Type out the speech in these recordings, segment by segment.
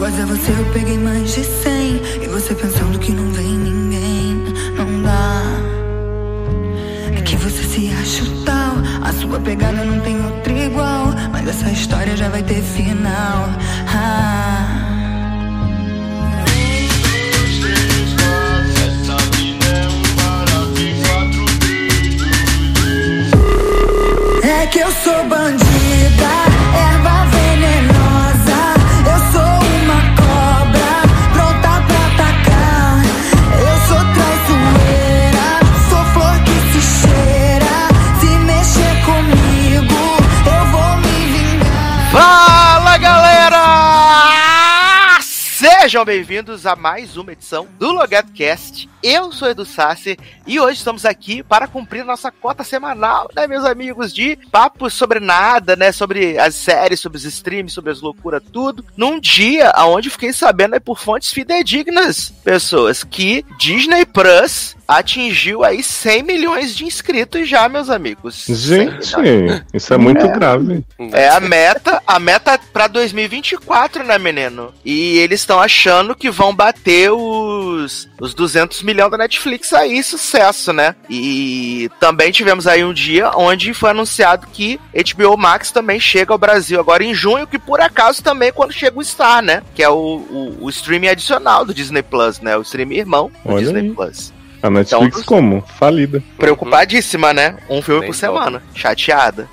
Iguais a você eu peguei mais de cem. E você pensando que não vem ninguém. Não dá. É que você se acha o tal. A sua pegada não tem outra igual. Mas essa história já vai ter final. Ah. É que eu sou bandida, Sejam bem-vindos a mais uma edição do LogatCast. Eu sou Edu Sassi e hoje estamos aqui para cumprir nossa cota semanal, né, meus amigos, de papos sobre nada, né, sobre as séries, sobre os streams, sobre as loucuras, tudo, num dia onde fiquei sabendo por fontes fidedignas, pessoas, que Disney Plus atingiu aí 100 milhões de inscritos já, meus amigos. Gente, isso é muito grave. É a meta, a meta pra 2024, né, menino? E eles estão achando que vão bater os, os 200 milhões da Netflix aí, sucesso, né? E também tivemos aí um dia onde foi anunciado que HBO Max também chega ao Brasil agora em junho, que por acaso também é quando chega o Star, né? Que é o, o, o streaming adicional do Disney Plus, né? O streaming irmão do Olha Disney aí. Plus. A Netflix Então, como? Falida. Preocupadíssima, né? Um filme Nem por semana. Chateada.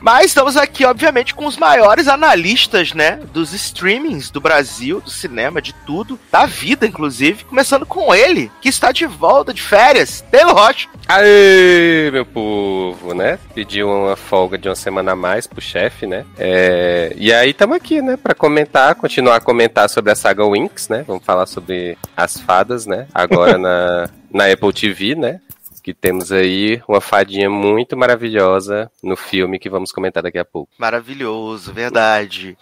Mas estamos aqui, obviamente, com os maiores analistas, né? Dos streamings do Brasil, do cinema, de tudo, da vida, inclusive. Começando com ele, que está de volta de férias, Taylor Rocha. Aê, meu povo, né? Pediu uma folga de uma semana a mais pro chefe, né? É, E aí estamos aqui, né? Pra comentar, continuar a comentar sobre a saga Winx, né? Vamos falar sobre as fadas, né? Agora na, na Apple TV, né? Que temos aí uma fadinha muito maravilhosa no filme que vamos comentar daqui a pouco. Maravilhoso, verdade.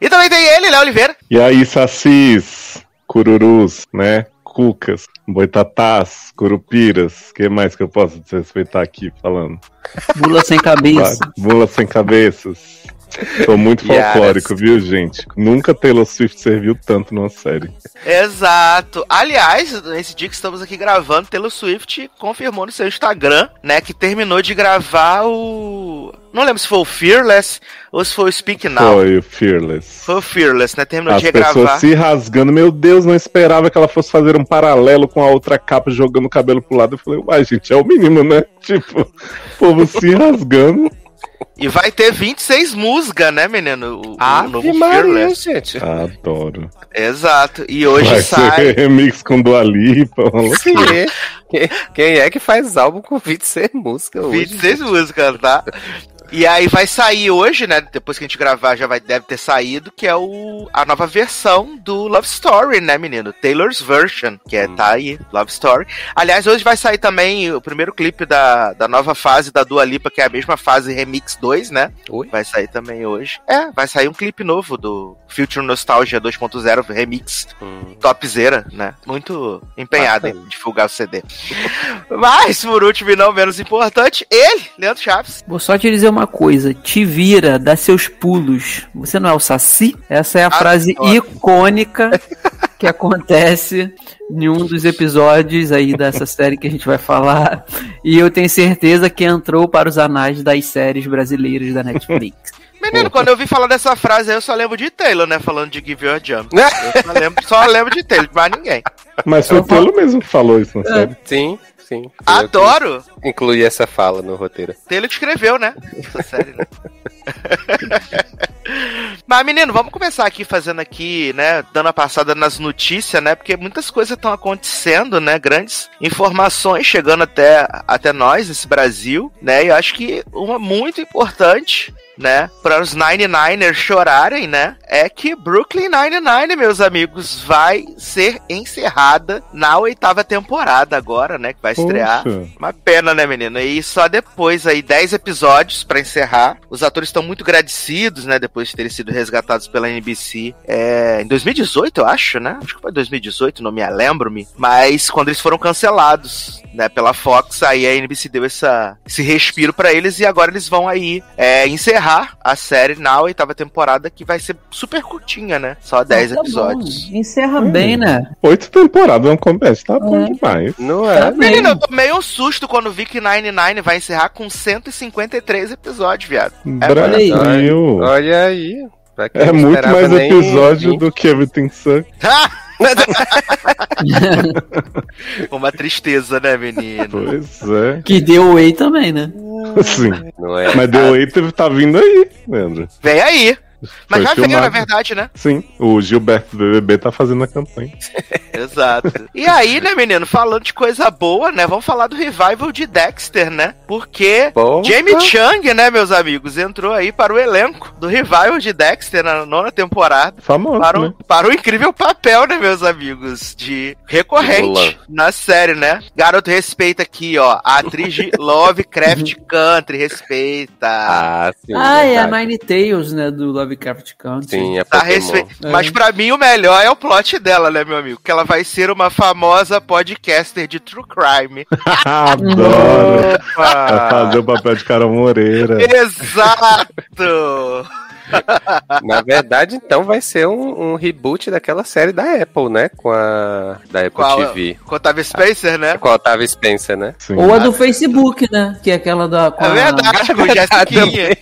E também tem ele, Léo Oliveira. E aí, sacis, cururus, né? Cucas, boitatás, curupiras. O que mais que eu posso desrespeitar aqui falando? Bula sem cabeça. Mula sem cabeças. Tô muito Yes. folclórico, viu, gente? Nunca Taylor Swift serviu tanto numa série. Exato. Aliás, nesse dia que estamos aqui gravando, Taylor Swift confirmou no seu Instagram, né, que terminou de gravar o. Não lembro se foi o Fearless ou se foi o Speak Now. Foi o Fearless. Foi o Fearless, né? Terminou As de pessoas regravar. se rasgando. Meu Deus, não esperava que ela fosse fazer um paralelo com a outra capa jogando o cabelo pro lado. Eu falei, uai, gente, é o mínimo, né? Tipo, o povo se rasgando. E vai ter 26 músicas, né, menino? O, o Ave novo Maria, Fearless. gente. Adoro. Exato. E hoje Vai sai. ser remix com Dua Lipa. loucura. Quem, quem é que faz álbum com 26 músicas hoje? 26 músicas, tá? E aí vai sair hoje, né? Depois que a gente gravar, já vai, deve ter saído, que é o, a nova versão do Love Story, né, menino? Taylor's Version, que é, Hum. tá aí, Love Story. Aliás, hoje vai sair também o primeiro clipe da, da nova fase da Dua Lipa, que é a mesma fase Remix 2, né? Oi? Vai sair também hoje. É, vai sair um clipe novo do Future Nostalgia 2.0 Remix Hum. topzera, né? Muito empenhado em divulgar o CD. Mas, por último e não menos importante, ele, Leandro Chaves. Vou só te dizer uma coisa: te vira, dá seus pulos. Você não é o Saci? Essa é a frase Adoro. icônica que acontece em um dos episódios aí dessa série que a gente vai falar. E eu tenho certeza que entrou para os anais das séries brasileiras da Netflix. Menino, quando eu vi falar dessa frase aí, eu só lembro de Taylor, né? Falando de Give You a Jump. Eu só lembro, só lembro de Taylor, de mais ninguém. Mas foi o Taylor mesmo que falou isso na série. Sim, sim. Adoro! Incluí essa fala no roteiro. Taylor que escreveu, né? Essa série, né? Mas, menino, vamos começar aqui fazendo aqui, né? Dando a passada nas notícias, né? Porque muitas coisas estão acontecendo, né? Grandes informações chegando até, até nós, nesse Brasil, né? E eu acho que uma muito importante né, para os 99ers chorarem, né, é que Brooklyn Nine-Nine, meus amigos, vai ser encerrada na oitava temporada agora, né, que vai estrear. Uma pena, né, menino? E só depois aí, 10 episódios pra encerrar. Os atores estão muito agradecidos, né, depois de terem sido resgatados pela NBC. É, em 2018, eu acho, né? Acho que foi 2018, não me lembro-me. Mas quando eles foram cancelados, né, pela Fox, aí a NBC deu essa, esse respiro pra eles e agora eles vão aí é, encerrar a série na oitava temporada, que vai ser super curtinha, né? Só 10 Tá episódios. bom. Encerra bem, né? Oito temporadas não começa, tá bom É. demais. Não é? Tá bem. Eu tomei um susto quando vi que 99 vai encerrar com 153 episódios, viado. Brasil. Olha aí. Pra quem É muito mais episódio do que Everything Sucks. Uma tristeza, né, menino? Pois é. que deu Way também, né? Sim. Não é? Mas The Waiter tá vindo aí, Leandro. Vem aí. Mas já veio, na verdade, né? Sim, o Gilberto do BBB tá fazendo a campanha. Exato. E aí, né, menino, falando de coisa boa, né? Vamos falar do revival de Dexter, né? Porque Porra. Jamie Chung, né, meus amigos, entrou aí para o elenco do revival de Dexter na nona temporada. Famoso, Para né? o, para o incrível papel, né, meus amigos? De recorrente na série, né? Garoto, respeita aqui, ó. A atriz de Lovecraft Country, respeita. Ah, sim. ah, é a verdade. Nine Tails, né? Do Lovecraft Country. Sim, é Tá respe... É. Mas pra mim o melhor é o plot dela, né, meu amigo? Que ela vai ser uma famosa podcaster de true crime. Adoro. Vai fazer o papel de Carol Moreira. Exato! Na verdade, então, vai ser um, um reboot daquela série da Apple, né? Com a. Da Apple Qual? TV. Com Otávio Spencer, né? Com a Otávio Spencer, né? Sim. Ou a do Facebook, né? Que é aquela da. Com É a- verdade, com o Jessiquinha.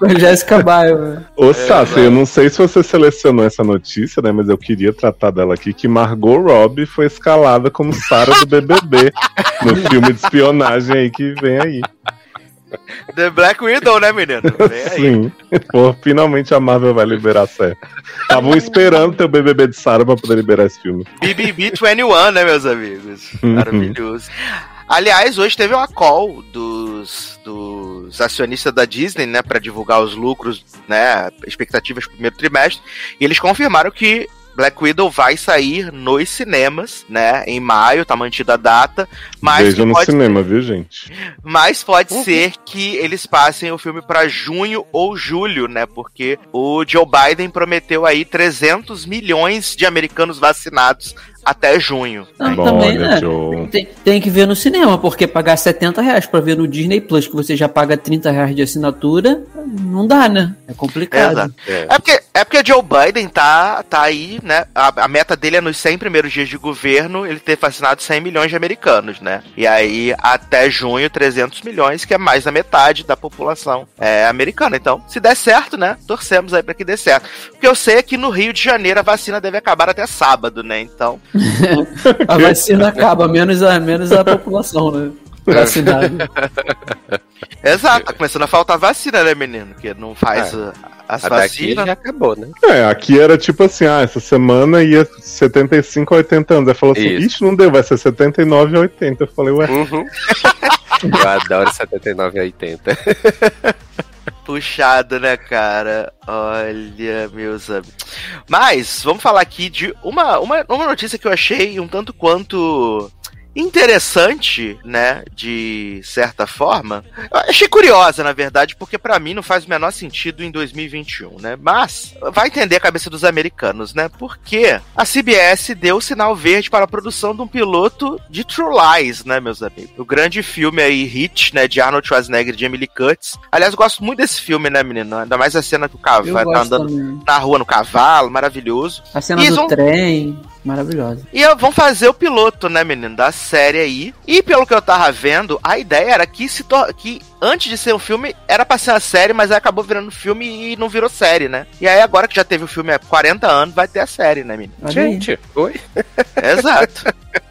Com a Jessica Biel. né? Ô, Sassi, eu não sei se você selecionou essa notícia, né? Mas eu queria tratar dela aqui, que Margot Robbie foi escalada como Sarah do BBB no filme de espionagem aí que vem aí. The Black Widow, né, menino? Vem aí. Sim. Pô, finalmente a Marvel vai liberar a série. Estavam esperando ter o BBB de Sarah pra poder liberar esse filme. BBB 21, né, meus amigos? Uhum. Maravilhoso. Aliás, hoje teve uma call dos, dos acionistas da Disney, né, para divulgar os lucros, né, expectativas pro primeiro trimestre, e eles confirmaram que Black Widow vai sair nos cinemas, né, em maio, tá mantida a data, mas Veja no pode cinema, viu, gente? Mas pode ser que eles passem o filme pra junho ou julho, né? Porque o Joe Biden prometeu aí 300 milhões de americanos vacinados até junho. Não, Bom, também, olha, né? Tem, tem que ver no cinema, porque pagar 70 reais pra ver no Disney Plus, que você já paga 30 reais de assinatura, não dá, né? É complicado. É. É porque, é porque Joe Biden tá, tá aí, né? A, a meta dele é nos 100 primeiros dias de governo ele ter vacinado 100 milhões de americanos, né? E aí, até junho, 300 milhões, que é mais da metade da população é, americana. Então, se der certo, né? Torcemos aí pra que dê certo. O que eu sei é que no Rio de Janeiro a vacina deve acabar até sábado, né? Então, A vacina acaba, menos a, menos a população, né? Vacinada. exato, tá começando a faltar vacina, né, menino? Que não faz É. uh, as A vacinas. já acabou, né? É, aqui era tipo assim, ah, essa semana ia 75 a 80 anos. Aí falou assim, Isso. ixi, não deu, vai ser 79 a 80. Eu falei, ué, Uhum. Eu adoro 79 e 80. Puxado, né, cara? Olha, meus amigos. Mas, vamos falar aqui de uma, uma, uma notícia que eu achei um tanto quanto interessante, né, de certa forma. Eu achei curiosa, na verdade, porque pra mim não faz o menor sentido em 2021, né? Mas vai entender a cabeça dos americanos, né? Porque a CBS deu o sinal verde para a produção de um piloto de True Lies, né, meus amigos? O grande filme aí, Hit, né, de Arnold Schwarzenegger e Jamie Lee Curtis. Aliás, eu gosto muito desse filme, né, menino? Ainda mais a cena que o Eu cavalo tá andando também. na rua no cavalo, maravilhoso. A cena Isso. do trem, maravilhosa. E eu- vão fazer o piloto, né, menino, da série aí. E pelo que eu tava vendo, a ideia era que se que antes de ser um filme era pra ser uma série, mas aí acabou virando filme e não virou série, né? E aí agora que já teve o filme há 40 anos, vai ter a série, né, menino? Olha aí. Gente, oi? Exato.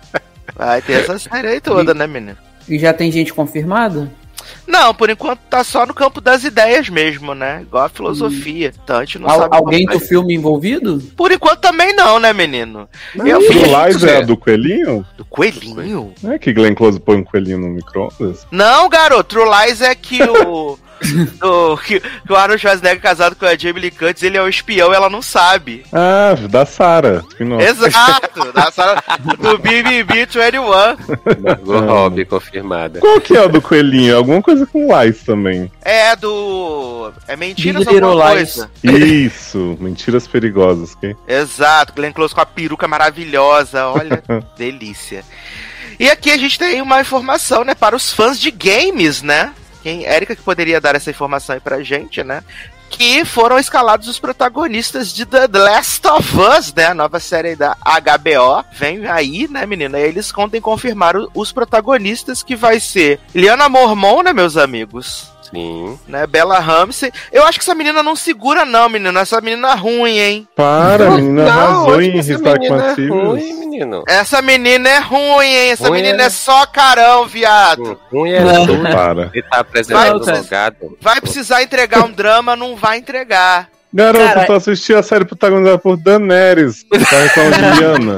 Vai ter essa série aí toda, né, menino? E já tem gente confirmada? Não, por enquanto tá só no campo das ideias mesmo, né? Igual a filosofia. Então a gente não Al- sabe. alguém do filme envolvido? Por enquanto também não, né, menino? Não, Eu True vi Lies é do coelhinho? do coelhinho. Não é que Glenn Close põe um coelhinho no micro-ondas? Não, garoto, True Lies é que o. o que, que o Arnold Schwarzenegger casado com a Jamie Lee Curtis, ele é um espião e ela não sabe. Ah, da Sarah. Exato! da sala do BBB 21. Margot Robbie confirmada. Qual que é o do coelhinho? Alguma coisa com Lies também. É do. É Mentiras Big ou alguma Lies. coisa? Isso, mentiras perigosas, ok? Exato, Glenn Close com a peruca maravilhosa, olha, delícia. E aqui a gente tem uma informação, né, para os fãs de games, né? Quem, Érica que poderia dar essa informação aí pra gente, né? Que foram escalados os protagonistas de The Last of Us, né? A nova série da HBO. Vem aí, né, menina? E eles contem confirmar os protagonistas que vai ser Liana Mormon, né, meus amigos? Sim. Né, Bella Ramsey. Eu acho que essa menina não segura, não, menina. Essa menina é ruim, hein? Para, a menina Não, arrasou em que essa Restart menina é ruim, menino. Essa menina é ruim, hein? Essa Ruim, menina é. é só carão, viado. Ruim é Não. tudo. Para. Ele tá apresentando Vai, o logado. Vai precisar entregar um drama, não vai entregar. Garoto, Cara, tu assistia a série protagonizada por Daenerys. Tá então Juliana.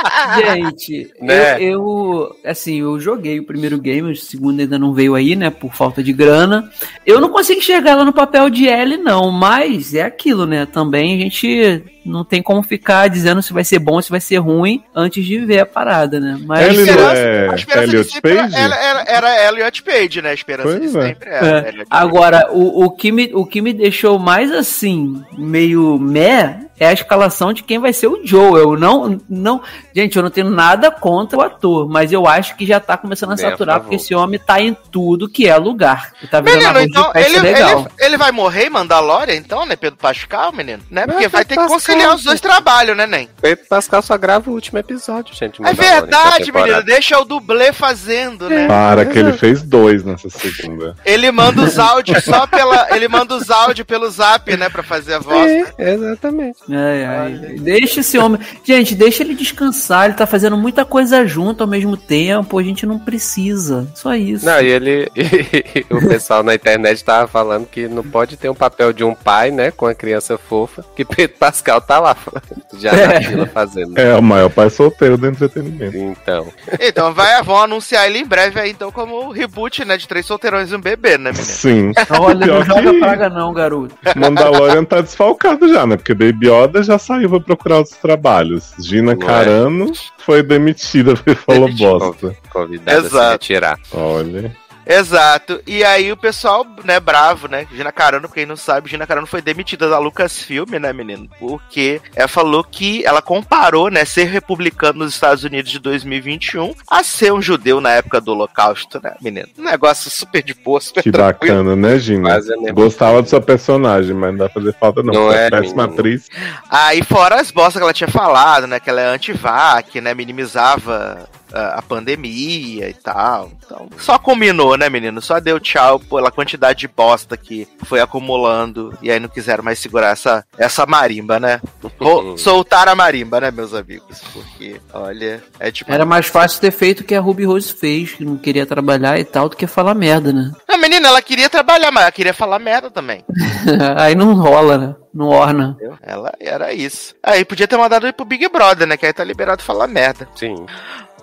Gente, Né? eu, eu, assim, eu joguei o primeiro game, o segundo ainda não veio aí, né, por falta de grana. Eu não consigo enxergar ela no papel de L, não, mas é aquilo, né, também a gente não tem como ficar dizendo se vai ser bom ou se vai ser ruim antes de ver a parada, né, mas... Esperança- é A esperança de sempre Page? Era, era, era Elliot Page, né? A esperança Pois de é. sempre era. É. Agora, o, o, que me, o que me deixou mais assim, meio meh, é a escalação de quem vai ser o Joel. Não, não, gente, eu não tenho nada contra o ator, mas eu acho que já tá começando a Bem saturar, porque esse homem tá em tudo que é lugar. Tá Menino, então, ele, legal. ele, ele vai morrer em Mandalorian, então, né, Pedro Pascal, menino? Né? Porque vai ter que conciliar os dois trabalhos, né, Nen? Pedro Pascal só grava o último episódio, gente. É verdade, menino. Deixa o dublê fazendo, né? Para, que ele fez dois nessa segunda. Ele manda os áudios só pela. Ele manda os áudios pelo zap, né? Pra fazer a voz. né? É, exatamente. Ai, ai. Deixa esse homem. Gente, deixa ele descansar. Ele tá fazendo muita coisa junto ao mesmo tempo. A gente não precisa. Só isso. Não, e ele. o pessoal na internet tava falando que não pode ter um papel de um pai, né? Com a criança fofa, que Pedro Pascal tá lá, já na É. fila fazendo. É o maior pai solteiro do entretenimento. Então. Então vai, vão anunciar ele em breve aí, então, como o reboot, né? De três solteirões e um bebê, né, menino? Sim. Olha, não joga praga, não, garoto. Mandalorian tá desfalcado já, né? Porque Baby Yoda já saiu pra procurar outros trabalhos. Gina Não é? Carano foi demitida porque falou bosta. Convidado a se Exato. retirar. Olha. Exato. E aí o pessoal, né, bravo, né? Gina Carano, pra quem não sabe, Gina Carano foi demitida da Lucasfilm, né, menino? Porque ela falou que ela comparou, né, ser republicano nos Estados Unidos de 2021 a ser um judeu na época do Holocausto, né, menino? Um negócio super de boa, super Que tranquilo. bacana, né, Gina? Mesma Gostava do seu personagem, mas não dá pra fazer falta, não. Não Não é é, péssima menino. atriz. Aí fora as bostas que ela tinha falado, né, que ela é anti-vac, né, minimizava a, a pandemia e tal. Então, só combinou, né, menino? Só deu tchau pela quantidade de bosta que foi acumulando e aí não quiseram mais segurar essa, essa marimba, né? Soltar a marimba, né, meus amigos? Porque, olha, é tipo... Era mais fácil ter feito o que a Ruby Rose fez, que não queria trabalhar e tal, do que falar merda, né? Não, menina, ela queria trabalhar, mas ela queria falar merda também. Aí não rola, né? Não orna. Ela era isso. Aí podia ter mandado ele pro Big Brother, né? Que aí tá liberado falar merda. Sim.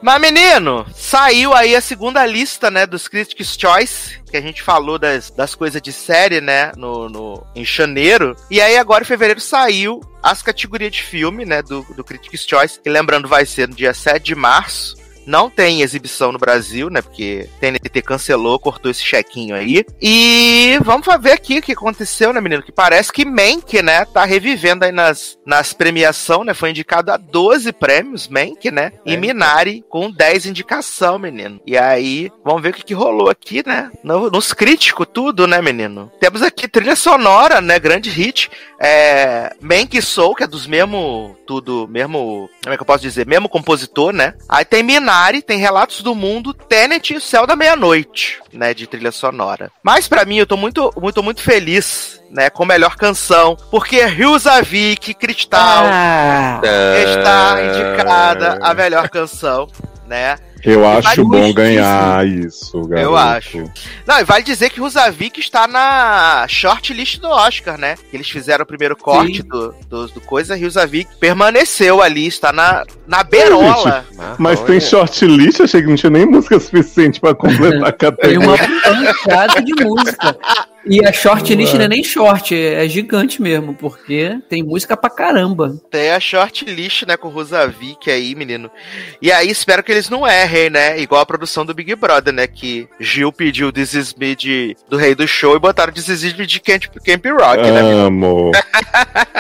Mas, menino, saiu aí a segunda lista, né, dos Critics' Choice, que a gente falou das, das coisas de série, né, no, no, em janeiro. E aí, agora em fevereiro, saiu as categorias de filme, né, do, do Critics' Choice, que lembrando vai ser no dia 7 de março. Não tem exibição no Brasil, né? Porque TNT cancelou, cortou esse chequinho aí. E vamos ver aqui o que aconteceu, né, menino? Que parece que Mank, né, tá revivendo aí nas, nas premiação, né? Foi indicado a 12 prêmios, Mank, né? E É. Minari com 10 indicação, menino. E aí, vamos ver o que, que rolou aqui, né? No- nos críticos, tudo, né, menino? Temos aqui trilha sonora, né? Grande hit. É, Mank Soul, que é dos mesmo, tudo, mesmo, como é que eu posso dizer? Mesmo compositor, né? Aí tem Minari, tem Relatos do Mundo, Tenet e o Céu da Meia-Noite, né? De trilha sonora. Mas pra mim, eu tô muito, muito, muito feliz, né? Com a melhor canção, porque Hilzavik Cristal Ah, está indicada a melhor canção, né? Eu vale acho bom justiça. ganhar isso, garoto. Eu acho. Não, e vale dizer que Rusavik está na shortlist do Oscar, né? Que eles fizeram o primeiro corte do, do, do coisa, Rusavik permaneceu ali, está na, na berola. Mas tem shortlist, achei que não tinha nem música suficiente pra completar a tem categoria. uma pancada de música. E a shortlist não é nem short, é gigante mesmo, porque tem música pra caramba. Tem a shortlist, né, com o Rosavik aí, menino. E aí espero que eles não errem, né? Igual a produção do Big Brother, né? Que Gil pediu This Is Me de, do Rei do Show e botaram This Is Me de Camp, Camp Rock, né? menino? Amo.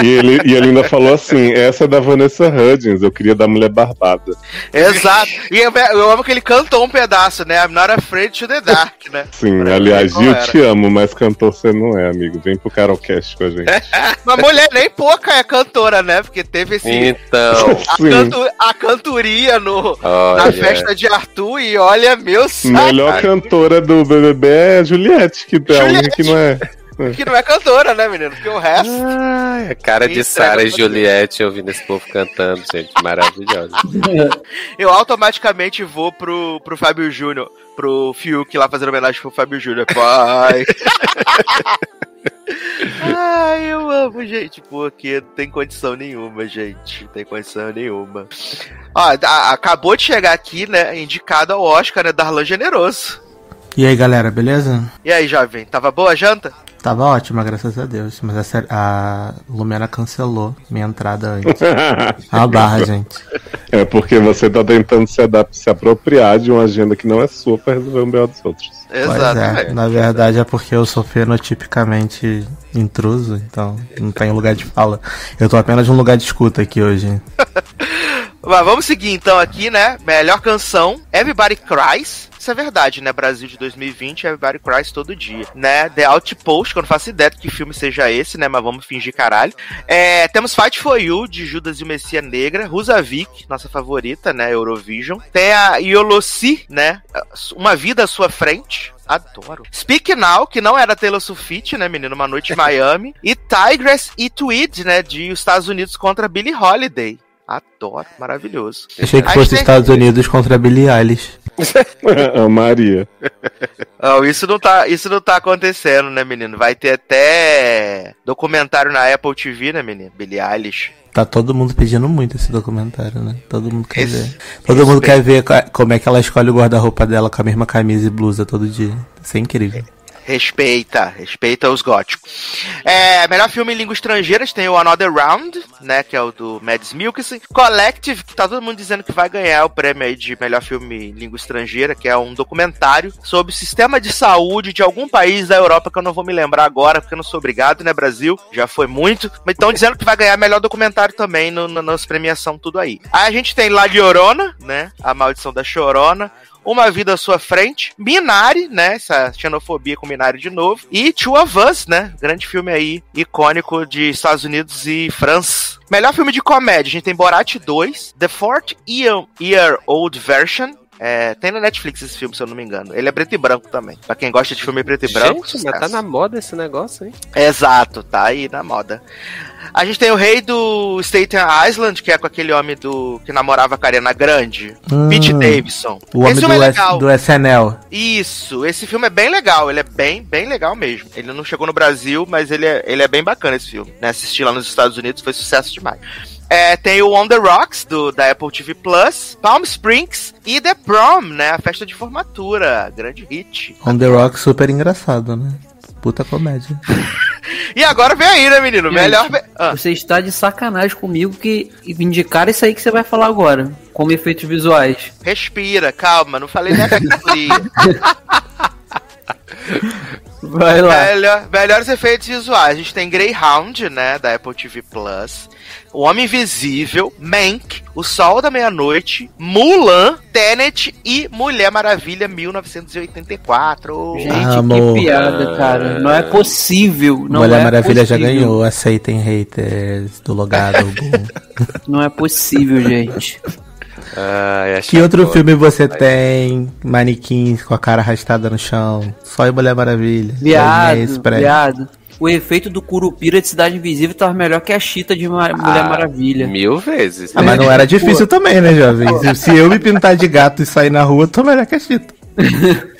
e, ele, e ele ainda falou assim: essa é da Vanessa Hudgens, eu queria da Mulher Barbada. Exato. E eu, eu amo que ele cantou um pedaço, né? I'm not afraid to the dark, né? Sim, Pra aliás, Gil, te amo, mas cantor você não é, amigo. Vem pro Carolcast com a gente. Mas mulher nem pouca é cantora, né? Porque teve esse. Então, A, canto, a cantoria no, na festa de Arthur e olha, meu saco. Melhor cantora do BBB é a Juliette, que é a única Juliette. que não é. Que não é cantora, né, menino? Porque o resto. Ai, a cara de Sarah e Juliette ouvindo esse povo cantando, gente, maravilhosa. Eu automaticamente vou pro, pro Fábio Júnior, pro Fiuk lá fazendo homenagem pro Fábio Júnior. Pai. Ai, eu amo, gente, porque não tem condição nenhuma, gente. Não tem condição nenhuma. Ó, a- acabou de chegar aqui, né, indicado ao Oscar, né, Darlan Generoso. E aí, galera, beleza? E aí, jovem, tava boa a janta? Tava ótima, graças a Deus. Mas a, a Lumena cancelou minha entrada antes. Uma barra, gente. É porque você tá tentando se, adap- se apropriar de uma agenda que não é sua pra resolver um B.O. dos outros. Pois Exatamente. é, na verdade é porque eu sou fenotipicamente intruso, então não tenho lugar de fala. Eu tô apenas num lugar de escuta aqui hoje. Mas vamos seguir então aqui, né? Melhor canção, Everybody Cries. Isso é verdade, né? Brasil de 2020, Everybody Cries todo dia, né? The Outpost, que eu não faço ideia de que filme seja esse, né? Mas vamos fingir caralho. É, temos Fight For You, de Judas e o Messias Negra. Rusavik, nossa favorita, né? Eurovision. Tem a Yolossi, né? Uma Vida à Sua Frente. Adoro. Speak Now, que não era Taylor Swift, né, menino? Uma Noite em Miami. E Tigress e Tweed, né? De Estados Unidos contra Billie Holiday. Adoro, maravilhoso. Achei que fosse Estados Unidos contra a Billie Eilish. a Maria. Oh, isso não tá, isso não tá acontecendo, né, menino? Vai ter até documentário na Apple TV, né, menino? Billie Eilish. Tá todo mundo pedindo muito esse documentário, né? Todo mundo quer Esse- ver. Todo mundo quer ver co- como é que ela escolhe o guarda-roupa dela com a mesma camisa e blusa todo dia. Isso é incrível. Respeita, respeita os góticos. É, melhor filme em língua estrangeira, tem o Another Round, né, que é o do Mads Mikkelsen. Collective, que tá todo mundo dizendo que vai ganhar o prêmio aí de melhor filme em língua estrangeira, que é um documentário sobre o sistema de saúde de algum país da Europa que eu não vou me lembrar agora, porque eu não sou obrigado, né, Brasil? Já foi muito. Mas estão dizendo que vai ganhar melhor documentário também no, no, nas premiação tudo aí. Aí a gente tem La Llorona, né, A Maldição da Chorona. Uma Vida à Sua Frente, Minari, né? Essa xenofobia com Minari de novo. E Two of Us, né? Grande filme aí, icônico de Estados Unidos e França. Melhor filme de comédia, a gente tem Borat 2, The Fourth Year, Year Old Version. É, tem na Netflix esse filme, se eu não me engano. Ele é preto e branco também. Pra quem gosta de filme preto e branco. Gente, mas tá na moda esse negócio, hein? Exato, tá aí na moda. A gente tem o rei do Staten Island, que é com aquele homem do que namorava com a Ariana Grande. Hum, Pete Davidson. O homem esse do, filme é S- legal. do SNL. Isso, esse filme é bem legal, ele é bem, bem legal mesmo. Ele não chegou no Brasil, mas ele é, ele é bem bacana esse filme. Né? Assisti lá nos Estados Unidos, foi sucesso demais. É, tem o On The Rocks, do, da Apple TV Plus, Palm Springs e The Prom, né? A festa de formatura, grande hit. On The Rock super engraçado, né? Puta comédia. E agora vem aí, né, menino? Gente, Melhor. Ah, Você está de sacanagem comigo que indicaram isso aí que você vai falar agora, como efeitos visuais. respira, calma, não falei nem a categoria. Vai lá. Melhor, melhores efeitos visuais. A gente tem Greyhound, né, da Apple TV Plus. O Homem Invisível, Mank, O Sol da Meia-Noite, Mulan, Tenet e Mulher Maravilha 1984. Gente, Amor. que piada, cara. Não é possível. Não Mulher é Maravilha já possível. ganhou. Aceitem haters do logado. Não é possível, gente. Ai, que outro filme você tem? Manequins com a cara arrastada no chão. Só em Mulher Maravilha. Viado, viado. O efeito do Curupira de Cidade Invisível tava melhor que a Chita de Ma- Mulher Ah, Maravilha. Mil vezes. Ah, mas não era difícil também, né, jovem? Se, se eu me pintar de gato e sair na rua, tô melhor que a Chita.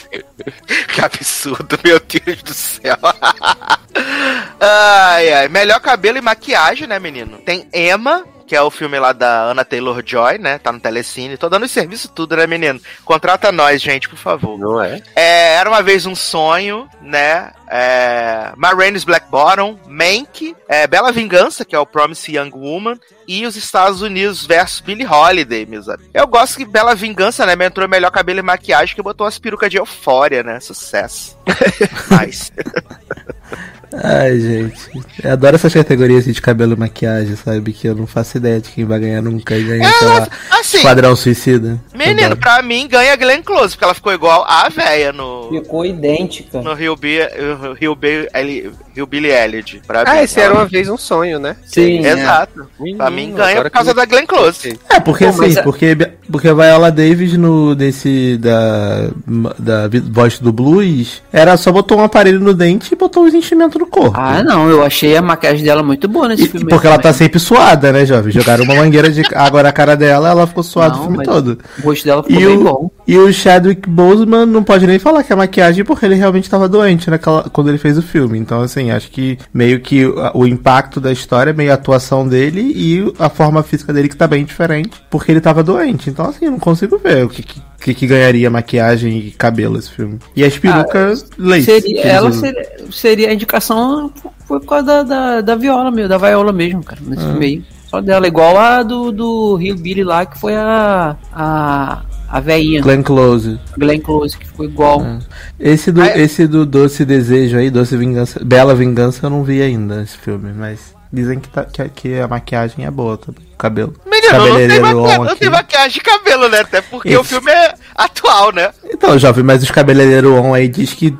Que absurdo, meu Deus do céu. ai, ai. Melhor cabelo e maquiagem, né, menino? Tem Emma, que é o filme lá da Anna Taylor-Joy, né? Tá no Telecine. Tô dando esse serviço tudo, né, menino? Contrata nós, gente, por favor. Não é? É, era uma vez um sonho, né? É, Ma Rainey's Black Bottom, Mank, é, Bela Vingança, que é o Promise Young Woman, e os Estados Unidos versus Billie Holiday, meus amigos. Eu gosto que Bela Vingança, né, me entrou melhor cabelo e maquiagem que botou umas perucas de eufória, né? Sucesso. Mas. Ai, gente. Eu adoro essas categorias assim, de cabelo e maquiagem, sabe? Que eu não faço ideia de quem vai ganhar nunca. E ganha, sei lá, assim, Esquadrão Suicida. menino, pra mim ganha Glenn Close, porque ela ficou igual a véia no. Ficou idêntica. No Rio B, Rio B, Rio Billy Elliot. Pra Ah, mim. esse era uma vez um sonho, né? Sim, é. Exato. Pra mim ganha por causa que- da Glenn Close. É, porque Pô, assim, é- porque, porque a Viola Davis no desse da, da voz do blues, era só botou um aparelho no dente e botou os enchimentos no corpo. Ah, não, eu achei a maquiagem dela muito boa nesse E- filme. porque ela tá sempre suada, né, jovem? Jogaram uma mangueira de água na cara dela, ela ficou suada o Não, filme mas todo. O rosto dela ficou E bem o, bom. E o Chadwick Boseman não pode nem falar que é maquiagem porque ele realmente tava doente naquela, quando ele fez o filme. Então, assim, acho que meio que o, impacto da história meio a atuação dele e a forma física dele que tá bem diferente porque ele tava doente. Então, assim, eu não consigo ver o que, que, que, ganharia maquiagem e cabelo esse filme. E as perucas lace. que Seria, ela seria, seria a indicação por causa da, da, da viola mesmo, da Viola mesmo, cara, nesse Ah. filme aí. Só dela, igual a do, do Rio Billy lá, que foi a. a. a veinha, Glenn Close. Glenn Close, que ficou igual. Ah. Esse do, é- esse do Doce Desejo aí, Doce Vingança, Bela Vingança, eu não vi ainda esse filme, mas dizem que, tá, que, que a maquiagem é boa também, o cabelo. Menino, não tem, Cabeleireiro maquia- on não tem maquiagem de cabelo, né? Até porque Isso. o filme é atual, né? Então, jovem, mas os cabeleireiros on aí diz que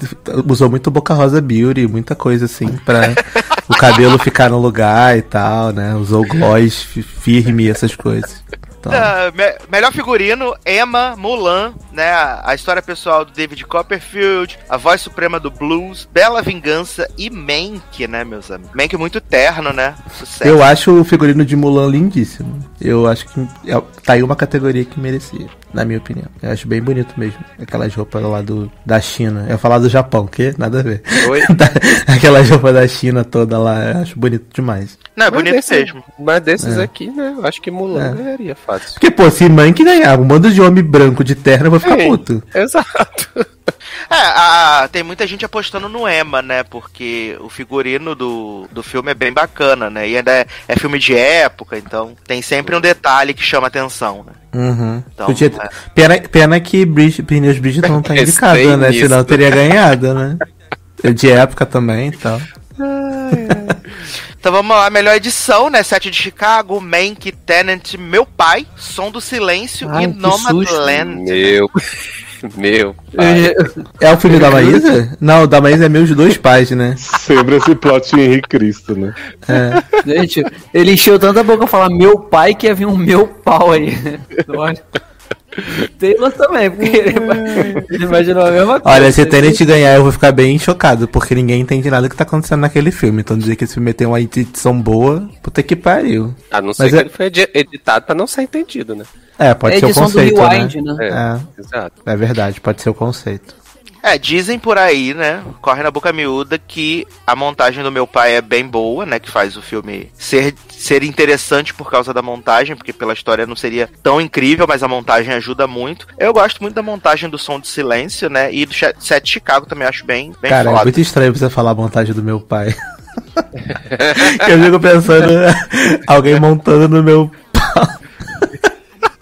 usou muito Boca Rosa Beauty, muita coisa assim, pra o cabelo ficar no lugar e tal, né? Usou gloss fi- firme, essas coisas. Então, Ah, me- melhor figurino, Emma, Mulan, né? A, história pessoal do David Copperfield, a voz suprema do blues, Bela Vingança e Mank, né, meus amigos? Mank muito terno, né? Sucesso. eu acho o figurino de Mulan lindíssimo. Eu acho que é- tá aí uma categoria que merecia, na minha opinião. Eu acho bem bonito mesmo. Aquelas roupas lá do, da China. Eu ia falar do Japão, que nada a ver. Oi? Aquelas roupas da China toda lá, eu acho bonito demais. Não, é Mas bonito desse- mesmo. Mas desses É. aqui, né? Eu acho que Mulan É. ganharia fácil. Porque, pô, se Mank ganhar um bando de homem branco de terno, eu vou ficar Sim. puto. Exato. É, a- tem muita gente apostando no Emma, né? Porque o figurino do, do filme é bem bacana, né? E ainda é, é filme de época, então tem sempre um detalhe que chama atenção, né? Uhum. Então, Podia- é. pena, pena que Bridge, Pneus Bridgeton não tá indicado, né? Senão teria ganhado, né? É De época também então. e tal. Então vamos lá, melhor edição, né? Sete de Chicago, Mank, Tenant, Meu Pai, Som do Silêncio Ai, e. Nomadland. Meu. Meu. pai. É o filho da Maísa? Não, o da Maísa é meus dois pais, né? Sempre esse plot Henrique Cristo, né? É. Gente, ele encheu tanta boca falar meu pai que ia vir um meu pau aí. Olha. Taylor também, porque ele, imaginou a mesma coisa. Olha, se Tenet ganhar, eu vou ficar bem chocado, porque ninguém entende nada do que tá acontecendo naquele filme. Então dizer que esse filme tem uma edição boa, puta que pariu. A não ser Mas que é- ele foi edi- editado pra não ser entendido, né? É, pode É ser o conceito, Rewind, né? né? É, Exato. é verdade, pode ser o conceito. É, dizem por aí, né? Corre na boca miúda que a montagem do meu pai é bem boa, né? Que faz o filme ser, ser interessante por causa da montagem, porque pela história não seria tão incrível, mas a montagem ajuda muito. Eu gosto muito da montagem do som de silêncio, né? E do Set de Chicago também acho bem, bem Cara, é foda. muito estranho você falar a montagem do meu pai. eu fico pensando alguém montando no meu.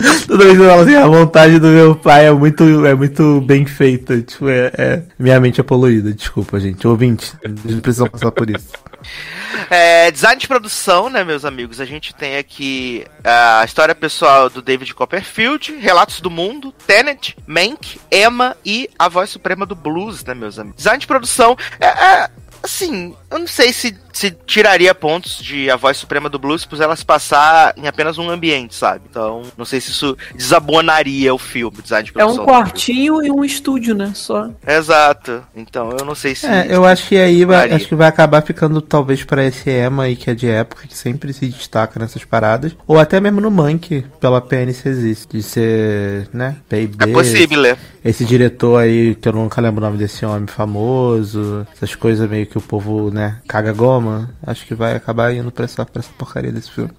Toda vez que eu falo assim, a montagem do meu pai é muito, é muito bem feita. Tipo, é, é- minha mente é poluída, desculpa, gente. Ouvinte, eles precisam passar por isso. É, design de produção, né, meus amigos? A gente tem aqui a história pessoal do David Copperfield, Relatos do Mundo, Tenet, Mank, Emma e a voz suprema do blues, né, meus amigos? Design de produção é, é, assim, eu não sei se, se tiraria pontos de a voz suprema do blues por ela se passar em apenas um ambiente, sabe? Então, não sei se isso desabonaria o filme, design de É produção. um quartinho e um estúdio, né? Só. Exato. Então, eu não sei se. É, eu acho que aí vai, acho que vai acabar ficando talvez pra esse Emma aí que é de época, que sempre se destaca nessas paradas. Ou até mesmo no Monk, pela PNC existe. De ser, né? PIB. É possível, né? Esse diretor aí, que eu nunca lembro o nome desse homem famoso, essas coisas meio que o povo, né, caga goma. Acho que vai acabar indo pra essa, pra essa porcaria desse filme.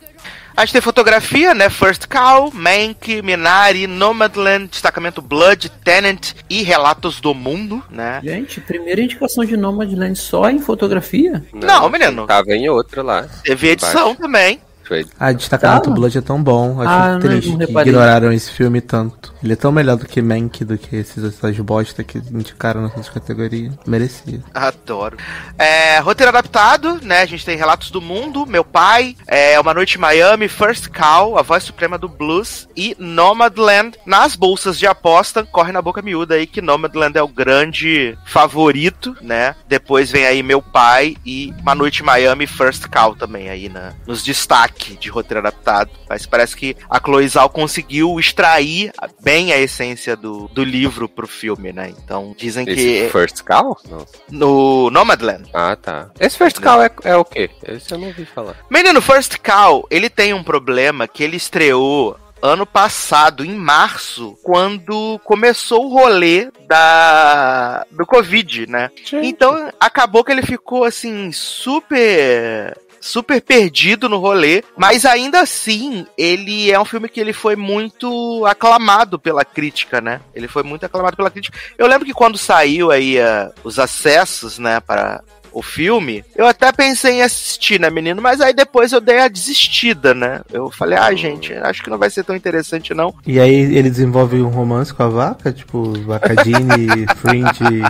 A gente tem fotografia, né? First Cow, Mank, Minari, Nomadland, Destacamento Blood, Tenant e Relatos do Mundo, né? Gente, primeira indicação de Nomadland só em fotografia? Não, menino. Tava em outro lá. Teve edição também. Foi. Ah, Destacamento Tá. Blood é tão bom. Acho Ah, não- triste não que reparei. ignoraram esse filme tanto. Ele é tão melhor do que Mank, do que esses, essas bosta que indicaram nessas categorias. Merecia. Adoro. É, roteiro adaptado, né? A gente tem Relatos do Mundo, Meu Pai, é, Uma Noite em Miami, First Cow, A Voz Suprema do Blues e Nomadland. Nas bolsas de aposta, corre na boca miúda aí que Nomadland é o grande favorito, né? Depois vem aí Meu Pai e Uma Noite em Miami First Cow também aí na, nos destaques de roteiro adaptado. Mas parece que a Chloe Zhao conseguiu extrair bem a essência do, do livro pro filme, né? Então dizem Esse que First Call? Não. no Nomadland. Ah, tá. Esse First Call é, é o quê? Esse eu não ouvi falar. Menino, First Call, ele tem um problema que ele estreou ano passado, em março, quando começou o rolê da do Covid, né? Então acabou que ele ficou assim super super perdido no rolê, mas ainda assim, ele é um filme que ele foi muito aclamado pela crítica, né? Ele foi muito aclamado pela crítica. Eu lembro que quando saiu aí ah, os acessos, né, para o filme, eu até pensei em assistir, né, menino? Mas aí depois eu dei a desistida, né? Eu falei, ah, gente, acho que não vai ser tão interessante, não. E aí ele desenvolve um romance com a vaca, tipo, Vacadine, Fringe,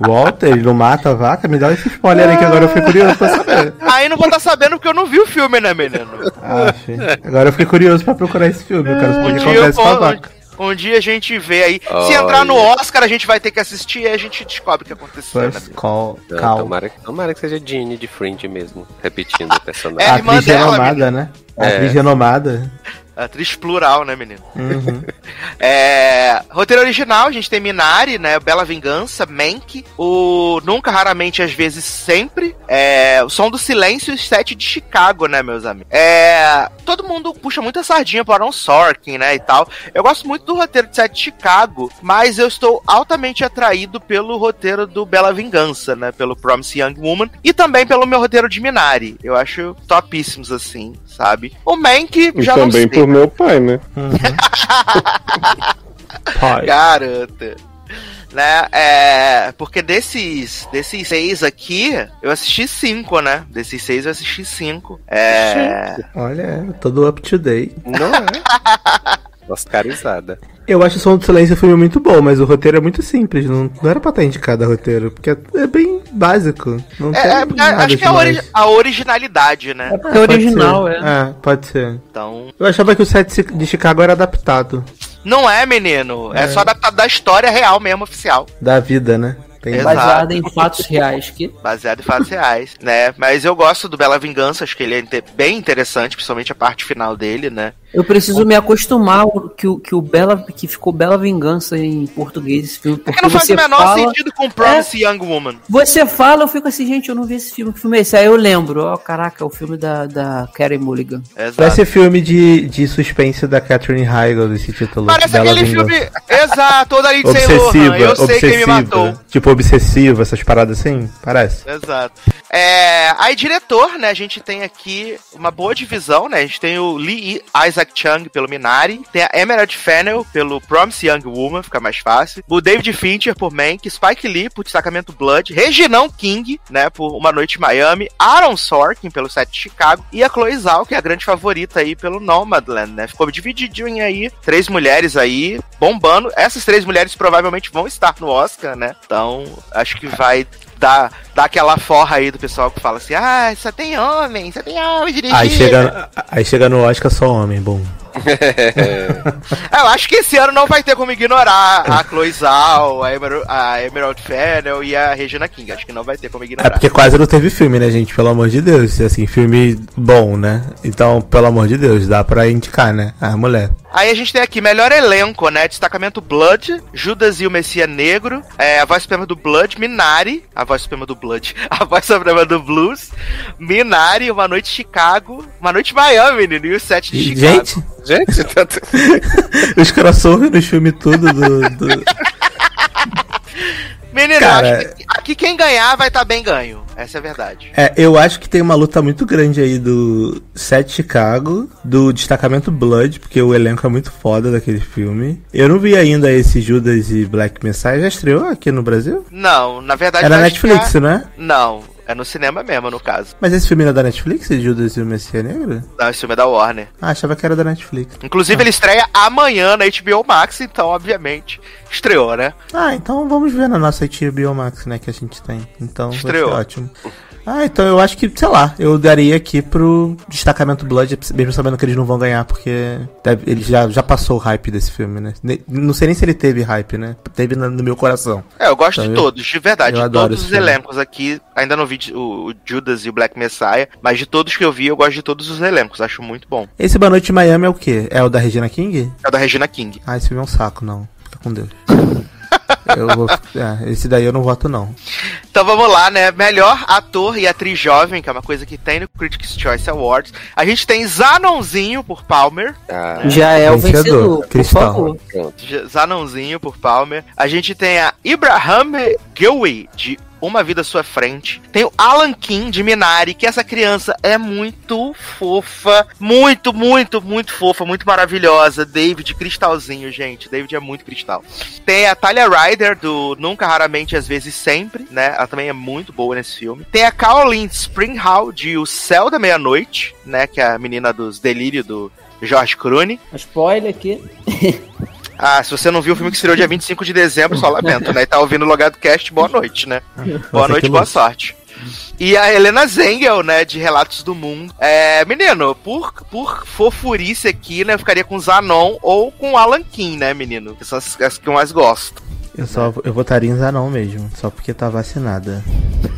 Walter, ele não mata a vaca? Me dá esse spoiler aí que agora eu fiquei curioso pra saber. Aí não vou estar sabendo porque eu não vi o filme, né, menino? Ah. Agora eu fiquei curioso pra procurar esse filme, eu quero saber o que acontece com a vaca. Um dia a gente vê aí. Se Olha. entrar no Oscar, a gente vai ter que assistir e a gente descobre o que aconteceu, né, First menino? call, Não, call. tomara, tomara que seja Jeanne de Fringe mesmo, repetindo o personagem. É, A irmã atriz dela, renomada, né? A É. atriz renomada. Atriz plural, né, menino? Uhum. É, roteiro original, a gente tem Minari, né? Bela Vingança, Mank, o Nunca, Raramente, Às vezes, Sempre, é, o Som do Silêncio e os Sete de Chicago, né, meus amigos? É, todo mundo puxa muita sardinha para Aaron Sorkin, né, e tal. Eu gosto muito do roteiro de Sete de Chicago, mas eu estou altamente atraído pelo roteiro do Bela Vingança, né, pelo Promise Young Woman, e também pelo meu roteiro de Minari. Eu acho topíssimos, assim, sabe? O Mank, E já não também sei. por meu pai, né? Pai. Garota. Né? É, porque desses, desses seis aqui, eu assisti cinco, né? Desses seis eu assisti cinco. É. Olha, é, todo up to date. Não é? Oscarizada. Eu acho o Som do Silêncio um filme muito bom, mas o roteiro é muito simples. Não, não era pra estar indicado a roteiro, porque é, é bem básico. Não É, tem é, acho que é a, ori- a originalidade, né? É original, pode é. É, pode ser. Então. Eu achava que o set de Chicago era adaptado Não é, menino. É, só adaptado da história real mesmo, oficial. da vida, né? Tem. Baseada em fatos reais. Que Baseado em fatos reais, né? Mas eu gosto do Bela Vingança, acho que ele é bem interessante, principalmente a parte final dele, né? Eu preciso me acostumar que, o- que o Bela que ficou Bela Vingança em português esse filme. É Porque que não faz você o menor fala, sentido com Promise Young Woman. Você fala, eu fico assim, gente, eu não vi esse filme. Que filme é esse? Aí eu lembro, ó, caraca, é o filme da, da Karen Mulligan. Exato. Parece filme de, de suspense da Catherine Heigl, desse título. Parece Bela aquele Vingança. filme. Exato, ou da Lindsay Lohan. Obsessiva, Eu sei obsessiva. quem me matou. Tipo obsessiva, essas paradas assim? Parece. Exato. É, aí, diretor, né? A gente tem aqui uma boa divisão, né? A gente tem o Lee Isaac Chung pelo Minari, tem a Emerald Fennel pelo Promise Young Woman, fica mais fácil. O David Fincher por Mank, Spike Lee por Destacamento Blood, Reginão King, né? Por Uma Noite em Miami, Aaron Sorkin pelo set de Chicago e a Chloe Zhao, que é a grande favorita aí pelo Nomadland, né? Ficou divididinho aí, três mulheres aí bombando. Essas três mulheres provavelmente vão estar no Oscar, né? Então, acho que vai dar, dar aquela forra aí do pessoal que fala assim: ah, só tem homem, só tem homem dirigindo. Aí chega, aí chega no Oscar só homem, bom. É, Eu acho que esse ano não vai ter como ignorar a Chloe Zhao, a Emerald, a Emerald Fennel e a Regina King. Acho que não vai ter como É ignorar. porque quase não teve filme, né, gente? Pelo amor de Deus. Assim, filme bom, né? Então, pelo amor de Deus, dá pra indicar, né? A mulher. Aí a gente tem aqui melhor elenco, né? Destacamento Blood, Judas e o Messias Negro, é, a voz suprema do Blood, Minari, a voz suprema do Blood, a voz suprema do Blues, Minari, Uma Noite Chicago, Uma Noite Miami, menino, e o set de Chicago. Gente, Gente, tanto... os crossover nos filmes tudo do. do- Menino, Cara- acho que aqui quem ganhar vai estar bem ganho. Essa é a verdade. É, eu acho que tem uma luta muito grande aí do Set Chicago, do destacamento Blood, porque o elenco é muito foda daquele filme. Eu não vi ainda esse Judas e Black Messiah. Já estreou aqui no Brasil? Não, na verdade. Vai Netflix, estrear- né? Não, é no cinema mesmo, no caso. Mas esse filme não é da Netflix, Judas e o Messias Negro? Não, esse filme é da Warner. Ah, achava que era da Netflix. Inclusive, ele estreia amanhã na HBO Max, então, obviamente, estreou, né? Ah, então vamos ver na nossa HBO Max, né, que a gente tem. Então Estreou. ótimo. Ah, então eu acho que, sei lá, eu daria aqui pro destacamento Blood, mesmo sabendo que eles não vão ganhar, porque deve- ele já, já passou o hype desse filme, né? Ne- Não sei nem se ele teve hype, né? Teve no, no meu coração. É, eu gosto Então, de eu- todos, de verdade. eu De adoro todos os elencos aqui. Ainda não vi o, o Judas e o Black Messiah, mas de todos que eu vi, eu gosto de todos os elencos. Acho muito bom. Esse Boa Noite Miami é o quê? É o da Regina King? É o da Regina King. Ah, esse filme é um saco, não. Fica com Deus. eu vou, é, esse daí eu não voto, não. Então vamos lá, né? Melhor ator e atriz jovem, que é uma coisa que tem no Critics' Choice Awards. A gente tem Zanonzinho por Palmer. Ah, Já é o Vencedor. J- Zanonzinho por Palmer. A gente tem a Ibrahim Gilwey de Uma Vida à Sua Frente. Tem o Alan Kim de Minari, que essa criança é muito fofa. Muito, muito, muito fofa, muito maravilhosa. David Cristalzinho, gente. David é muito cristal. Tem a Talia Ryder do Nunca, Raramente, Às Vezes Sempre, né? Ela também é muito boa nesse filme. Tem a Caroline Springhall de O Céu da Meia-Noite, né? Que é a menina dos delírios do George Clooney. Spoiler aqui. Ah, se você não viu o filme que estreou dia 25 de dezembro, só lamento, né? E tá ouvindo o Logado Cast, boa noite, né? Boa Você noite, que boa sorte. E a Helena Zengel, né, de Relatos do Mundo. É, menino, por, por fofurice aqui, né, eu ficaria com Zanon ou com Alan Kim, né, menino? Que são as, as que eu mais gosto. Eu só eu votaria em Zanon mesmo, só porque tá vacinada.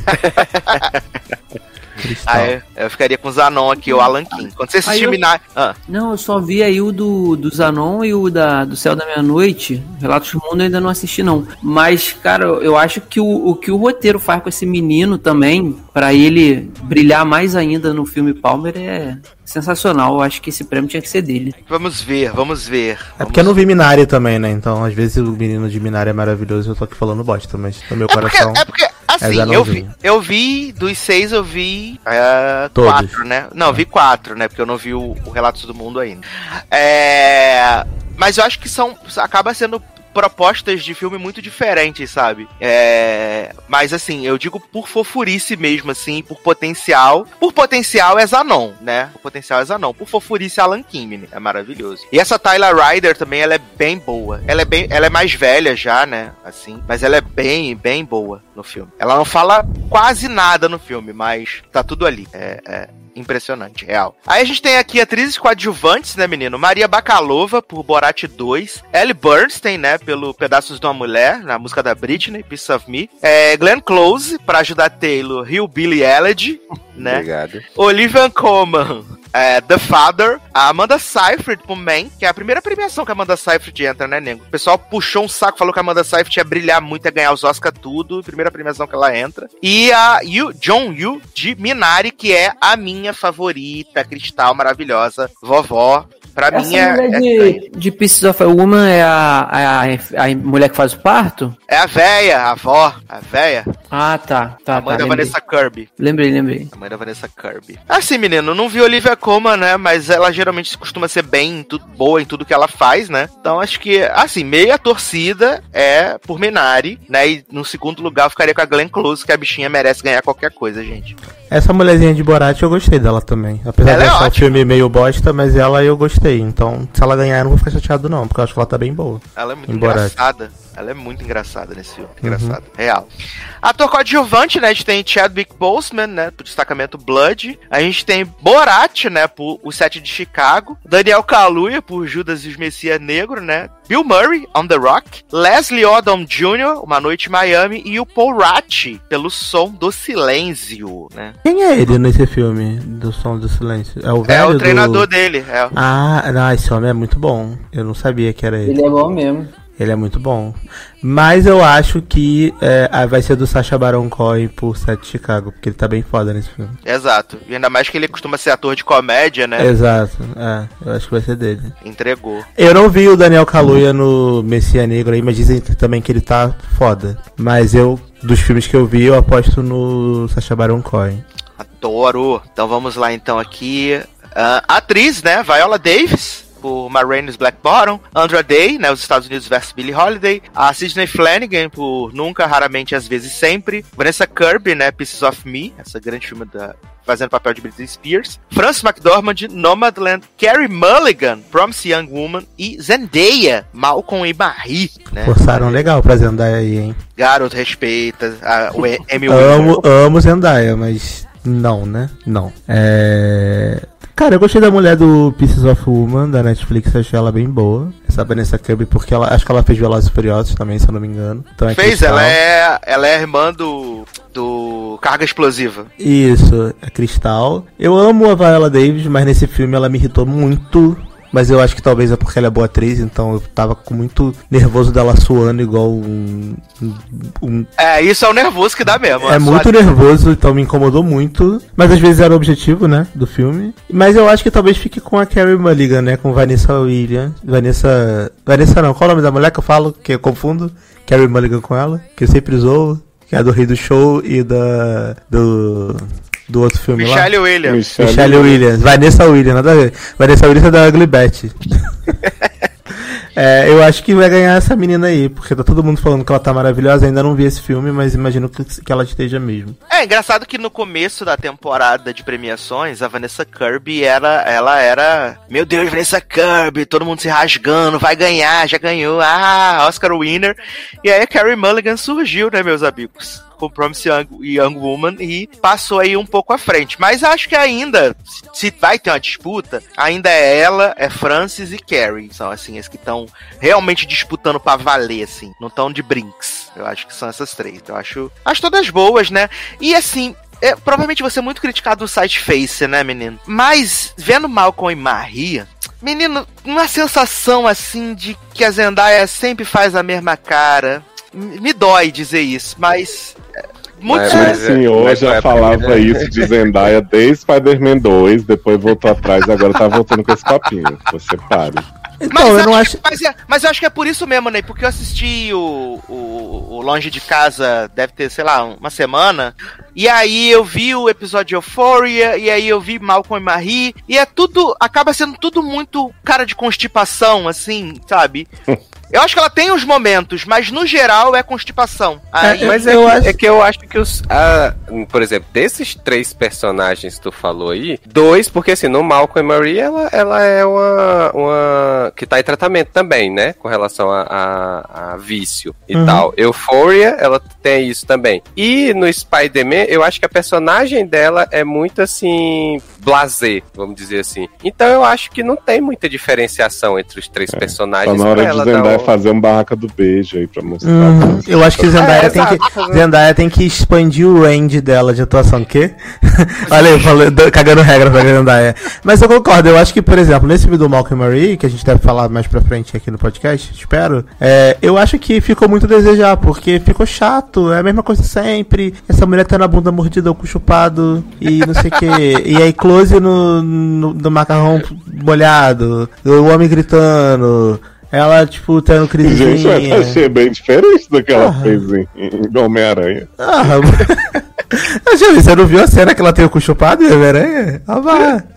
Cristal. Ah, é, eu ficaria com Zanon aqui, ou Alan Kim. Quando você Aí assistir eu- Minari... Ah, Não, eu só vi aí o do, do Zanon e o da, do Céu da Meia-Noite. Relatos do Mundo eu ainda não assisti, não. Mas, cara, eu acho que o, o que o roteiro faz com esse menino também, pra ele brilhar mais ainda no filme Palmer, é sensacional. Eu acho que esse prêmio tinha que ser dele. vamos ver, vamos ver. É porque eu não vi Minari também, né? Então, às vezes o menino de Minari é maravilhoso e eu tô aqui falando bosta, mas no meu É porque, coração. é porque assim, é eu vi, eu vi dos seis, eu vi Todos. quatro, né? Não, vi quatro, né? Porque eu não vi o, o Relatos do Mundo ainda. É, mas eu acho que são. acaba sendo propostas de filme muito diferentes, sabe? É, mas assim, eu digo por fofurice mesmo, assim, por potencial. Por potencial é Zanon, né? Por potencial é Zanon. Por fofurice é Alan Kim, é maravilhoso. E essa Tyler Ryder também, ela é bem boa. Ela é bem, ela é mais velha já, né? Assim, mas ela é bem, bem boa no filme. Ela não fala quase nada no filme, mas tá tudo ali. É, é impressionante, real. Aí a gente tem aqui atrizes coadjuvantes, né, menino? Maria Bakalova, por Borat 2. Ellie Bernstein, né, pelo Pedaços de uma Mulher, na música da Britney, Piece of Me. É, Glenn Close, pra ajudar Taylor, Rio Billy Elliot, né? Obrigado. Olivia Colman, é, The Father, a Amanda Seyfried por Man, que é a primeira premiação que a Amanda Seyfried entra, né, nego? O pessoal puxou um saco, falou que a Amanda Seyfried ia brilhar muito, ia ganhar os Oscar tudo, primeira premiação que ela entra. E a Yu, John Yu, de Minari, que é a minha favorita, cristal maravilhosa, vovó. Pra Essa mim é, mulher é, de, de Pieces of a Woman é a, a, a mulher que faz o parto? é a véia, a avó, a véia, Ah, tá. tá a mãe tá, da lembrei. Vanessa Kirby. lembrei, lembrei. A mãe da Vanessa Kirby. Assim, menino, não vi Olivia Colman, né? Mas ela geralmente costuma ser bem tudo, boa em tudo que ela faz, né? Então acho que, assim, meia torcida é por Minari, né? E no segundo lugar eu ficaria com a Glenn Close, que a bichinha merece ganhar qualquer coisa, gente. Essa mulherzinha de Borat eu gostei dela também. Apesar Ela de é achar o ótima. filme meio bosta, mas ela eu gostei. Então, se ela ganhar, eu não vou ficar chateado, não, porque eu acho que ela tá bem boa. Ela é muito Em Borat. engraçada. Ela é muito engraçada nesse filme. Uhum. Engraçada. Real. Ator coadjuvante, né? A gente tem Chadwick Boseman, né? Por destacamento Blood. A gente tem Borat, né? Por O Sete de Chicago. Daniel Kaluuya, por Judas e os Messias Negro, né? Bill Murray, On The Rock. Leslie Odom Jr., Uma Noite em Miami. E o Paul Ratti, pelo Som do Silêncio, né? Quem é ele nesse filme do Som do Silêncio? É o velho É o do- treinador dele. É. Ah, não, esse homem é muito bom. Eu não sabia que era ele. Ele é bom mesmo. Ele é muito bom. Mas eu acho que é, vai ser do Sacha Baron Cohen por Sete de Chicago, porque ele tá bem foda nesse filme. Exato. E ainda mais que ele costuma ser ator de comédia, né? Exato, é, eu acho que vai ser dele. Entregou. Eu não vi o Daniel Kaluuya no Messia Negro aí, mas dizem também que ele tá foda. Mas eu, dos filmes que eu vi, eu aposto no Sacha Baron Cohen. Adoro. Então vamos lá então aqui. Ah, atriz, né? Viola Davis. Por Ma Rainey's Black Bottom, Andra Day, né, os Estados Unidos versus Billie Holiday, a Sidney Flanagan por Nunca, Raramente, Às Vezes Sempre, Vanessa Kirby, né, Pieces of Me, essa grande filme da fazendo papel de Britney Spears, Frances McDormand, Nomadland, Carrie Mulligan, Promise Young Woman e Zendaya, Malcolm e Marie, né? Forçaram legal pra Zendaya aí, hein? Garoto respeita, a, o Emmy Amo, amo Zendaya, mas não, né? Não. É... Cara, eu gostei da mulher do Pieces of Woman, da Netflix, achei ela bem boa. Essa Vanessa Kirby, porque ela, acho que ela fez Velozes e Furiosos também, se eu não me engano. Então é Fez, Cristal. ela é, ela é irmã do, do Carga Explosiva. Isso, é Cristal. Eu amo a Viola Davis, mas nesse filme ela me irritou muito. Mas eu acho que talvez é porque ela é boa atriz, então eu tava com muito nervoso dela suando igual um. um- É, isso é o nervoso que dá mesmo. é muito sua- nervoso, então me incomodou muito. Mas às vezes era o objetivo, né? Do filme. Mas eu acho que talvez fique com a Carrie Mulligan, né? Com Vanessa Williams. Vanessa. Vanessa não, qual é o nome da mulher que eu falo? Que eu confundo? Carrie Mulligan com ela? Que eu sempre usou. Que é a do Rei do Show e da. Do. Do outro filme lá. Michelle Williams. Michelle, Michelle Williams. Vanessa Williams, nada a ver. Vanessa Williams é da Ugly Betty. É, eu acho que vai ganhar essa menina aí, porque tá todo mundo falando que ela tá maravilhosa. Ainda não vi esse filme, mas imagino que, que ela esteja mesmo. É engraçado que no começo da temporada de premiações, a Vanessa Kirby era, ela era, meu Deus, Vanessa Kirby, todo mundo se rasgando, vai ganhar, já ganhou, ah, Oscar winner. E aí a Carrie Mulligan surgiu, né, meus amigos? Com Promise Young, Young Woman e passou aí um pouco à frente. Mas acho que ainda, se vai ter uma disputa, ainda é ela, é Francis e Carrie. São assim, as que estão realmente disputando pra valer, assim. Não estão de brinks. Eu acho que são essas três. Eu acho, acho todas boas, né? E assim, é, provavelmente você é muito criticado no site Face, né, menino? Mas, vendo Malcolm e Maria, menino, uma sensação assim de que a Zendaya sempre faz a mesma cara. Me dói dizer isso, mas. é, Muito Mas- O mas- senhor mas já falava primeira- isso de Zendaya desde Spider-Man 2, depois voltou atrás e agora tá voltando com esse papinho. Você pare. Então, eu não acho. Mas, é, mas eu acho que é por isso mesmo, Ney, porque eu assisti o, o, o Longe de Casa, deve ter, sei lá, uma semana, e aí eu vi o episódio de Euphoria, e aí eu vi Malcolm e Marie, e é tudo, acaba sendo tudo muito cara de constipação, assim, sabe? Eu acho que ela tem os momentos, mas no geral é constipação. Aí, Mas é, que, é que eu acho que os. a- por exemplo, desses três personagens que tu falou aí, dois, porque assim, no Malcolm e Marie, ela, ela é uma, uma. que tá em tratamento também, né? Com relação a, a- a vício e Uhum. tal. Euphoria, ela tem isso também. E no Spider-Man, eu acho que a personagem dela é muito assim. blazer, vamos dizer assim. Então eu acho que não tem muita diferenciação entre os três Tá personagens. na hora pra de ela fazer um barraca do beijo aí pra mostrar. Uhum. Eu acho que Zendaya, É, tem exato. que Zendaya tem que expandir o range dela de atuação. O quê? Olha aí, falando, cagando regra pra Zendaya. Mas eu concordo, eu acho que, por exemplo, nesse vídeo do Malcolm e Marie, que a gente deve falar mais pra frente aqui no podcast, espero, é, eu acho que ficou muito a desejar, porque ficou chato, é a mesma coisa sempre. Essa mulher tá na bunda mordida ou com chupado e não sei o que. E aí, close no, no, no macarrão molhado, o homem gritando. Ela, tipo, tendo Gente, mas crisezinha. achei bem diferente do que ela Ah. fez em, em Homem-Aranha. Ah. Júlio, você não viu a cena que ela tem o cu chupado e Homem-Aranha? Ah, vá.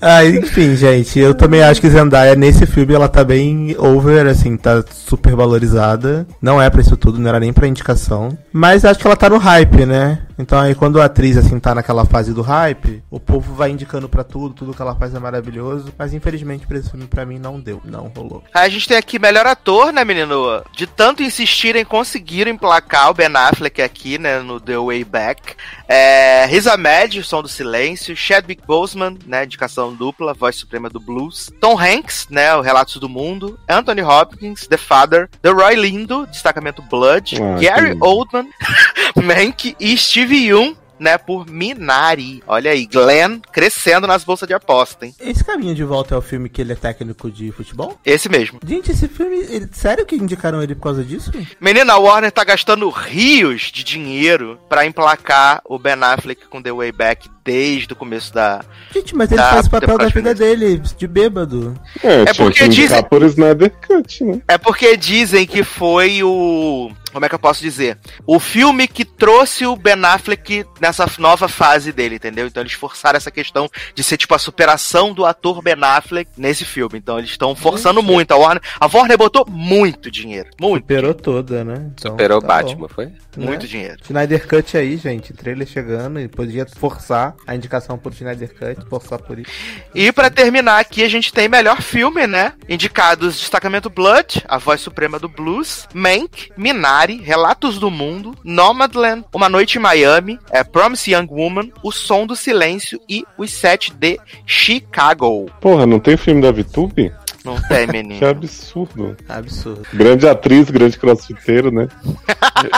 Ah, enfim, gente, eu também acho que Zendaya nesse filme ela tá bem over, assim, tá super valorizada. Não é pra isso tudo, não era nem pra indicação. Mas acho que ela tá no hype, né? Então aí quando a atriz, assim, tá naquela fase do hype, o povo vai indicando pra tudo, tudo que ela faz é maravilhoso. Mas infelizmente pra esse filme, pra mim, não deu, não rolou. A gente tem aqui melhor ator, né, menino? De tanto insistirem, conseguiram emplacar o Ben Affleck aqui, né, no The Way Back. É, Riz Ahmed, Som do Silêncio. Chadwick Boseman, né, indicação dupla, voz suprema do blues. Tom Hanks, né, o Relatos do Mundo. Anthony Hopkins, The Father. The Roy Lindo, destacamento Blood. Ah, Gary que. Oldman, Mank e Steve Young. né, por Minari. Olha aí, Glenn crescendo nas bolsas de aposta, hein? Esse caminho de volta é o filme que ele é técnico de futebol? Esse mesmo. Gente, esse filme, ele- sério que indicaram ele por causa disso? Menina, a Warner tá gastando rios de dinheiro pra emplacar o Ben Affleck com The Way Back desde o começo da. Gente, mas ele Tá, faz o papel da vida dele, de bêbado. É, tinha porque dizem- por Snyder Cut, né? É porque dizem que foi o. Como é que eu posso dizer? O filme que trouxe o Ben Affleck nessa nova fase dele, entendeu? Então eles forçaram essa questão de ser tipo a superação do ator Ben Affleck nesse filme. Então eles estão forçando muito. A Warner, a Warner botou muito dinheiro. Muito. Superou toda, né? Então, Superou o tá bom. Batman, foi? Muito Né? dinheiro. Snyder Cut aí, gente. Trailer chegando e podia forçar a indicação por Snyder Cut, forçar por isso. E pra terminar aqui, a gente tem melhor filme, né? Indicados Destacamento Blood, A Voz Suprema do Blues, Mank, Minari, Relatos do Mundo, Nomadland, Uma Noite em Miami, é, Promise Young Woman, O Som do Silêncio e Os Sete de Chicago. Porra, não tem filme da VTube? Não tem, Que menino. absurdo. Absurdo. Grande atriz, grande crossfiteiro, né?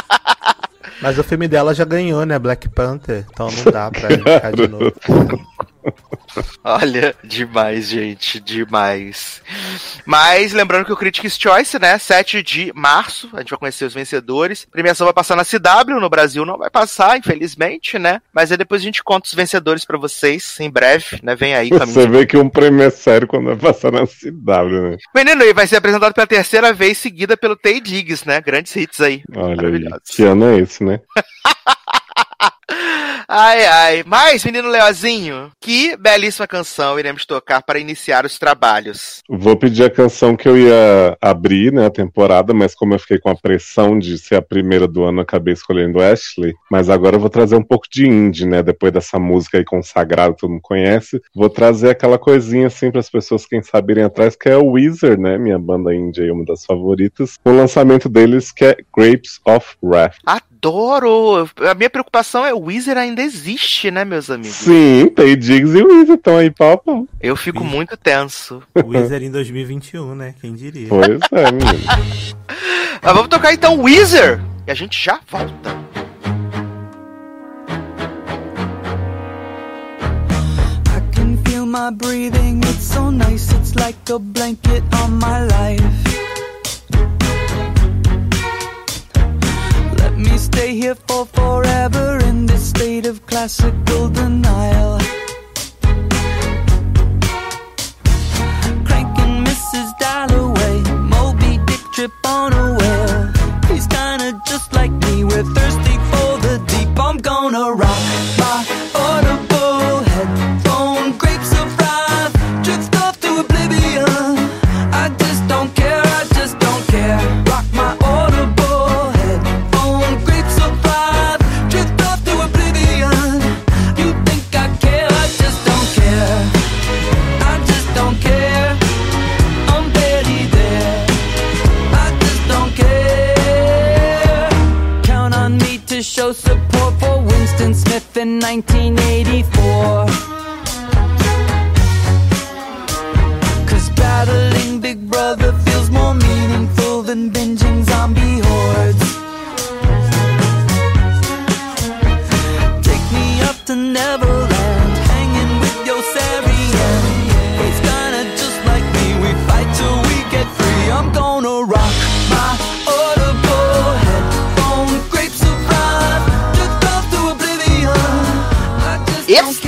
Mas o filme dela já ganhou, né? Black Panther. Então não dá pra indicar de novo. Olha, demais, gente, demais. Mas lembrando que o Critics' Choice, né, 7 de março, a gente vai conhecer os vencedores. A premiação vai passar na CW, no Brasil não vai passar, infelizmente, né? Mas aí depois a gente conta os vencedores pra vocês em breve, né? Vem aí, caminho Você vê que um prêmio é sério quando vai passar na CW, né? Menino, e vai ser apresentado pela terceira vez seguida pelo Tay Diggs, né? Grandes hits aí. Olha aí. Que ano é esse, né? Ai, ai. Mas, menino Leozinho, que belíssima canção iremos tocar para iniciar os trabalhos. Vou pedir a canção que eu ia abrir, né, a temporada, mas como eu fiquei com a pressão de ser a primeira do ano, acabei escolhendo Ashley. Mas agora eu vou trazer um pouco de indie, né, depois dessa música aí consagrada que todo mundo conhece. Vou trazer aquela coisinha assim para as pessoas, quem sabe, irem atrás, que é o Weezer, né, minha banda indie aí, uma das favoritas. O lançamento deles que é Grapes of Wrath. Adoro! A minha preocupação é o Weezer ainda existe, né, meus amigos? Sim, Tay Diggs e Weezer estão aí pau. Eu fico muito tenso. Wizard em 2021, né? Quem diria? Pois é, menino. Mas vamos tocar então Weezer e a gente já volta. I can feel my breathing, it's so nice, it's like a blanket on my life. Me stay here for forever in this state of classical denial. Cranking Mrs. Dalloway, Moby Dick trip on a 1984. Cause battling Big Brother feels more meaningful than binging zombie hordes. Take me up to Neverland,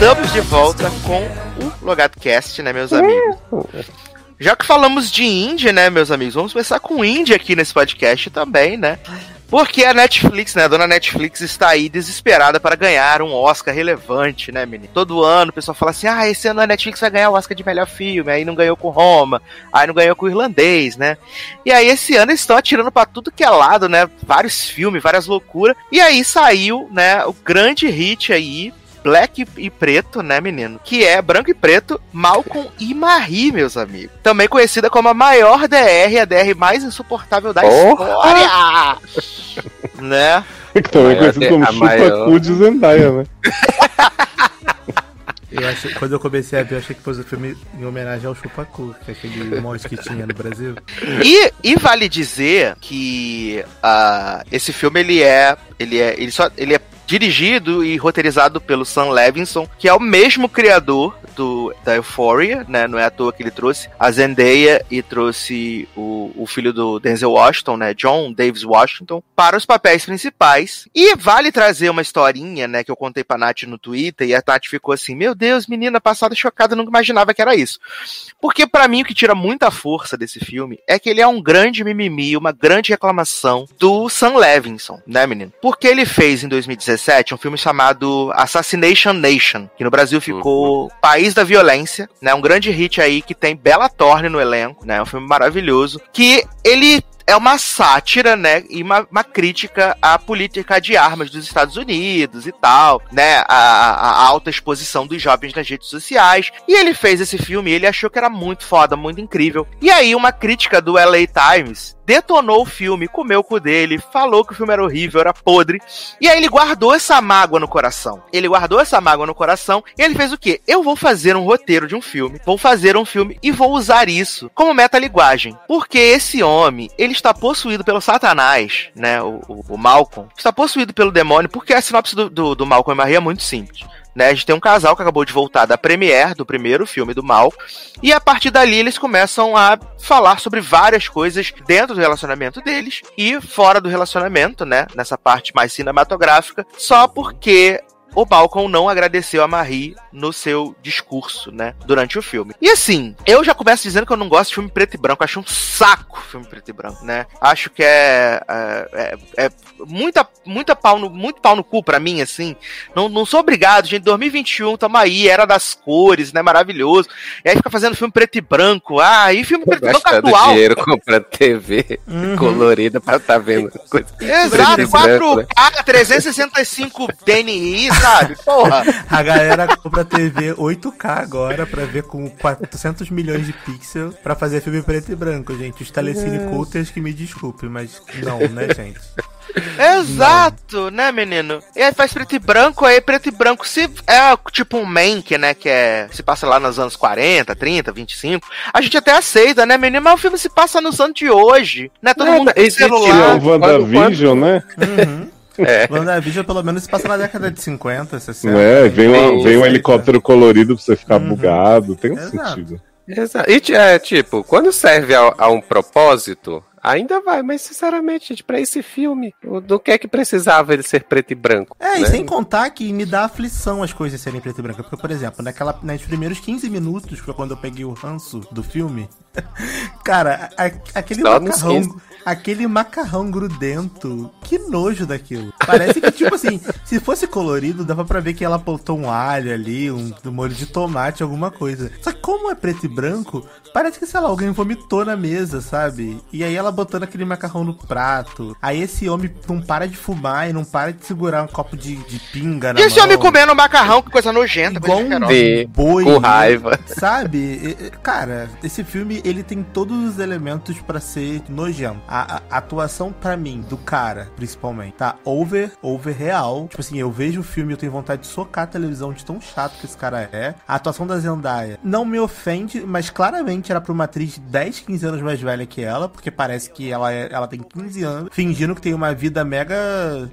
Estamos de volta com o Logado Cast, né, meus amigos? Já que falamos de indie, né, meus amigos, vamos começar com indie aqui nesse podcast também, né? Porque a Netflix, né, a dona Netflix está aí desesperada para ganhar um Oscar relevante, né, menino? Todo ano o pessoal fala assim: ah, esse ano a Netflix vai ganhar o Oscar de melhor filme, aí não ganhou com Roma, aí não ganhou com o Irlandês, né? E aí esse ano eles estão atirando para tudo que é lado, né? Vários filmes, várias loucuras. E aí saiu, né, o grande hit aí, Black e preto, né, menino? Que é branco e preto, Malcolm e Marie, meus amigos. Também conhecida como a maior DR, a DR mais insuportável da Porra! história. né? Que também é maior conhecido como maior- chupa-cu de Zendaya, né? Eu achei, quando eu comecei a ver, eu achei que fosse o filme em homenagem ao Chupacu, que é aquele monstro que tinha no Brasil. E, e vale dizer que ah, esse filme ele é, ele é, ele só, ele é dirigido e roteirizado pelo Sam Levinson, que é o mesmo criador do, da Euphoria, né? Não é à toa que ele trouxe a Zendaya e trouxe o, o filho do Denzel Washington, né? John Davis Washington, para os papéis principais. E vale trazer uma historinha, né? Que eu contei pra Nath no Twitter e a Nath ficou assim: Meu Deus, menina passada chocada, nunca imaginava que era isso. Porque para mim o que tira muita força desse filme é que ele é um grande mimimi, uma grande reclamação do Sam Levinson, né, menino? Porque ele fez em 2017 um filme chamado Assassination Nation, que no Brasil ficou País da Violência, né? Um grande hit aí que tem Bella Thorne no elenco, né? Um filme maravilhoso. Que ele é uma sátira, né? E uma, uma, crítica à política de armas dos Estados Unidos e tal, né? A, a, alta exposição dos jovens nas redes sociais. E ele fez esse filme e ele achou que era muito foda, muito incrível. E aí, uma crítica do LA Times detonou o filme, comeu o cu dele, falou que o filme era horrível, era podre. E aí ele guardou essa mágoa no coração. Ele guardou essa mágoa no coração e ele fez o quê? Eu vou fazer um roteiro de um filme, vou fazer um filme e vou usar isso como metalinguagem. Porque esse homem, ele está possuído pelo Satanás, né? O, o, o Malcolm, está possuído pelo demônio, porque a sinopse do, do, do Malcolm e Maria é muito simples. Né, a gente tem um casal que acabou de voltar da premiere do primeiro filme do Mal, e a partir dali eles começam a falar sobre várias coisas dentro do relacionamento deles e fora do relacionamento, né? Nessa parte mais cinematográfica, só porque o Malcolm não agradeceu a Marie no seu discurso, né, durante o filme. E assim, eu já começo dizendo que eu não gosto de filme preto e branco, acho um saco filme preto e branco, né? Acho que é, é, é, é muita, muita pau no, muito pau no cu pra mim, assim. Não, não sou obrigado, gente. 2021, tamo aí, era das cores, né? Maravilhoso. E aí fica fazendo filme preto e branco. Ah, e filme preto e branco atual. dinheiro comprando TV uhum. colorida pra tá vendo coisa. Exato, 4K, né? 365 DNI, sabe? Porra. A galera compra TV 8K agora pra ver com 400 milhões de pixels pra fazer filme preto e branco, gente. Os telecine culters que me desculpe, mas não, né, gente? Exato, não. né, menino? E aí faz preto e branco, aí preto e branco se é tipo um Mank, né, que é se passa lá nos anos 40, 30, 25, a gente até aceita, né, menino? Mas o filme se passa nos anos de hoje, né? Todo é, mundo tem celular. o WandaVision, né? Uhum. É. WandaVision pelo menos se passa na década de 50, 60. É, vem, uma, vem um helicóptero colorido pra você ficar uhum. bugado, tem um Exato. sentido. Exato. E é, tipo, quando serve a, a um propósito, Ainda vai, mas sinceramente, gente, pra esse filme, do que é que precisava ele ser preto e branco? É, né? e sem contar que me dá aflição as coisas serem preto e branco. Porque, por exemplo, naquela, nos primeiros 15 minutos, foi quando eu peguei o ranço do filme, cara, a, aquele Só macarrão. Aquele macarrão grudento, que nojo daquilo. Parece que, tipo assim, se fosse colorido, dava pra ver que ela botou um alho ali, um, um molho de tomate, alguma coisa. Só que como é preto e branco, parece que, sei lá, alguém vomitou na mesa, sabe? E aí ela botando aquele macarrão no prato. Aí esse homem não para de fumar e não para de segurar um copo de, de pinga na E esse mão. homem comendo macarrão, que coisa nojenta, Igual coisa um boi. Com raiva. Sabe? Cara, esse filme, ele tem todos os elementos para ser nojento. A, a, atuação, para mim, do cara, principalmente, tá over, over real. Tipo assim, eu vejo o filme e eu tenho vontade de socar a televisão de tão chato que esse cara é. A atuação da Zendaya não me ofende, mas claramente era pra uma atriz 10, 15 anos mais velha que ela, porque parece que ela, é, ela tem 15 anos, fingindo que tem uma vida mega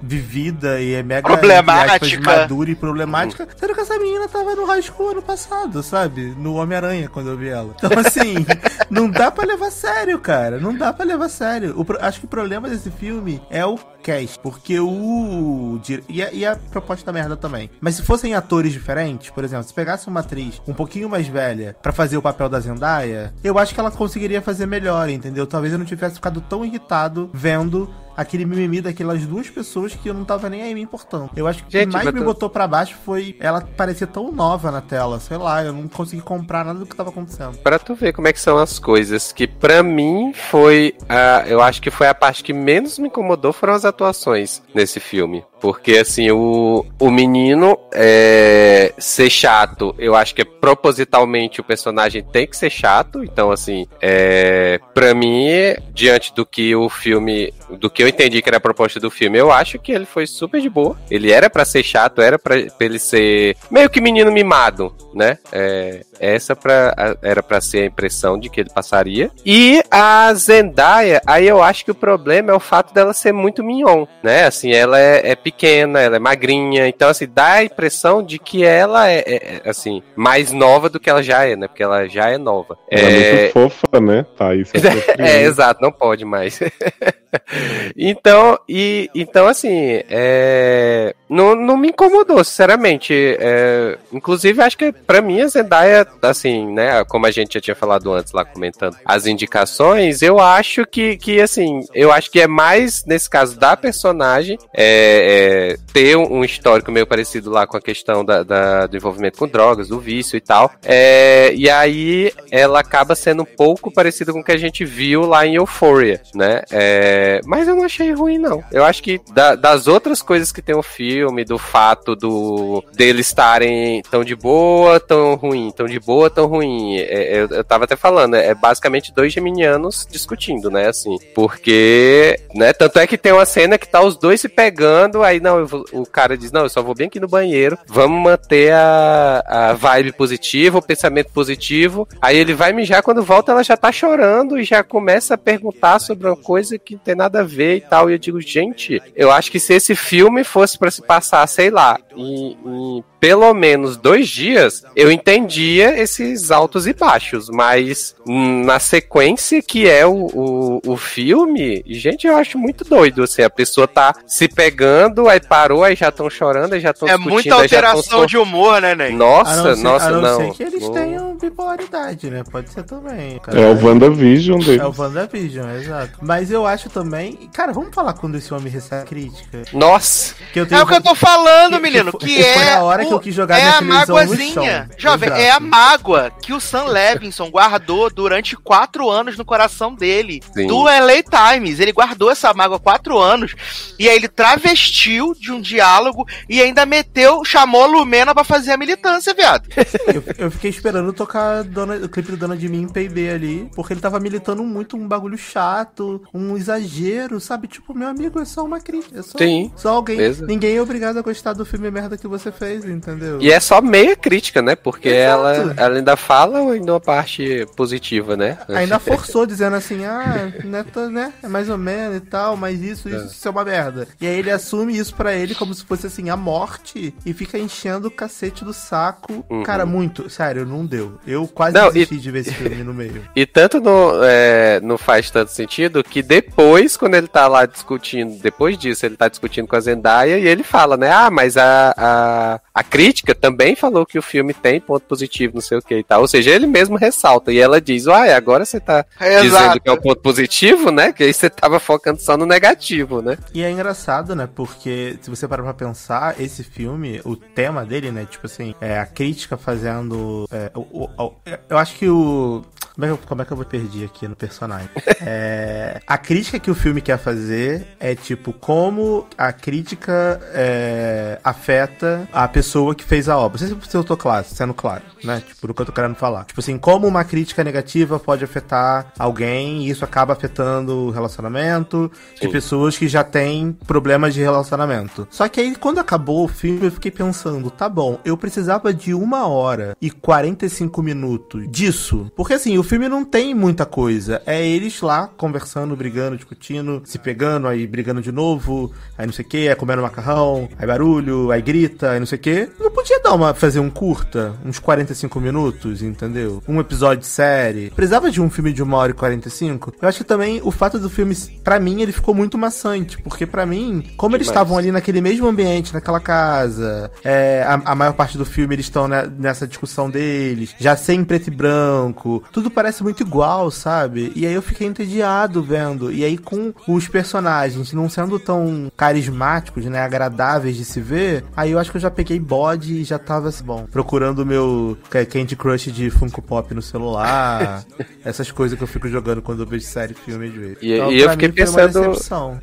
vivida e é mega problemática, madura e problemática, sendo que essa menina tava no high school ano passado, sabe? No Homem-Aranha, quando eu vi ela. Então, assim, não dá pra levar sério, cara. Não dá pra levar sério. O, acho que o problema desse filme é o cast, porque o. E a, e a proposta da merda também. Mas se fossem atores diferentes, por exemplo, se pegasse uma atriz um pouquinho mais velha para fazer o papel da Zendaya, eu acho que ela conseguiria fazer melhor, entendeu? Talvez eu não tivesse ficado tão irritado vendo aquele mimimi daquelas duas pessoas que eu não tava nem aí me importando. Eu acho que o que mais me botou para baixo foi ela parecer tão nova na tela, sei lá, eu não consegui comprar nada do que tava acontecendo. Para tu ver como é que são as coisas, que para mim foi, a, eu acho que foi a parte que menos me incomodou foram as atuações nesse filme. Porque, assim, o, o menino é, ser chato, eu acho que é propositalmente o personagem tem que ser chato. Então, assim, é, pra mim, diante do que o filme, do que eu entendi que era a proposta do filme. Eu acho que ele foi super de boa. Ele era para ser chato, era para ele ser meio que menino mimado, né? É, essa pra, era para ser a impressão de que ele passaria. E a Zendaya, aí eu acho que o problema é o fato dela ser muito mignon, né? Assim, ela é, é pequena, ela é magrinha, então assim, dá a impressão de que ela é, é, é assim, mais nova do que ela já é, né? Porque ela já é nova. Ela é, muito fofa, né? Tá, isso é, exato, não pode mais. então, e, então assim, é, não, não me incomodou, sinceramente. É, inclusive, acho que para mim a Zendaya, assim, né, como a gente já tinha falado antes lá comentando as indicações, eu acho que, que assim, eu acho que é mais nesse caso da personagem é, é, ter um histórico meio parecido lá com a questão da, da do envolvimento com drogas, do vício e tal. É, e aí ela acaba sendo um pouco parecida com o que a gente viu lá em Euphoria, né? É, mas eu não achei ruim, não. Eu acho que da, das outras coisas que tem o filme, do fato do deles estarem tão de boa, tão ruim, tão de boa, tão ruim. É, eu, eu tava até falando, é, é basicamente dois geminianos discutindo, né? Assim, porque, né? Tanto é que tem uma cena que tá os dois se pegando, aí não, o cara diz, não, eu só vou bem aqui no banheiro, vamos manter a, a vibe positiva, o pensamento positivo. Aí ele vai mijar, quando volta ela já tá chorando e já começa a perguntar sobre uma coisa que não tem nada a ver e tal. E eu digo, gente, eu acho que se esse filme fosse para se passar, sei lá, em, em pelo menos dois dias, eu entendia esses altos e baixos, mas na sequência que é o, o, o filme, gente, eu acho muito doido, assim, a pessoa tá se pegando, aí parou, aí já estão chorando, aí já estão É muita alteração de humor, né, Ney? Nossa, ser, nossa, a não. não ser que eles tenham bipolaridade, né? Pode ser também. Cara. É o WandaVision deles. É o WandaVision, exato. Mas eu acho também... Cara, vamos falar quando esse homem recebe crítica. Nossa! Que tenho... É o que eu tô falando, que, menino, que, que, que é... a hora que eu quis jogar é minha a mágoazinha. Jovem, Exato. é a mágoa que o Sam Levinson guardou durante quatro anos no coração dele. Sim. Do LA Times. Ele guardou essa mágoa quatro anos. E aí ele travestiu de um diálogo e ainda meteu, chamou a Lumena pra fazer a militância, viado. Eu, eu fiquei esperando tocar Dona, o clipe do Dona de Mim em PB ali, porque ele tava militando muito um bagulho chato, um exagero, sabe? Tipo, meu amigo, é só uma crítica. É só, Sim, só alguém. Ninguém é obrigado a gostar do filme merda que você fez, entendeu? E é só meia crítica, né? Porque ela, ela ainda fala ainda uma parte positiva, né? Ainda forçou, dizendo assim, ah, neto, né? É mais ou menos e tal, mas isso, isso, é. isso é uma merda. E aí ele assume isso para ele como se fosse assim, a morte, e fica enchendo o cacete do saco. Uhum. Cara, muito, sério, não deu. Eu quase não, desisti e... de ver esse filme no meio. E tanto não, é, não faz tanto sentido que depois, quando ele tá lá discutindo, depois disso, ele tá discutindo com a Zendaya e ele fala, né? Ah, mas a, a, a crítica também falou que o filme tem ponto positivo, não sei o que e tal. Ou seja, ele mesmo ressalta. E ela diz, uai, agora você tá é dizendo que é o um ponto positivo, né? Que aí você tava focando só no negativo, né? E é engraçado, né? Porque se você parar pra pensar, esse filme, o tema dele, né? Tipo assim, é a crítica fazendo. É, o, o, o, eu acho que o. Como é que, eu, como é que eu vou perder aqui no personagem? é, a crítica que o filme quer fazer é tipo como a crítica é, afeta a pessoa que fez a obra. Não sei se eu tô claro, sendo claro, né? Tipo, do que eu tô querendo falar. Tipo assim, como uma crítica negativa pode afetar alguém e isso acaba afetando o relacionamento de Sim. pessoas que já têm problemas de relacionamento. Só que aí, quando acabou o filme, eu fiquei pensando, tá bom, eu precisava de uma hora e 45 minutos disso. Porque assim, o filme não tem muita coisa. É eles lá conversando, brigando, discutindo, se pegando, aí brigando de novo, aí não sei o que, aí comendo macarrão, aí barulho, aí grita, aí não sei o que. Não podia dar uma, fazer um curta, uns 45 minutos, entendeu? Um episódio de série. Precisava de um filme de uma hora e 45. Eu acho que também o fato do filme, para mim, ele ficou muito maçante, porque para mim, como eles estavam ali naquele mesmo ambiente, naquela casa, é, a, a, maior parte do filme eles estão nessa discussão deles, já sem preto e branco, tudo parece muito igual, sabe? E aí eu fiquei entediado vendo. E aí com os personagens não sendo tão carismáticos, né, agradáveis de se ver, aí eu acho que eu já peguei bode e já tava assim, bom, procurando o meu Candy Crush de Funko Pop no celular, essas coisas que eu fico jogando quando eu vejo série, filme de vez. E, então, e eu fiquei pensando,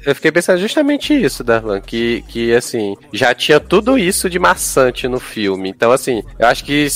eu fiquei pensando justamente isso, Darlan, que que assim, já tinha tudo isso de maçante no filme. Então assim, eu acho que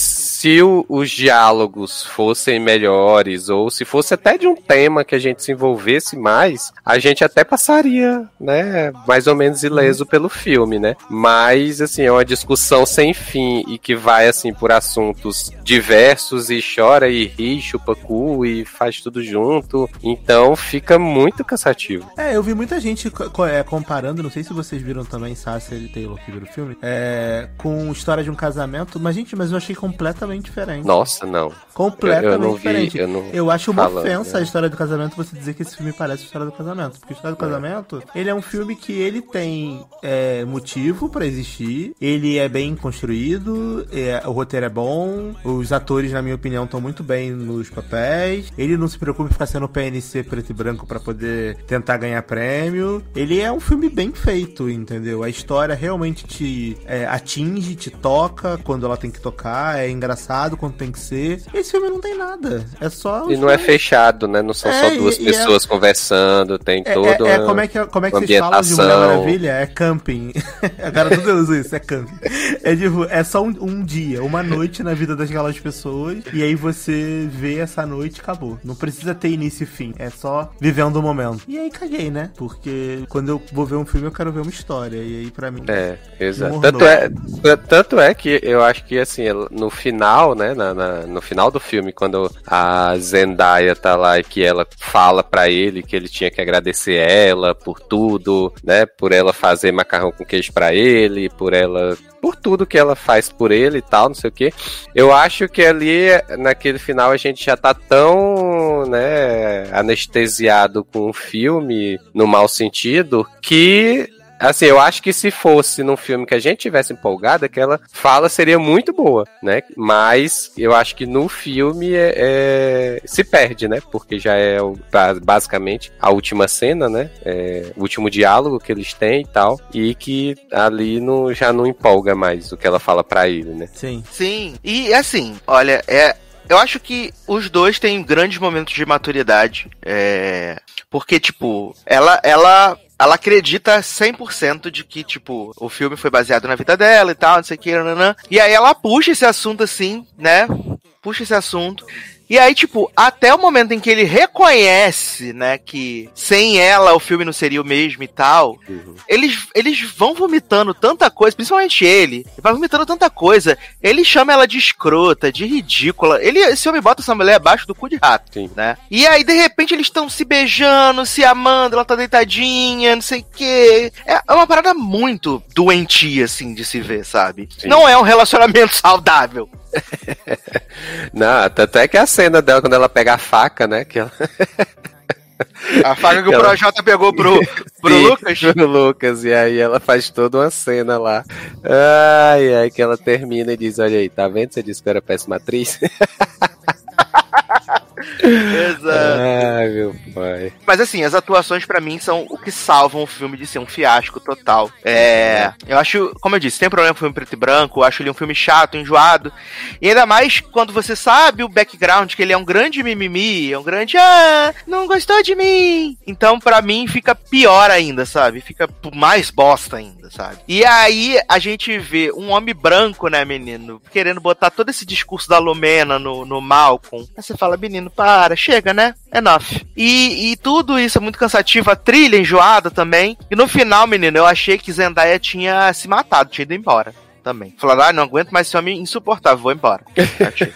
se o- os diálogos fossem melhores, ou se fosse até de um tema que a gente se envolvesse mais, a gente até passaria, né, mais ou menos ileso pelo filme, né? Mas, assim, é uma discussão sem fim e que vai, assim, por assuntos diversos e chora e ri, chupa cu e faz tudo junto. Então fica muito cansativo. É, eu vi muita gente é, comparando, não sei se vocês viram também, Sasha e Taylor que viram o filme, é, com História de um Casamento, mas gente, mas eu achei completamente diferente. Nossa, não. Completamente Eu- eu não vi, diferente. eu não- Eu acho uma falando, ofensa né? a História do Casamento você dizer que esse filme parece História do Casamento. Porque História do É. Casamento, ele é um filme que ele tem é, motivo pra existir, ele é bem construído, é, o roteiro é bom, os atores, na minha opinião, estão muito bem nos papéis, ele não se preocupa em ficar sendo PNC preto e branco pra poder tentar ganhar prêmio. Ele é um filme bem feito, entendeu? A história realmente te é, atinge, te toca quando ela tem que tocar, é engraçado quando tem que ser. Esse filme não tem nada, é só... E não é fechado, né? Não são É, só duas e- e pessoas conversando, tem É, todo. é, é uma- como é que, como é que vocês falam de. Mulher Maravilha? É camping. Agora tudo eu uso isso, é camping. É tipo, é só um, um dia, uma noite na vida daquelas pessoas, e aí você vê essa noite e acabou. Não precisa ter início e fim, é só vivendo o momento. E aí caguei, né? Porque quando eu vou ver um filme, eu quero ver uma história, e aí pra mim... É, exato. Tanto é, tanto é que eu acho que assim, no final, né, na, na- no final do filme, quando a Zendaya tá lá e que ela fala pra ele que ele tinha que agradecer ela por tudo, né, por ela fazer macarrão com queijo pra ele, por ela por tudo que ela faz por ele e tal, não sei o que. Eu acho que ali, naquele final, a gente já tá tão, né, anestesiado com o filme, no mau sentido, que Assim, eu acho que se fosse num filme que a gente tivesse empolgado, aquela fala seria muito boa, né? Mas eu acho que no filme é, é- se perde, né? Porque já é basicamente a última cena, né? É, o último diálogo que eles têm e tal. E que ali não, já não empolga mais o que ela fala pra ele, né? Sim. Sim, e assim, olha, é. Eu acho que os dois têm grandes momentos de maturidade. É, porque, tipo, ela, ela, ela acredita 100% de que, tipo, o filme foi baseado na vida dela e tal, não sei o que, nananã. E aí ela puxa esse assunto assim, né? Puxa esse assunto. E aí, tipo, até o momento em que ele reconhece, né, que sem ela o filme não seria o mesmo e tal, eles, eles vão vomitando tanta coisa, principalmente ele, ele vai vomitando tanta coisa. Ele chama ela de escrota, de ridícula. Ele, esse homem bota essa mulher abaixo do cu de rato, Sim. né? E aí, de repente, eles estão se beijando, se amando, ela tá deitadinha, não sei o quê. É é uma parada muito doentia, assim, de se ver, sabe? Sim. Não é um relacionamento saudável. Não, tanto é que a cena dela quando ela pega a faca, né? Que ela... A faca que o Ela- Projota pegou pro, pro Sim, Lucas. Pro Lucas, e aí ela faz toda uma cena lá. Ai, ai, que ela termina e diz: Olha aí, tá vendo? Você disse que eu era péssima atriz. Exato. Ai, meu pai. Mas assim, as atuações pra mim são o que salvam o filme de ser um fiasco total. É, eu acho, como eu disse, tem problema com o filme preto e branco, eu acho ele um filme chato, enjoado. E ainda mais quando você sabe o background, que ele é um grande mimimi, é um grande ah, não gostou de mim. Então pra mim fica pior ainda, sabe? Fica mais bosta ainda, sabe? E aí a gente vê um homem branco, né, menino, querendo botar todo esse discurso da Lumena no, no Malcolm. Aí você fala, menino, para, chega, né? Enough. E, e tudo isso é muito cansativo, a trilha enjoada também. E no final, menino, eu achei que Zendaya tinha se matado, tinha ido embora. Também. Falaram, ah, não aguento mais esse homem insuportável, vou embora. Achei.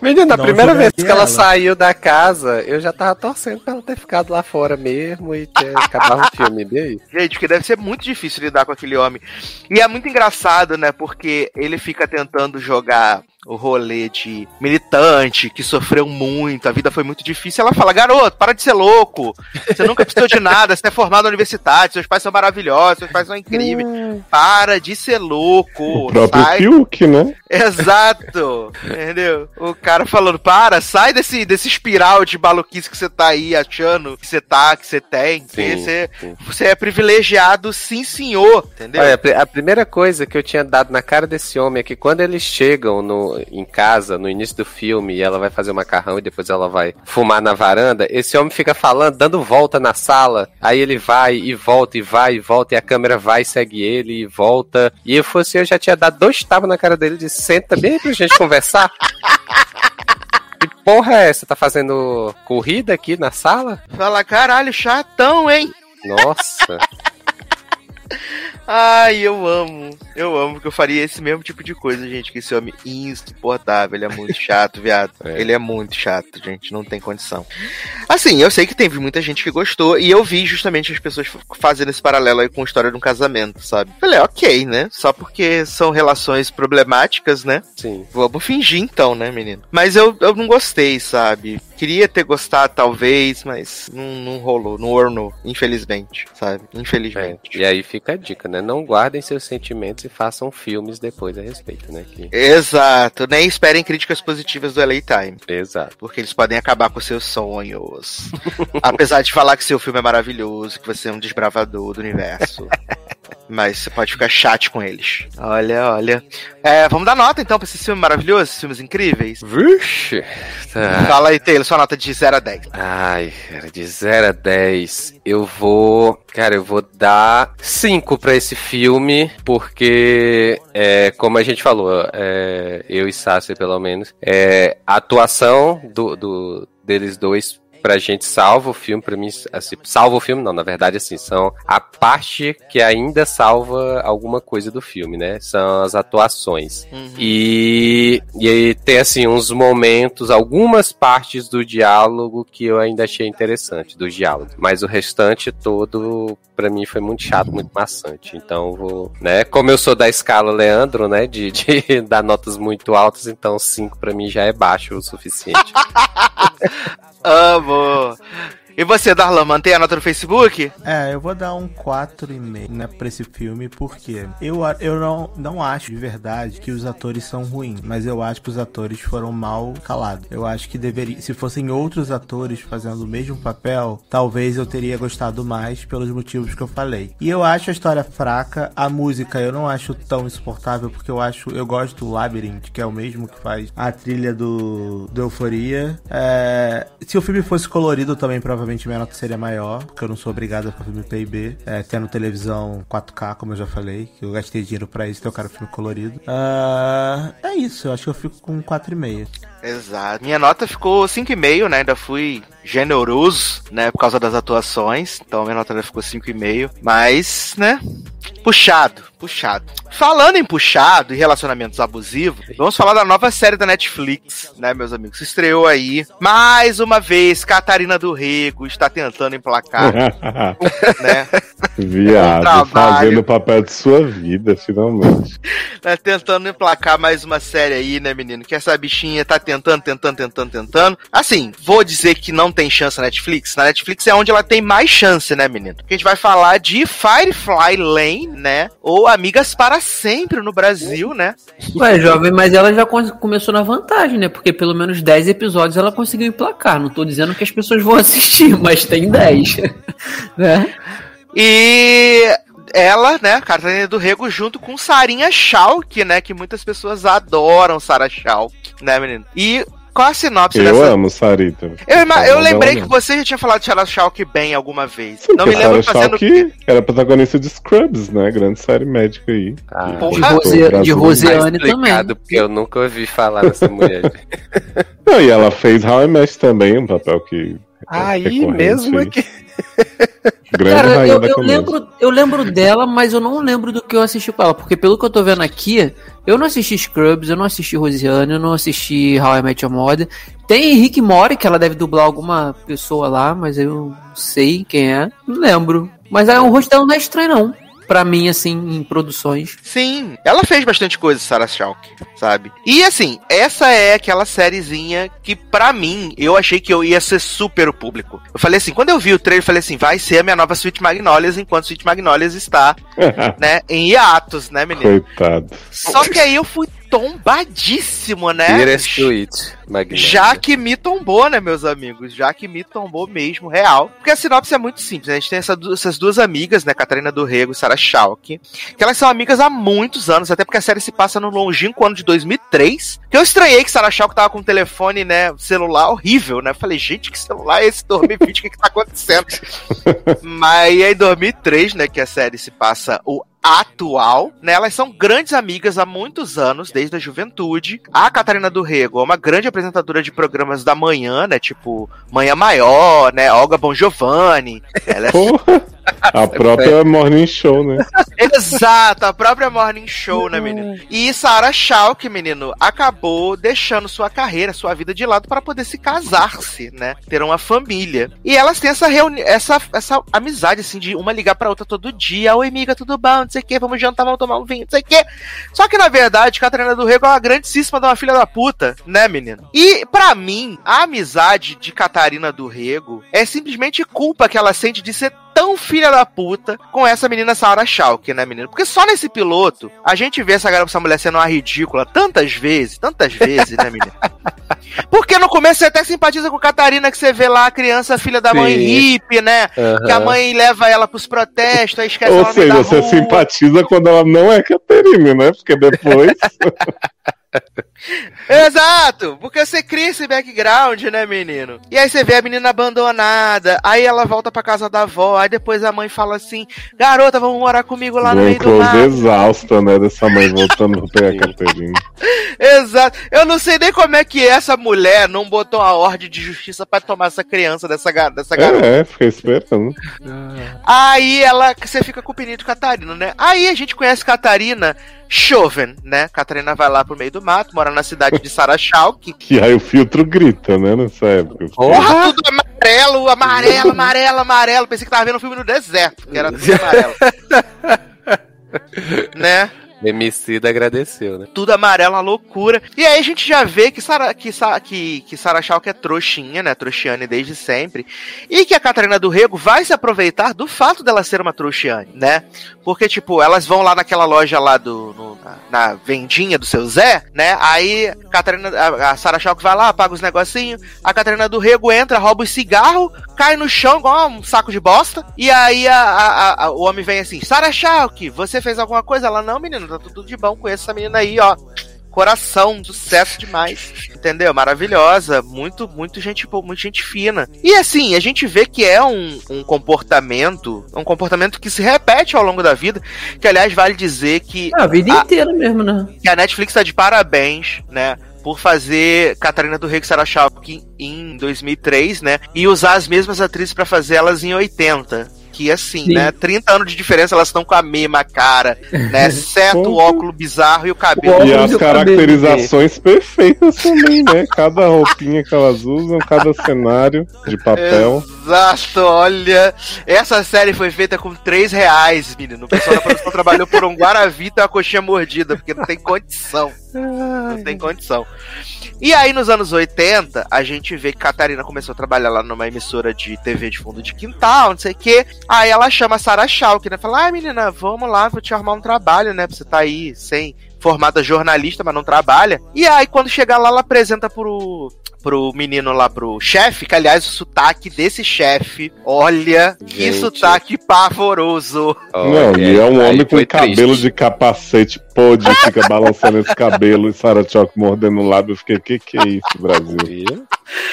Menina, a primeira vez que ela, ela. saiu da casa, eu já tava torcendo pra ela ter ficado lá fora mesmo e ter acabado o filme dele. Gente, porque deve ser muito difícil lidar com aquele homem. E é muito engraçado, né? Porque ele fica tentando jogar o rolê de militante, que sofreu muito, a vida foi muito difícil. Ela fala, garoto, para de ser louco. Você nunca precisou de nada, você é formado na universidade, seus pais são maravilhosos, seus pais são incríveis. Para de ser louco. O próprio sai Fiuk, né? Exato, entendeu? O cara falando, para, sai desse, desse espiral de maluquice que você tá aí achando que você tá, que você tem. que Sim, você, sim. você é privilegiado, sim senhor, entendeu? Olha, a primeira coisa que eu tinha dado na cara desse homem é que quando eles chegam no. Em casa, no início do filme, e ela vai fazer o macarrão e depois ela vai fumar na varanda, esse homem fica falando, dando volta na sala, aí ele vai e volta e vai e volta, e a câmera vai e segue ele e volta. E eu fosse, eu já tinha dado dois tapas na cara dele e disse, senta bem pra gente conversar. Que porra é essa? Tá fazendo corrida aqui na sala? Fala, caralho, chatão, hein? Nossa. Ai, eu amo. Eu amo que eu faria esse mesmo tipo de coisa, gente. Que esse homem insuportável. Ele é muito chato, viado. É. Ele é muito chato, gente. Não tem condição. Assim, eu sei que teve muita gente que gostou. E eu vi justamente as pessoas fazendo esse paralelo aí com a história de um casamento, sabe? Falei, ok, né? Só porque são relações problemáticas, né? Sim. Vamos fingir então, né, menino? Mas eu, eu não gostei, sabe? Queria ter gostado, talvez, mas não, não rolou, não ornou, infelizmente, sabe? É. Infelizmente. E aí fica a dica, né? Não guardem seus sentimentos e façam filmes depois a respeito, né? Que... Exato, nem esperem críticas positivas do LA Time, Exato. porque eles podem acabar com seus sonhos. Apesar de falar que seu filme é maravilhoso, que você é um desbravador do universo. Mas você pode ficar chat com eles. Olha, olha. É, vamos dar nota então pra esse filme maravilhoso, esses filmes incríveis. Vixe! Tá. Fala aí, Taylor, sua nota de 0 a 10. Ai, cara, de 0 a 10, eu vou. Cara, eu vou dar 5 pra esse filme, porque, é, como a gente falou, é, eu e Sassi, pelo menos, é, a atuação do, do- deles dois. Pra gente salva o filme, pra mim, assim, salva o filme, não, na verdade, assim, são a parte que ainda salva alguma coisa do filme, né? São as atuações. E, e aí tem assim uns momentos, algumas partes do diálogo que eu ainda achei interessante do diálogo, mas o restante todo pra mim foi muito chato, muito maçante. Então vou, né, como eu sou da escala Leandro, né, de, de dar notas muito altas, então 5 pra mim já é baixo o suficiente. Amo! E você, Darlan, mantém a nota no Facebook? É, eu vou dar um 4,5 né, pra esse filme, porque eu, eu não, não acho de verdade que os atores são ruins, mas eu acho que os atores foram mal calados. Eu acho que deveria, se fossem outros atores fazendo o mesmo papel, talvez eu teria gostado mais pelos motivos que eu falei. E eu acho a história fraca, a música eu não acho tão insuportável, porque eu acho, eu gosto do Labyrinth, que é o mesmo que faz a trilha do, do Euforia. É, se o filme fosse colorido também, provavelmente minha nota seria maior, porque eu não sou obrigado a fazer filme PIB, é, tendo televisão 4K, como eu já falei, que eu gastei dinheiro pra isso, então eu quero filme colorido. Ah, é isso, eu acho que eu fico com 4,5. Exato. Minha nota ficou 5,5, né? Ainda fui generoso, né? Por causa das atuações. Então minha nota ainda ficou 5,5. Mas, né? Puxado, puxado. Falando em puxado e relacionamentos abusivos, vamos falar da nova série da Netflix, né, meus amigos? Estreou aí. Mais uma vez, Catarina do Rego está tentando emplacar, né? Viado, fazendo o papel de sua vida, finalmente. tá tentando emplacar mais uma série aí, né, menino? Que essa bichinha tá tentando, tentando, tentando, tentando. Assim, vou dizer que não tem chance na Netflix. Na Netflix é onde ela tem mais chance, né, menino? Porque a gente vai falar de Firefly Lane, né? Ou Amigas para Sempre no Brasil, né? Ué, jovem, mas ela já começou na vantagem, né? Porque pelo menos 10 episódios ela conseguiu emplacar. Não tô dizendo que as pessoas vão assistir, mas tem 10. né? E ela, né, Catarina do Rego, junto com Sarinha Schalk, né? Que muitas pessoas adoram Sarah Schalk, né, menino? E qual a sinopse Eu dessa amo Sarita. Eu, eu mas lembrei que não. você já tinha falado de Sarah Schalk bem alguma vez. Sim, não me lembro Sarah fazendo. Schalk era protagonista de Scrubs, né? Grande série médica aí. Ah, De, de. Roseane também. porque eu nunca ouvi falar dessa mulher. Não, e ela fez How I Met também, um papel que. é Aí mesmo aí. aqui. Grande Cara, eu, eu lembro, eu lembro dela, mas eu não lembro do que eu assisti com ela. Porque pelo que eu tô vendo aqui, eu não assisti Scrubs, eu não assisti Rosiane, eu não assisti How I Met Your Mother. Tem Rick Mori, que ela deve dublar alguma pessoa lá, mas eu não sei quem é. Não lembro. Mas aí o rosto dela não é estranho, não. Pra mim, assim, em produções. Sim, ela fez bastante coisa, Sarah Schalk, sabe? E assim, essa é aquela sériezinha que, pra mim, eu achei que eu ia ser super o público. Eu falei assim, quando eu vi o trailer, eu falei assim, vai ser a minha nova Sweet Magnolias, enquanto Sweet Magnolias está, né, em hiatos, né, menino? Coitado. Só que aí eu fui tombadíssimo, né? Já que me tombou, né, meus amigos? Já que me tombou mesmo, real. Porque a sinopse é muito simples. né? A gente tem essa essas duas amigas, né, Catarina do Rego e Sarah Schalke, que elas são amigas há muitos anos, até porque a série se passa no longínquo ano de 2003. Que eu estranhei que Sarah Schalke tava com um telefone, né, celular horrível, né? Falei, gente, que celular é esse 2020? O que que tá acontecendo? Mas é em 2003, né, que a série se passa o atual, né? Elas são grandes amigas há muitos anos, desde a juventude. A Catarina do Rego é uma grande apresentadora de programas da manhã, né? Tipo Manhã Maior, né? Olga Bon Giovanni. Ela é! A própria Morning Show, né? Exato, a própria Morning Show, né, menino? E Sarah Schalke, menino, acabou deixando sua carreira, sua vida de lado para poder se casar-se, né? Ter uma família. E elas têm essa reuni essa, essa amizade, assim, de uma ligar pra outra todo dia. Oi, amiga, tudo bom? Não sei o que, vamos jantar, vamos tomar um vinho, não sei o que. Só que, na verdade, Catarina do Rego é uma grandíssima de uma filha da puta, né, menino? E, pra mim, a amizade de Catarina do Rego é simplesmente culpa que ela sente de ser tão filha da puta com essa menina Sarah Schalke, né, menino? Porque só nesse piloto a gente vê essa garota, essa mulher sendo uma ridícula tantas vezes, tantas vezes, né, menino? Porque no começo você até simpatiza com Catarina, que você vê lá a criança, filha da mãe Sim. hippie, né? Que a mãe leva ela pros protestos, aí esquece Ou seja, você rua. simpatiza quando ela não é Caterine, né? Porque depois. Exato! Porque você cria esse background, né, menino? E aí você vê a menina abandonada, aí ela volta pra casa da avó, aí depois a mãe fala assim: Garota, vamos morar comigo lá no Glenn meio do Close mato. exausta, né? Dessa mãe voltando pra pegar a Caterine. Exato. Eu não sei nem como é que essa mulher não botou a ordem de justiça pra tomar essa criança dessa, gar dessa garota. É, fiquei esperando. Aí ela, você fica com o peninho de Catarina, né? Aí a gente conhece Catarina Chauvin, né? Catarina vai lá pro meio do mato, mora na cidade de Sarachalk. E aí o filtro grita, né? Nessa época. Porra, tudo amarelo, amarelo, amarelo, amarelo. Pensei que tava vendo um filme no deserto, que era tudo amarelo. né? Emicida agradeceu, né? tudo amarelo, uma loucura. E aí a gente já vê que Sara, que, que, que Sarah Schalke é trouxinha, né? Trouxiane desde sempre. E que a Catarina do Rego vai se aproveitar do fato dela ser uma trouxiane, né? Porque, tipo, elas vão lá naquela loja lá do. no- na, na vendinha do seu Zé, né? Aí Catarina, a, a Sarah Schalke vai lá, paga os negocinhos. A Catarina do Rego entra, rouba os cigarros, cai no chão igual um saco de bosta. E aí a- a- a- o homem vem assim: Sarah Schalke, você fez alguma coisa? Ela, não, menino, tá tudo de bom. Conheço essa menina aí, ó. Coração, sucesso demais. Entendeu? Maravilhosa. Muito, muito gente, boa, muito gente fina. E assim, a gente vê que é um, um comportamento. Um comportamento que se repete ao longo da vida. Que, aliás, vale dizer que Ah, a vida Ah. inteira mesmo, né? que a Netflix tá de parabéns, né? Por fazer Catarina do Sarah Schalke em 2003, né? E usar as mesmas atrizes pra fazer elas em 80. Que assim, Sim. né? 30 anos de diferença, elas estão com a mesma cara, né? Exceto o óculos bizarro e o cabelo. O E as cabelo. caracterizações perfeitas também, né? Cada roupinha que elas usam, cada cenário de papel. Exato, olha. Essa série foi feita com 3 reais, menino. O pessoal da produção trabalhou por um Guaravita e uma coxinha mordida, porque não tem condição. Não tem condição. E aí, nos anos 80, a gente vê que Catarina começou a trabalhar lá numa emissora de TV de fundo de quintal, não sei o quê. Aí ela chama a Sarah Schalke, né? Fala, ah, menina, vamos lá, vou te arrumar um trabalho, né? Pra você tá aí sem formada jornalista, mas não trabalha. E aí, quando chegar lá, ela apresenta pro, pro menino lá, pro chefe, que aliás, o sotaque desse chefe, olha, que Gente. sotaque pavoroso. Não, e é um homem com cabelo triste. de capacete podre, fica balançando esse cabelo e Sarah Chalk mordendo o lábio. Eu fiquei, que que é isso, Brasil?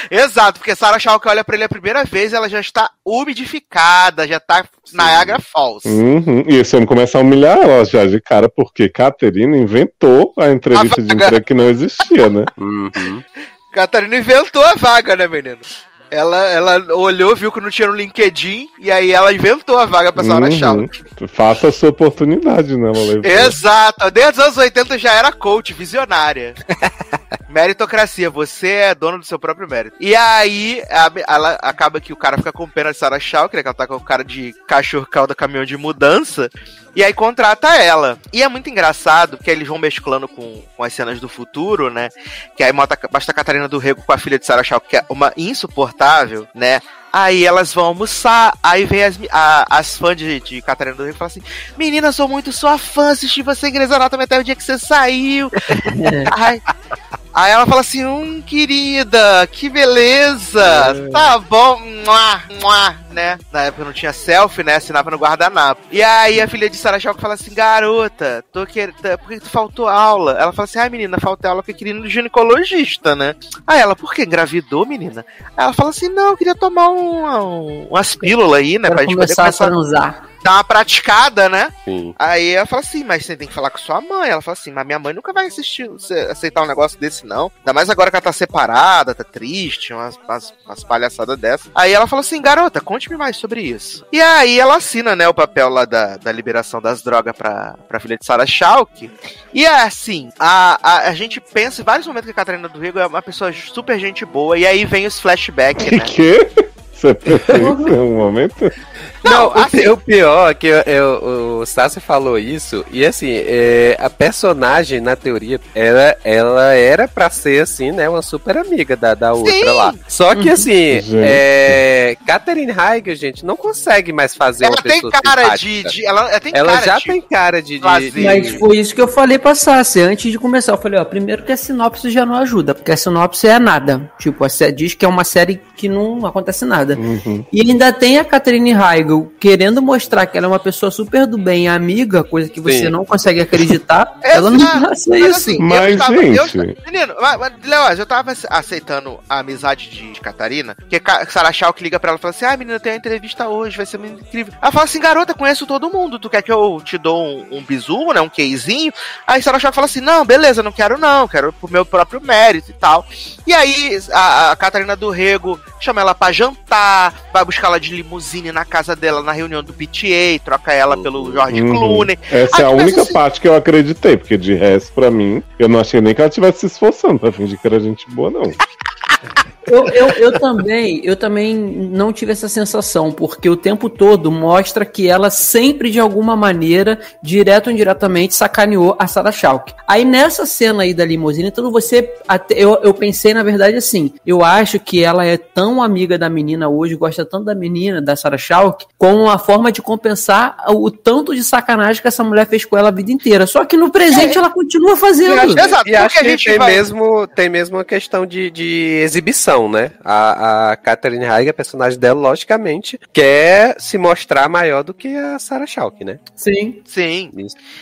Exato, porque Sarah Schalke olha pra ele a primeira vez, ela já está umidificada, já tá Niagara Falls. Uhum. E esse homem começa a humilhar ela já de cara, porque Caterina inventou a entrevista A de emprego que não existia, né? Uhum. Catarina inventou a vaga, né, menino? Ela, ela olhou, viu que não tinha no LinkedIn, e aí ela inventou a vaga pra Sarah Uhum. Faça a sua oportunidade, né, Valeu? Exato, desde os anos 80 já era coach, visionária. Meritocracia, você é dono do seu próprio mérito. E aí, ela acaba que o cara fica com pena de Sarah Schalke, né, que ela tá com o cara de cachorro calda caminhão de mudança, e aí contrata ela. E é muito engraçado, porque eles vão mesclando com, com as cenas do futuro, né, que aí mostra, basta a Catarina do Rego com a filha de Sarah Schalke, que é uma insuportável, né, Aí elas vão almoçar, aí vem as, a- as fãs de, de Catarina do Rio e falam assim: Menina, sou muito sua fã, assisti você em Grey's Anatomy até o dia que você saiu. aí, aí ela fala assim: Hum, querida, que beleza, tá bom, mua, mua, né? Na época não tinha selfie, né? Assinava no guardanapo. E aí a filha de Sarah Chalk fala assim: Garota, tô querendo. Por que tu faltou aula? Ela fala assim: Ai, menina, faltou aula porque eu queria ir no ginecologista, né? Aí ela, por que? Engravidou, menina? Aí ela fala assim: Não, eu queria tomar um, um- umas pílulas aí, né? Pra Pra gente poder começar a começar a transar. Dar uma praticada, né? Sim. Aí ela fala assim, mas você tem que falar com sua mãe. Ela fala assim, mas minha mãe nunca vai assistir, aceitar um negócio desse, não. Ainda mais agora que ela tá separada, tá triste, umas, umas, umas palhaçadas dessas. Aí ela fala assim, garota, conte-me mais sobre isso. E aí ela assina, né, o papel lá da, da liberação das drogas pra, pra filha de Sarah Schalk. E é assim, a, a, a gente pensa em vários momentos que a Catarina do Rigo é uma pessoa super gente boa, e aí vem os flashbacks, né? Que? Você um momento? Não, o, assim- o pior é que eu- eu- o Sassi falou isso, e assim, é, a personagem, na teoria, ela, ela era pra ser, assim, né, uma super amiga da, da outra Sim. lá. Só que, assim, Gente. é, Catherine Heigl, gente, não consegue mais fazer Ela uma tem pessoa cara de, de- Ela, ela tem Ela cara já de... tem cara de... de, Mas foi isso que eu falei pra Sassi antes de começar. Eu falei, ó, primeiro que a sinopse já não ajuda, porque a sinopse é nada. Tipo, a diz que é uma série que não acontece nada. Uhum. E ainda tem a Catherine Heigl querendo mostrar que ela é uma pessoa super do bem, amiga, coisa que você Sim. não consegue acreditar. ela não Mas, isso. assim, Mas, eu tava, gente- eu- menino, mas, mas, Leoz, eu tava aceitando a amizade de, de Catarina, porque Ca- Sarah Chalk liga pra ela e fala assim: Ah, menina, eu tenho uma entrevista hoje, vai ser muito incrível. Ela fala assim: Garota, conheço todo mundo, tu quer que eu te dou um, um bisu, né? Um queizinho? Aí Sarah Chalk fala assim: Não, beleza, não quero não, quero pro meu próprio mérito e tal. E aí a, a Catarina do Rego chama ela pra jantar, vai buscar ela de limusine na casa dela na reunião do PTA, troca ela pelo George Uhum. Clooney. Essa é a única assim- parte que eu acreditei, porque de resto, pra mim, eu não achei nem que ela estivesse se esforçando pra fingir que era gente boa, não. Eu, eu, eu também, eu também não tive essa sensação, porque o tempo todo mostra que ela sempre, de alguma maneira, direto ou indiretamente, sacaneou a Sarah Chalk. Aí nessa cena aí da limusine, então você. até- eu, eu pensei, na verdade, assim, eu acho que ela é tão amiga da menina hoje, gosta tanto da menina, da Sarah Chalk, como uma forma de compensar o tanto de sacanagem que essa mulher fez com ela a vida inteira. Só que no presente ela continua fazendo. Exato, E acho porque a que gente tem, vai- mesmo, tem mesmo uma questão de, de exibição, né? A, a Catherine Heigl, a personagem dela, logicamente, quer se mostrar maior do que a Sarah Chalk, né? Sim. Sim.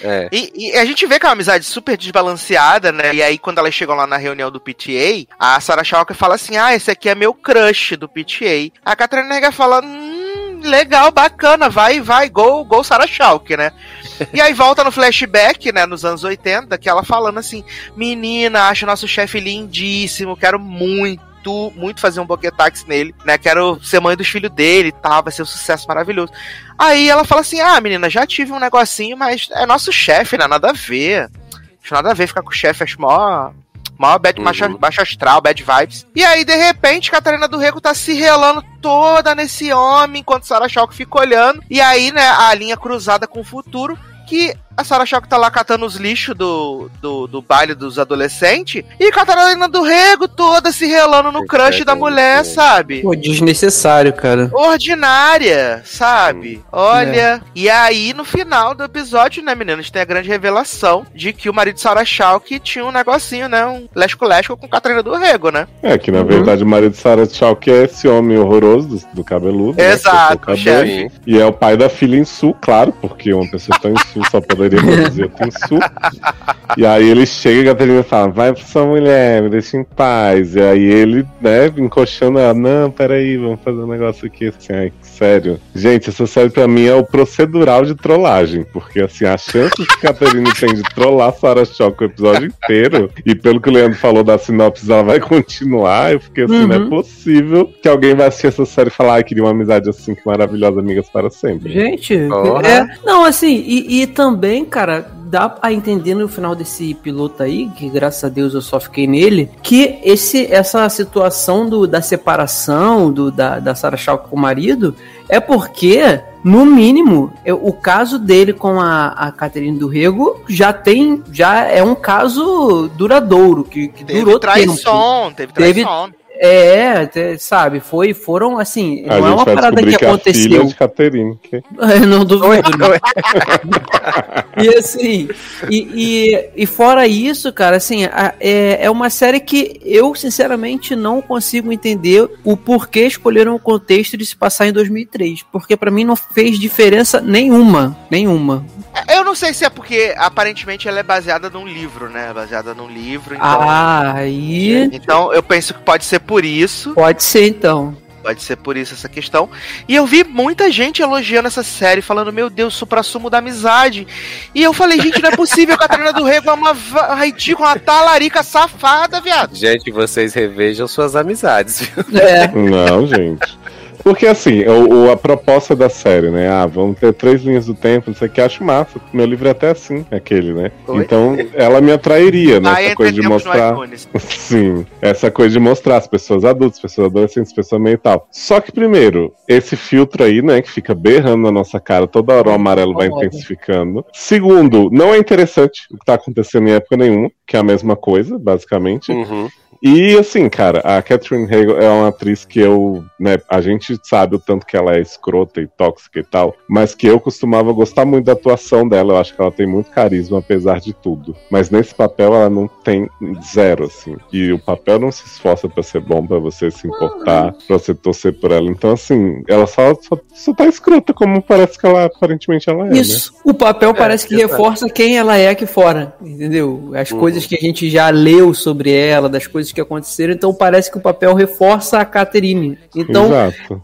É. E, e a gente vê que é uma amizade super desbalanceada, né? E aí, quando elas chegam lá na reunião do PTA, a Sarah Chalker fala assim: Ah, esse aqui é meu crush do PTA. A Catherine Nega fala: Hum, legal, bacana, vai, vai, gol, gol Sarah Chalker, né? E aí volta no flashback, né, nos anos 80, que ela falando assim: Menina, acho nosso chefe lindíssimo, quero muito. Muito fazer um boquetax nele, né? Quero ser mãe dos filhos dele e tal, vai ser um sucesso maravilhoso. Aí ela fala assim: Ah, menina, já tive um negocinho, mas é nosso chefe, né? Nada a ver. Acho nada a ver ficar com o chefe, acho mó. Mó bad, Uhum. astral, bad vibes. E aí, de repente, Catarina do Rego tá se relando toda nesse homem, enquanto Sarah Chalk fica olhando. E aí, né, a linha cruzada com o futuro, que a Sarah Chalk tá lá catando os lixos do, do, do baile dos adolescentes. E Catarina do Rego toda se relando no crush da mulher, sabe? Pô, desnecessário, cara. ordinária, sabe? Olha. E aí, no final do episódio, né, meninas, tem a grande revelação de que o marido de Sarah Chalk tinha um negocinho, né? Um lesco-lesco com Catarina do Rego, né? É, que na Uhum. verdade o marido de Sarah Chalk é esse homem horroroso do, do cabeludo. né, Exato, que é o chefe. E é o pai da filha em Sul, claro, porque uma pessoa tão em Sul só poderia produzir outro em Sul. E aí ele chega e a Catarina fala, vai pra sua mulher, me deixa em paz. E aí ele, né, encoxando ela, não, peraí, vamos fazer um negócio aqui, assim, ai, sério. Gente, essa série pra mim é o procedural de trollagem, porque assim, a chance que a Catarina tem de trollar Sarah Chalk o episódio inteiro, e pelo que o Leandro falou da sinopse, ela vai continuar, eu fiquei assim, não é Uhum. possível que alguém vai assistir essa série e falar, ai, queria uma amizade assim, que maravilhosa, amigas para sempre. Gente, Porra. é, não, assim, e, e também, cara, dá a entender no final desse piloto aí, que graças a Deus eu só fiquei nele, que esse, essa situação do, da separação do, da, da Sarah Chalk com o marido é porque, no mínimo, é- o caso dele com a, a Catherine do Rego já tem, já é um caso duradouro, que, que Teve durou tempo. traição, teve Teve- traição. É, até, sabe, foi, foram assim, A não é uma vai parada que que, filha aconteceu. é de Catherine. Que... Não duvido, né? E assim, e, e, e fora isso, cara, assim, a- é, é uma série que eu, sinceramente, não consigo entender o porquê escolheram o contexto de se passar em 2003. Porque pra mim não fez diferença nenhuma. Nenhuma. Eu não sei se é porque aparentemente ela é baseada num livro, né? Baseada num livro, então. Ah, aí. Então eu penso que pode ser por isso. Pode ser então. Pode ser por isso essa questão. E eu vi muita gente elogiando essa série, falando, meu Deus, supra-sumo da amizade. E eu falei, gente, não é possível, Catarina do Rego é uma ridícula, uma talarica safada, viado. Gente, vocês revejam suas amizades, viu? É. Não, gente. Porque assim, o, o- a proposta da série, né? Ah, vamos ter três linhas do tempo, não sei o que, acho massa. Meu livro é até assim, aquele, né? Oi? Então, ela me atrairia, né? Aí Essa coisa de mostrar. Sim, essa coisa de mostrar as pessoas adultas, pessoas adolescentes, pessoas meio tal. Só que, primeiro, esse filtro aí, né, que fica berrando na nossa cara, toda hora o amarelo vai intensificando. Segundo, não é interessante o que tá acontecendo em época nenhuma, que é a mesma coisa, basicamente. Uhum. E assim, cara, a Catherine Hagel é uma atriz que eu, né, a gente sabe o tanto que ela é escrota e tóxica e tal, mas que eu costumava gostar muito da atuação dela, eu acho que ela tem muito carisma apesar de tudo. Mas nesse papel ela não tem zero, assim. E o papel não se esforça pra ser bom, pra você se importar, pra você torcer por ela. Então, assim, ela só, só, só tá escrota, como parece que ela aparentemente ela é, né? Isso. O papel parece que reforça quem ela é aqui fora, entendeu? As coisas que a gente já leu sobre ela, das coisas que aconteceram, então parece que o papel reforça a Catherine. Então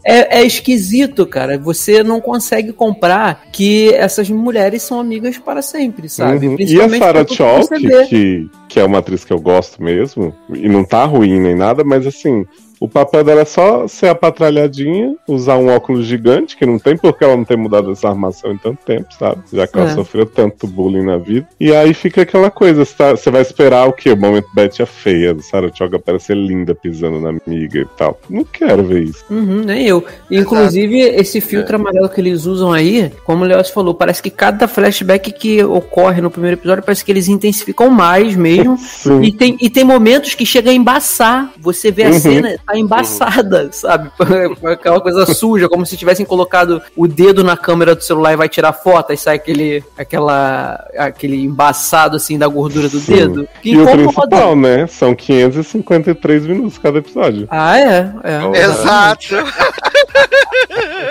é, é esquisito, cara. Você não consegue comprar que essas mulheres são amigas para sempre, sabe? Uhum. E a Sarah Chalk, que, que é uma atriz que eu gosto mesmo, e não tá ruim nem nada, mas assim, o papel dela é só ser a patralhadinha, usar um óculos gigante, que não tem porque ela não ter mudado essa armação em tanto tempo, sabe? Já que ela É. sofreu tanto bullying na vida. E aí fica aquela coisa, você, tá- você vai esperar o quê? O momento Betty é feia, do Sarah Chalk aparecer linda pisando na amiga e tal. Não quero ver isso. Uhum, nem eu. Inclusive, esse filtro amarelo que eles usam aí, como o Leoz falou, parece que cada flashback que ocorre no primeiro episódio, parece que eles intensificam mais mesmo. Sim. E tem, e tem momentos que chega a embaçar. Você vê a Uhum. cena, tá embaçada, sabe? Aquela coisa suja, como se tivessem colocado o dedo na câmera do celular e vai tirar foto, aí sai aquele, aquela, aquele embaçado assim da gordura do Sim. dedo. Que E o principal, né? São 553 minutos cada episódio. Ah, é, é. Exato.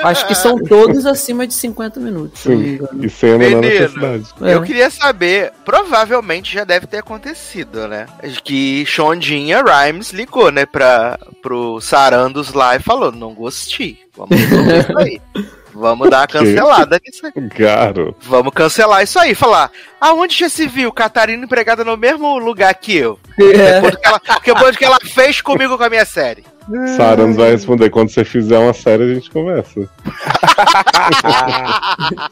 Acho que são todos acima de 50 minutos. E necessidade. É. Eu queria saber, provavelmente já deve ter acontecido, né? Que Shondinha Rhymes ligou, né, pra, pro Sarandos lá e falou: não gostei. Vamos resolver isso aí. Vamos dar uma cancelada nisso aí. Garoto. Vamos cancelar isso aí. Falar, aonde já se viu Catarina empregada no mesmo lugar que eu? É. Depois do que ela, depois do que ela fez comigo com a minha série. Sarans vai responder quando você fizer uma série a gente conversa.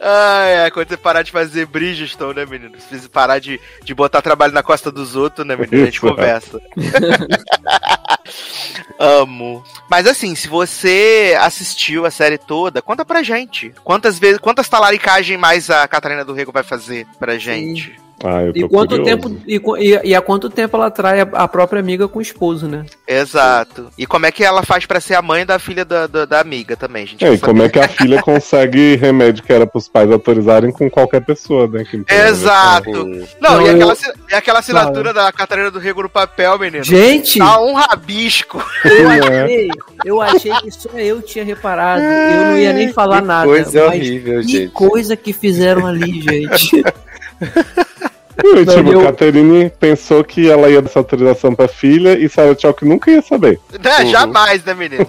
Ai, é, quando você parar de fazer Bridgestone, né, menino? Se você parar de, de botar trabalho na costa dos outros, né, menino? A gente Isso. conversa. Amo. Mas assim, se você assistiu a série toda, conta pra gente. Quantas vezes, quantas talaricagens mais a Catarina do Rego vai fazer pra gente? Ah, eu tô E quanto curioso. tempo e, e, e há quanto tempo ela atrai a, a própria amiga com o esposo, né? Exato. E como é que ela faz pra ser a mãe da filha da, da, da amiga também, gente? É, e como é que a filha consegue remédio que era pros pais autorizarem com qualquer pessoa, né? que Exato. Não, Não, e, eu- aquela, e aquela assinatura da Catarina do Rego no papel, menino? Gente, Tá um rabisco. eu É. achei, eu achei que só eu tinha reparado. Eu não ia nem falar Que nada. coisa mas horrível, que gente. coisa que fizeram ali, gente. E, Não, tipo, eu- Catherine pensou que ela ia dar essa autorização pra filha e Sarah Chalk nunca ia saber. Né? Uhum. Jamais, né, menino?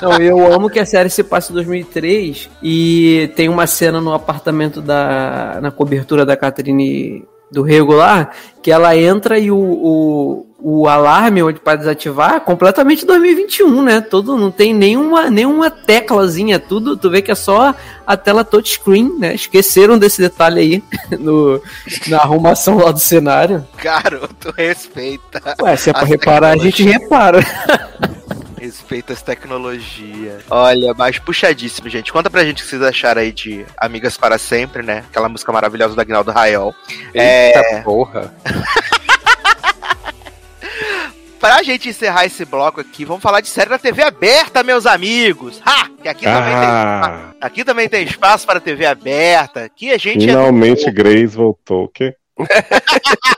Não, eu amo que a série se passa em 2003 e tem uma cena no apartamento da. na cobertura da Catherine do regular que ela entra e o, o, o alarme onde para desativar é completamente 2021, né? Todo não tem nenhuma nenhuma teclazinha, tudo, tu vê que é só a tela touchscreen, né? Esqueceram desse detalhe aí no, na arrumação lá do cenário. Garoto, respeita. Ué, se é pra As reparar, a gente repara. Respeita as tecnologias. Olha, mas puxadíssimo, gente. Conta pra gente o que vocês acharam aí de Amigas para Sempre, né? Aquela música maravilhosa do Agnaldo Raiol. Eita porra. Mas pra gente encerrar esse bloco aqui, vamos falar de série da TV aberta, meus amigos. Ha! Que aqui também Ah, tem. Aqui também tem espaço para TV aberta. Aqui a gente finalmente é. Grace voltou. O quê?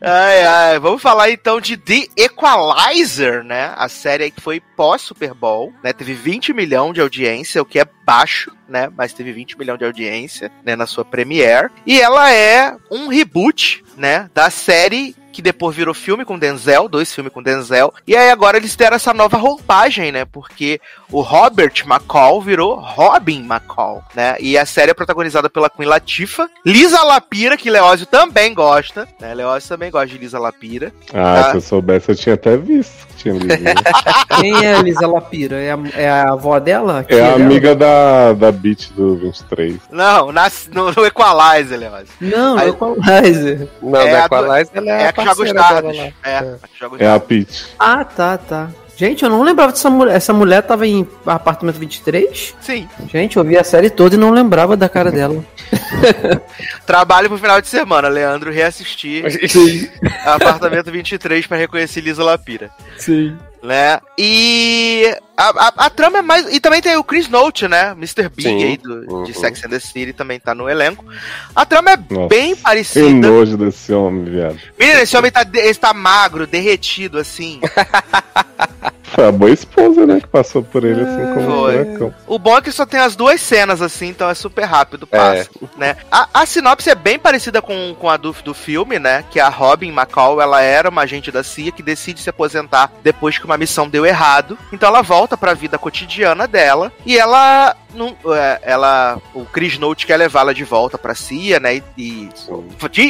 Ai, ai. Vamos falar então de The Equalizer, né? A série que foi pós-Super Bowl, né? Teve 20 milhões de audiência, o que é baixo, né? Mas teve 20 milhões de audiência, né? Na sua premiere. E ela é um reboot, né? Da série que depois virou filme com Denzel, dois filmes com Denzel. E aí agora eles deram essa nova roupagem, né? Porque o Robert McCall virou Robin McCall, né? E a série é protagonizada pela Queen Latifah, Lisa Lapira, que Leózio também gosta, né? Leózio também gosta de Lisa Lapira. Ah, Ah. se eu soubesse, eu tinha até visto que tinha né? Quem é a Lisa Lapira? É a, é a avó dela? É a ela? amiga da, da Beat do 23. Não, na, no, no Equalizer, Leózio. Não, Aí- é o Equalizer. Não, É a do- Equalizer ela é, É a dados. lá. É, os É a. Peach. Ah, tá, tá. Gente, eu não lembrava dessa mulher. Essa mulher tava em apartamento 23? Sim. Gente, eu vi a série toda e não lembrava da cara dela. Trabalho pro final de semana, Leandro reassistir Apartamento 23 pra reconhecer Lisa Lapira. Sim. Né? E a, a, a trama é mais. E também tem o Chris Note, né? Mr. Big Sim. aí do, de Uhum. Sex and the City também tá no elenco. A trama é Nossa. bem Que parecida. nojo desse homem, viado. Menina, esse homem tá, de- ele tá magro, derretido, assim. Foi a boa esposa, né? Que passou por ele assim como um Foi. buracão. O bom é que só tem as duas cenas, assim, então é super rápido, É. passa. Né? A, a sinopse é bem parecida com, com a do, do filme, né? Que a Robin McCall, ela era uma agente da CIA que decide se aposentar depois que uma missão deu errado. Então ela volta pra vida cotidiana dela e ela. Não, é, ela o Chris Note quer levá-la de volta pra CIA, né? E, e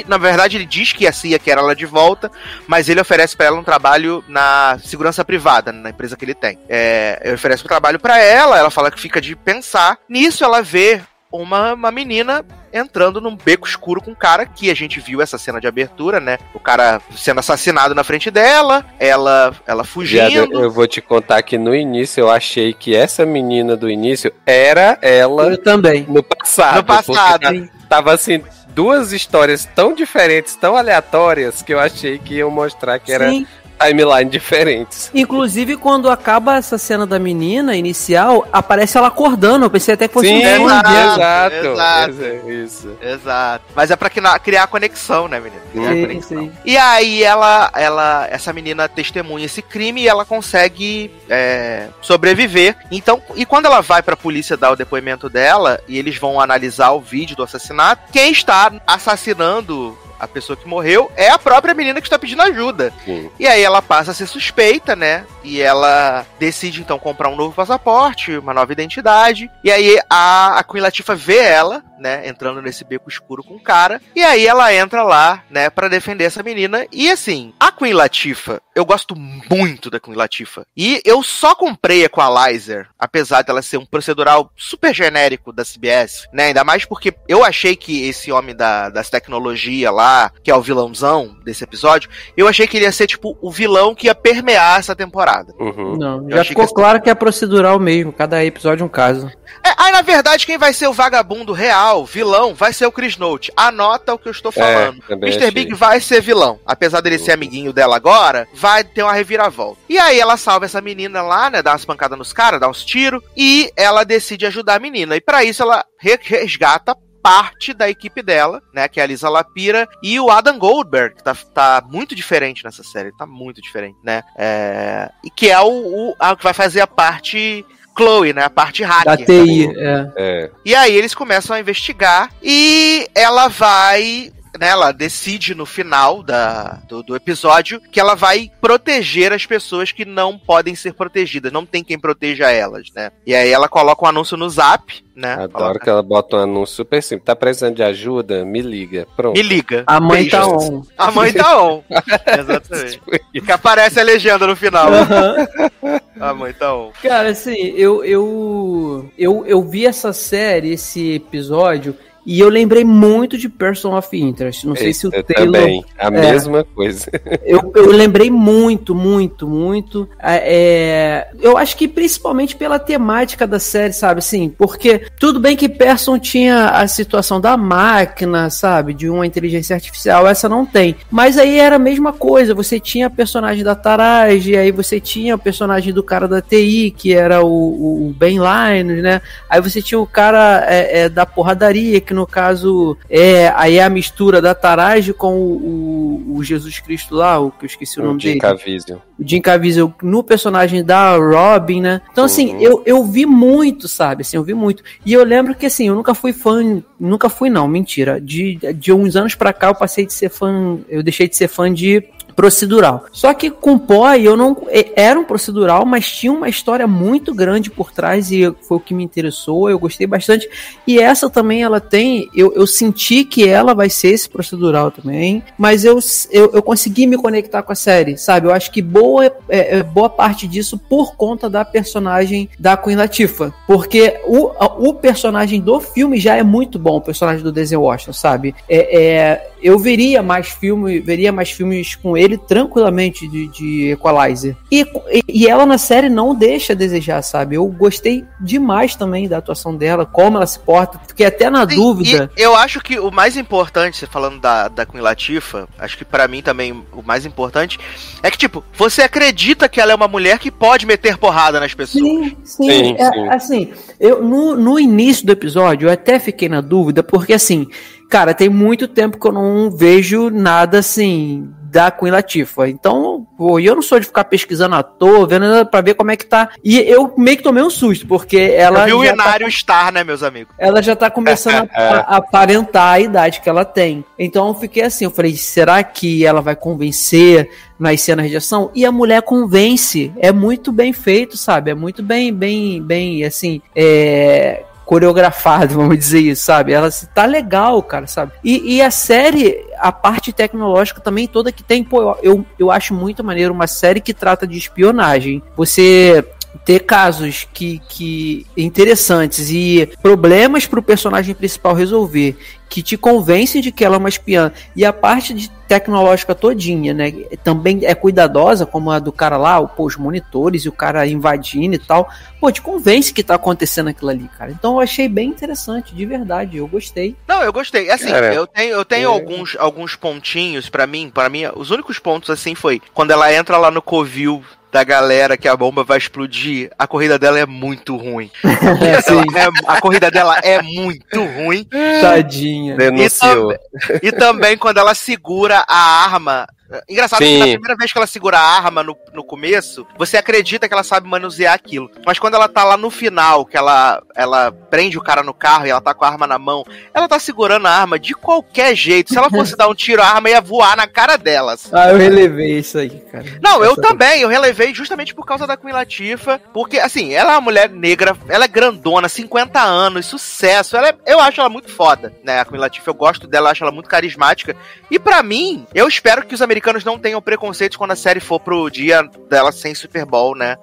na verdade ele diz que a CIA quer ela de volta, mas ele oferece pra ela um trabalho na segurança privada, na empresa que ele tem. É, ele oferece um trabalho pra ela, ela fala que fica de pensar. Nisso ela vê uma, uma menina entrando num beco escuro com um cara que a gente viu essa cena de abertura, né? O cara sendo assassinado na frente dela, ela ela Viado, fugindo. eu vou te contar que no início eu achei que essa menina do início era ela Eu também. no passado. No passado. tá- Tava assim, duas histórias tão diferentes, tão aleatórias, que eu achei que iam mostrar que era Sim. Timeline diferentes. Inclusive, quando acaba essa cena da menina inicial, aparece ela acordando. Eu pensei até que fosse Sim, um exato, exato. exato. Isso, Isso. Exato. Mas é pra criar, criar conexão, né, menina? Criar Sim, conexão. sim. E aí ela, ela, essa menina testemunha esse crime e ela consegue é, sobreviver. Então, e quando ela vai pra polícia dar o depoimento dela e eles vão analisar o vídeo do assassinato, quem está assassinando a pessoa que morreu é a própria menina que está pedindo ajuda. Sim. E aí ela passa a ser suspeita, né? E ela decide então comprar um novo passaporte, uma nova identidade. E aí a, a Queen Latifah vê ela, né, entrando nesse beco escuro com o cara. E aí ela entra lá, né, para defender essa menina. E assim, a Queen Latifah, eu gosto muito da Queen Latifah. E eu só comprei Equalizer, apesar dela ser um procedural super genérico da CBS, né? Ainda mais porque eu achei que esse homem da, das tecnologias lá, que é o vilãozão desse episódio, eu achei que ele ia ser, tipo, o vilão que ia permear essa temporada. Uhum. Não, Eu já ficou que- claro que é procedural mesmo. Cada episódio é um caso. É, aí, na verdade, quem vai ser o vagabundo real, vilão, vai ser o Chris Note. Anota o que eu estou falando. É, Mr. Big vai ser vilão. Apesar dele ser amiguinho dela agora, vai ter uma reviravolta. E aí ela salva essa menina lá, né? Dá umas pancadas nos caras, dá uns tiros. E ela decide ajudar a menina. E pra isso ela re- resgata parte da equipe dela, né? Que é a Lisa Lapira e o Adam Goldberg, que tá, tá muito diferente nessa série. Tá muito diferente, né? É, e que é o, o, a que vai fazer a parte Chloe, né? A parte hacker. Da TI, é. É. E aí eles começam a investigar e ela vai. Né, ela decide no final da, do, do episódio que ela vai proteger as pessoas que não podem ser protegidas, não tem quem proteja elas, né? E aí ela coloca um anúncio no zap, né? Adoro Coloca, que ela bota um anúncio super simples. Tá precisando de ajuda? Me liga. Pronto. Me liga. A mãe tá Beijos. on. A mãe tá on. Exatamente. Que aparece a legenda no final. A mãe tá on. Cara, assim, eu, eu, eu, eu vi essa série, esse episódio, E eu lembrei muito de Person of Interest. Não sei se o eu Taylor. também, a mesma coisa. Eu, eu lembrei muito, muito, muito. É, eu acho que principalmente pela temática da série, sabe? Assim, porque tudo bem que Person tinha a situação da máquina, sabe? De uma inteligência artificial, essa não tem. Mas aí era a mesma coisa. Você tinha a personagem da Taraj, aí você tinha o personagem do cara da TI, que era o, o Ben Linus, né? Aí você tinha o cara é, é, da porradaria, que no caso é aí é a mistura da Taraj com o, o, o Jesus Cristo lá, o que eu esqueci o, O nome Jim dele Caviezel. o Jim Caviezel no personagem da Robin, né? Então, assim, Uhum. eu, eu vi muito, sabe? Assim, eu vi muito. E eu lembro que, assim, eu nunca fui fã, nunca fui, não, mentira. De, de uns anos pra cá eu passei de ser fã, eu deixei de ser fã de procedural. Só que com Poi eu não era um procedural, mas tinha uma história muito grande por trás e foi o que me interessou, eu gostei bastante. E essa também ela tem, eu, eu senti que ela vai ser esse procedural também, mas eu, eu, eu consegui me conectar com a série, sabe? Eu acho que boa, é, é, boa parte disso por conta da personagem da Queen Latifah, porque o, o personagem do filme já é muito bom, o personagem do Denzel Washington, sabe? É, é, eu veria mais filme, veria mais filmes com ele tranquilamente de, de Equalizer. E, e- ela na série não deixa a desejar, sabe? Eu gostei demais também da atuação dela, como ela se porta, fiquei até na Sim, dúvida. e eu acho que o mais importante, você falando da, da Queen Latifah, acho que pra mim também o mais importante é que, tipo, você acredita que ela é uma mulher que pode meter porrada nas pessoas. Sim, sim. Sim, é, sim. Assim, eu, no, no início do episódio eu até fiquei na dúvida, porque assim, cara, tem muito tempo que eu não vejo nada assim da Queen Latifah. Então, pô, eu não sou de ficar pesquisando à toa, vendo pra ver como é que tá. E eu meio que tomei um susto, porque ela. Eu vi o já tá Inário Star, né, meus amigos? ela já tá começando a, a aparentar a idade que ela tem. Então eu fiquei assim, eu falei, será que ela vai convencer nas cenas de ação? E a mulher convence, é muito bem feito, sabe? É muito bem, bem, bem, assim, é coreografado, vamos dizer isso, sabe? Ela se- tá legal, cara, sabe? E, e a série, a parte tecnológica também toda que tem, pô, eu, eu acho muito maneiro uma série que trata de espionagem. Você ter casos que, que interessantes e problemas para o personagem principal resolver que te convencem de que ela é uma espiã e a parte de tecnológica todinha, né, também é cuidadosa como a do cara lá, o, pô, os monitores e o cara invadindo e tal, pô, te convence que tá acontecendo aquilo ali, cara. Então eu achei bem interessante, de verdade, eu gostei. Não, eu gostei. Assim, Cara, eu tenho, eu tenho é. alguns, alguns pontinhos pra mim, para mim, os únicos pontos assim foi quando ela entra lá no covil da galera que a bomba vai explodir, a corrida dela é muito ruim. É, sim, é- a corrida dela é muito ruim. tadinha. Denunciou. E também quando ela segura a arma. Engraçado que na Sim. primeira vez que ela segura a arma no, no começo, você acredita que ela sabe manusear aquilo. Mas quando ela tá lá no final, que ela, ela prende o cara no carro e ela tá com a arma na mão, ela tá segurando a arma de qualquer jeito. Se ela fosse dar um tiro, a arma ia voar na cara delas. Ah, eu relevei isso aí, cara. Não, eu Essa- também, eu relevei justamente por causa da Queen Latifah, porque, assim, ela é uma mulher negra, ela é grandona, 50 anos, sucesso, ela é- eu acho ela muito foda, né, a Queen Latifah, eu gosto dela, acho ela muito carismática, e pra mim, eu espero que os americanos não tenham preconceito quando a série for pro dia dela sem Super Bowl, né,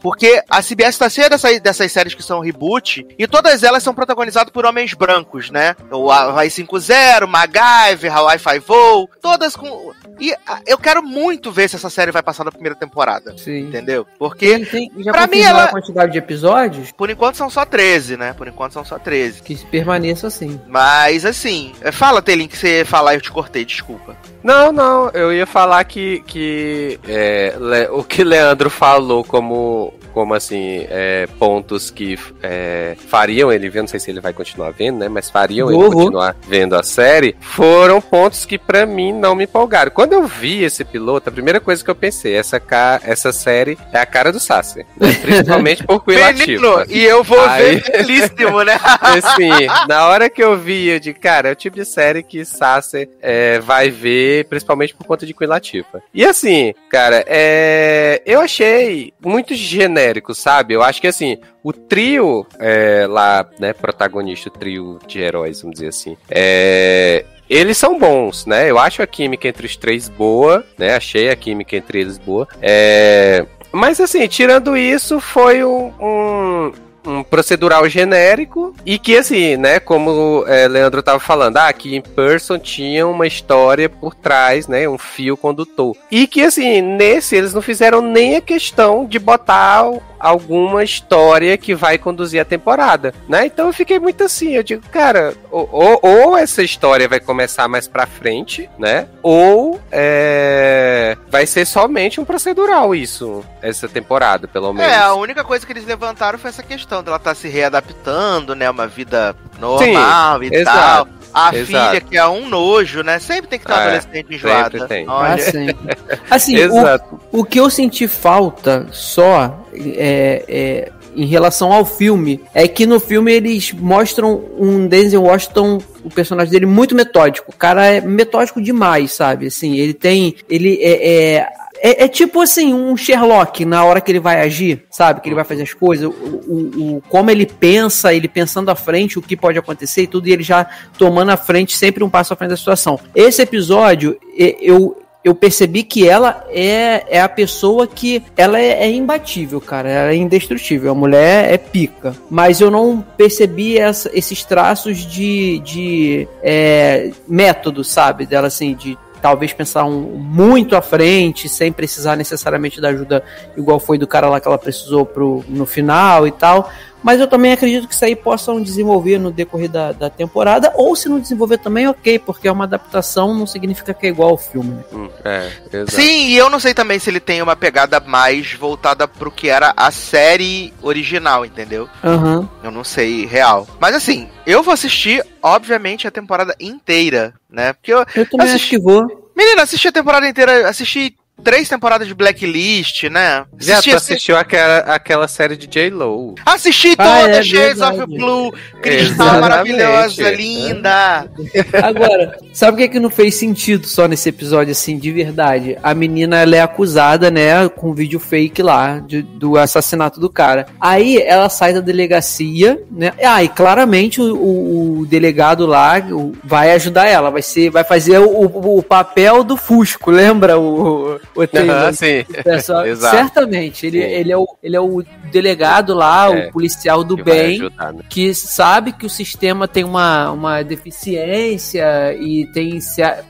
porque a CBS tá cheia dessa, dessas séries que são reboot, e todas elas são protagonizadas por homens brancos, né, o Hawaii 5.0, MacGyver, Hawaii Five-O, todas com... E eu quero muito ver se essa série vai passar na primeira temporada. Sim. Entendeu? Porque, já pra mim, ela- a quantidade de episódios por enquanto, são só 13, né? Por enquanto, são só 13. que permaneça assim. Mas, assim, é, fala, Telin, que você falar eu te cortei, desculpa. Não, não, eu ia falar que, que é, Le- o que Leandro falou como, como assim, é, pontos que é, fariam ele ver, não sei se ele vai continuar vendo, né, mas fariam Vou, ele continuar vendo a série, foram pontos que pra mim não me empolgaram. Quando eu vi esse piloto, a primeira coisa que eu pensei, essa, ca- essa série é a cara do Sasser, né, principalmente por Latifah. e eu vou Aí- ver felíssimo, né? Assim, na hora que eu vi, eu de cara, é o tipo de série que Sasser é, vai ver, principalmente por conta de Queen Latifah. E assim, cara, é, eu achei muito genérico, sabe? Eu acho que assim, o trio é, lá, né, protagonista, o trio de heróis, vamos dizer assim, é, eles são bons, né? Eu acho a química entre os três boa, né? Achei a química entre eles boa. É, mas assim, tirando isso, foi um, um, um procedural genérico e que, assim, né, como é, Leandro tava falando, ah, que em Person tinha uma história por trás, né, um fio condutor. E que, assim, nesse eles não fizeram nem a questão de botar alguma história que vai conduzir a temporada, né? Então eu fiquei muito assim, eu digo, cara, ou, ou, essa história vai começar mais pra frente, né? Ou é, vai ser somente um procedural isso, essa temporada, pelo menos. É, a única coisa que eles levantaram foi essa questão dela estar tá se readaptando, né? Uma vida normal Sim, e exato. tal. A Exato. filha, que é um nojo, né? Sempre tem que ter uma é, adolescente enjoada. Tem. Olha. Ah, sempre. Assim, o, o que eu senti falta só é, é, em relação ao filme é que no filme eles mostram um Denzel Washington o personagem dele muito metódico. O cara é metódico demais, sabe? Assim, ele tem. Ele é, é é, é, tipo assim, um Sherlock na hora que ele vai agir, sabe? Que ele vai fazer as coisas, o, o, o, como ele pensa, ele pensando à frente o que pode acontecer e tudo, e ele já tomando à frente, sempre um passo à frente da situação. Esse episódio, eu, eu percebi que ela é, é a pessoa que ela é, é, imbatível, cara. Ela é indestrutível. A mulher é pica. Mas eu não percebi essa, esses traços de, de é, método, sabe? Dela assim, de talvez pensar um, muito à frente, sem precisar necessariamente da ajuda igual foi do cara lá que ela precisou pro, no final e tal. Mas eu também acredito que isso aí possam desenvolver no decorrer da, da temporada, ou se não desenvolver também, ok, porque é uma adaptação, não significa que é igual ao filme. Né? Hum, é, Sim, e eu não sei também se ele tem uma pegada mais voltada pro que era a série original, entendeu? Uhum. Eu não sei real. Mas assim, eu vou assistir, obviamente, a temporada inteira, né? Porque eu, eu também assisti... acho que vou. Menina, assisti a temporada inteira, assisti três temporadas de Blacklist, né? Já Assisti, tu assistiu aquela, aquela série de J-Lo. Assisti ah, toda, é, Shades of Blue, Cristal maravilhosa, linda. Agora, sabe o que é que não fez sentido só nesse episódio, assim, de verdade? A menina, ela é acusada, né, com um vídeo fake lá, de, do assassinato do cara. Aí, ela sai da delegacia, né? Ah, e claramente o, o, o delegado lá vai ajudar ela, vai ser, vai fazer o, o papel do Fusco, lembra? O, o trailer. sim. Pessoal, certamente. Ele, ele, é o, ele é o delegado lá, é, o policial do que bem, ajudar, né? que sabe que o sistema tem uma, uma deficiência e tem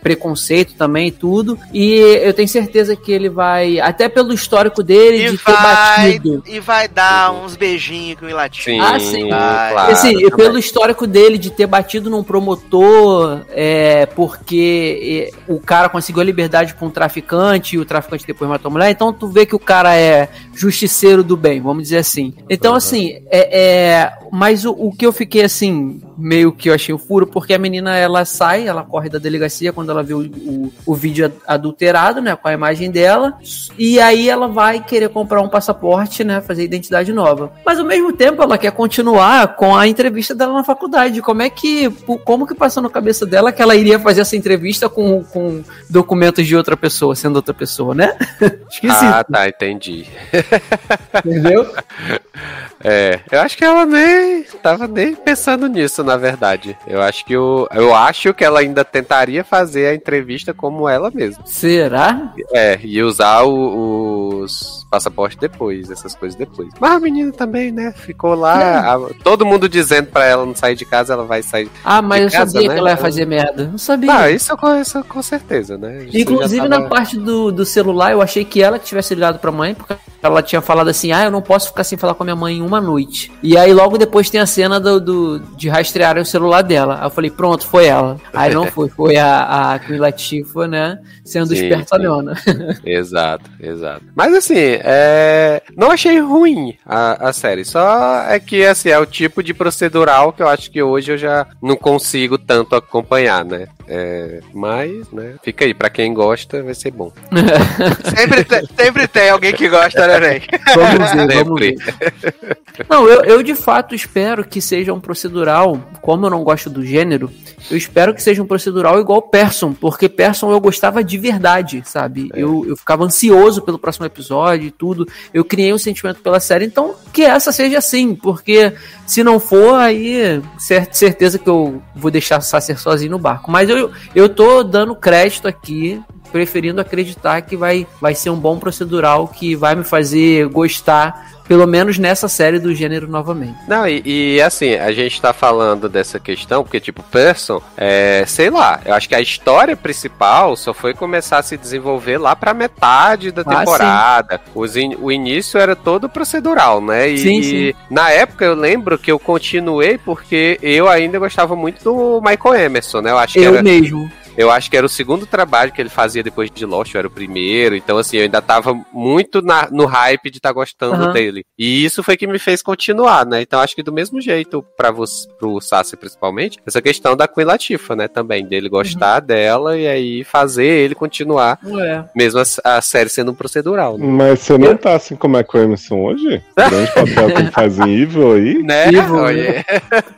preconceito também e tudo. E eu tenho certeza que ele vai, até pelo histórico dele, e de vai, ter batido. E vai dar uns beijinhos com o latino. Ah, sim. Claro, assim, pelo histórico dele de ter batido num promotor, é, porque é, o cara conseguiu a liberdade com um traficante e o traficante depois matou a mulher, então tu vê que o cara é justiceiro do bem, vamos dizer assim. Então, assim, é, é mas o, o, que eu fiquei assim, meio que eu achei o furo, porque a menina ela sai, ela corre da delegacia quando ela vê o, o, o, vídeo adulterado, né, com a imagem dela, e aí ela vai querer comprar um passaporte, né, fazer identidade nova. Mas ao mesmo tempo ela quer continuar com a entrevista dela na faculdade. Como é que, como que passou na cabeça dela que ela iria fazer essa entrevista com, com documentos de outra pessoa, sendo outra pessoa, né? Esquisito. Ah, tá, entendi. Entendeu? É, eu acho que ela nem tava nem pensando nisso, na verdade. Eu acho que o, eu acho que ela ainda tentaria fazer a entrevista como ela mesma. Será? É, e usar o, os passaportes depois, essas coisas depois. Mas a menina também, né, ficou lá, a, todo mundo dizendo para ela não sair de casa, ela vai sair. Ah, mas eu casa, sabia né? que ela ia fazer merda. Não sabia. Ah, isso, isso com certeza, né? Isso Inclusive tava... na parte do, do celular, eu achei que ela que tivesse ligado pra mãe, porque ela tinha falado assim: ah, eu não posso ficar sem falar com a minha mãe uma noite. E aí logo depois tem a cena do, do de rastrear o celular dela. Aí eu falei, pronto, foi ela. Aí não foi, foi a, a Queen né? Sendo espertalhona. exato, exato. Mas assim, é... não achei ruim a, a série. Só é que assim, é o tipo de procedural que eu acho que hoje eu já não consigo tanto acompanhar, né? É... Mas, né? Fica aí, pra quem gosta, vai ser bom. sempre, tem, sempre tem alguém que gosta, né, velho? Vamos ver, vamos ver. Não, eu, eu de fato espero que seja um procedural, como eu não gosto do gênero, eu espero que seja um procedural igual Person, porque Person eu gostava de verdade, sabe? É. Eu, eu ficava ansioso pelo próximo episódio e tudo, eu criei um sentimento pela série, então que essa seja assim, porque se não for, aí certeza que eu vou deixar Sasser sozinho no barco. Mas eu, eu tô dando crédito aqui preferindo acreditar que vai, vai ser um bom procedural que vai me fazer gostar pelo menos nessa série do gênero novamente. Não, e, e, assim, a gente tá falando dessa questão, porque, tipo, Person, é, sei lá, eu acho que a história principal só foi começar a se desenvolver lá pra metade da ah, temporada. In, o início era todo procedural, né? E, sim, sim. e na época eu lembro que eu continuei porque eu ainda gostava muito do Michael Emerson, né? Eu acho que eu era, mesmo. Eu acho que era o segundo trabalho que ele fazia depois de Lost, eu era o primeiro. Então, assim, eu ainda tava muito na, no hype de estar tá gostando uhum. dele. E isso foi que me fez continuar, né? Então, acho que do mesmo jeito, para você, pro Sassi principalmente, essa questão da Queen Latifah, né? Também, dele gostar uhum. dela e aí fazer ele continuar, Ué. mesmo a, a, série sendo um procedural. Né? Mas você não tá assim como é com o Emerson hoje? Grande papel que ele faz em Evil aí? Né? Evil, né?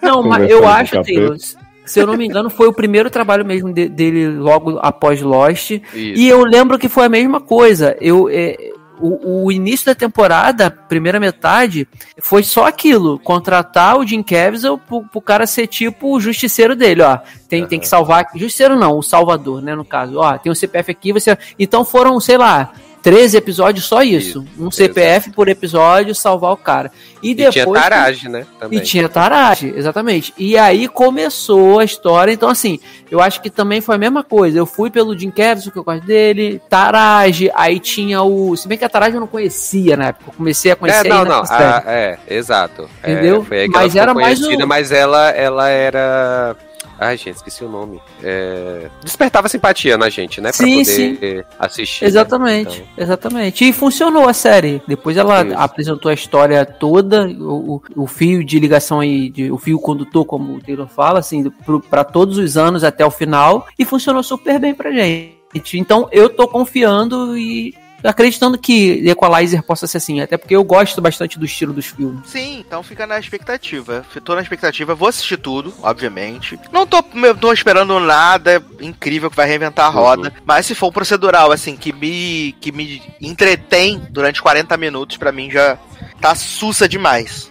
Não, mas eu acho, Taylor, se eu não me engano, foi o primeiro trabalho mesmo de, dele logo após Lost. Isso. E eu lembro que foi a mesma coisa. Eu, é, o, o, início da temporada, primeira metade, foi só aquilo: contratar o Jim Caviezel pro, pro cara ser tipo o justiceiro dele, ó. Tem, uhum. tem que salvar. Justiceiro não, o salvador, né? No caso, ó, tem o um CPF aqui, você. Então foram, sei lá, 13 episódios, só isso. isso um CPF por episódio, salvar o cara. E, depois. E tinha Tarage, né? Também. E tinha Tarage, exatamente. E aí começou a história. Então, assim, eu acho que também foi a mesma coisa. Eu fui pelo Jim Caviezel, que eu gosto dele, Tarage, aí tinha o. Se bem que a Tarage eu não conhecia na época. Eu comecei a conhecer. É, não, não. A, é, exato. É, Entendeu? É, mas era mais. Um... Mas ela, ela era Ai, gente, esqueci o nome. É... Despertava simpatia na gente, né? Pra sim, poder sim. assistir. Exatamente, né? então... exatamente. E funcionou a série. Depois ela Isso. apresentou a história toda, o, o, fio de ligação aí, de, o fio condutor, como o Taylor fala, assim, para todos os anos até o final. E funcionou super bem pra gente. Então eu tô confiando e acreditando que Equalizer possa ser assim, até porque eu gosto bastante do estilo dos filmes. Sim, então fica na expectativa. Tô na expectativa, vou assistir tudo, obviamente. Não tô, tô esperando nada incrível que vai reinventar a roda, uhum. mas se for um procedural, assim, que me, que me entretém durante 40 minutos, para mim já tá sussa demais.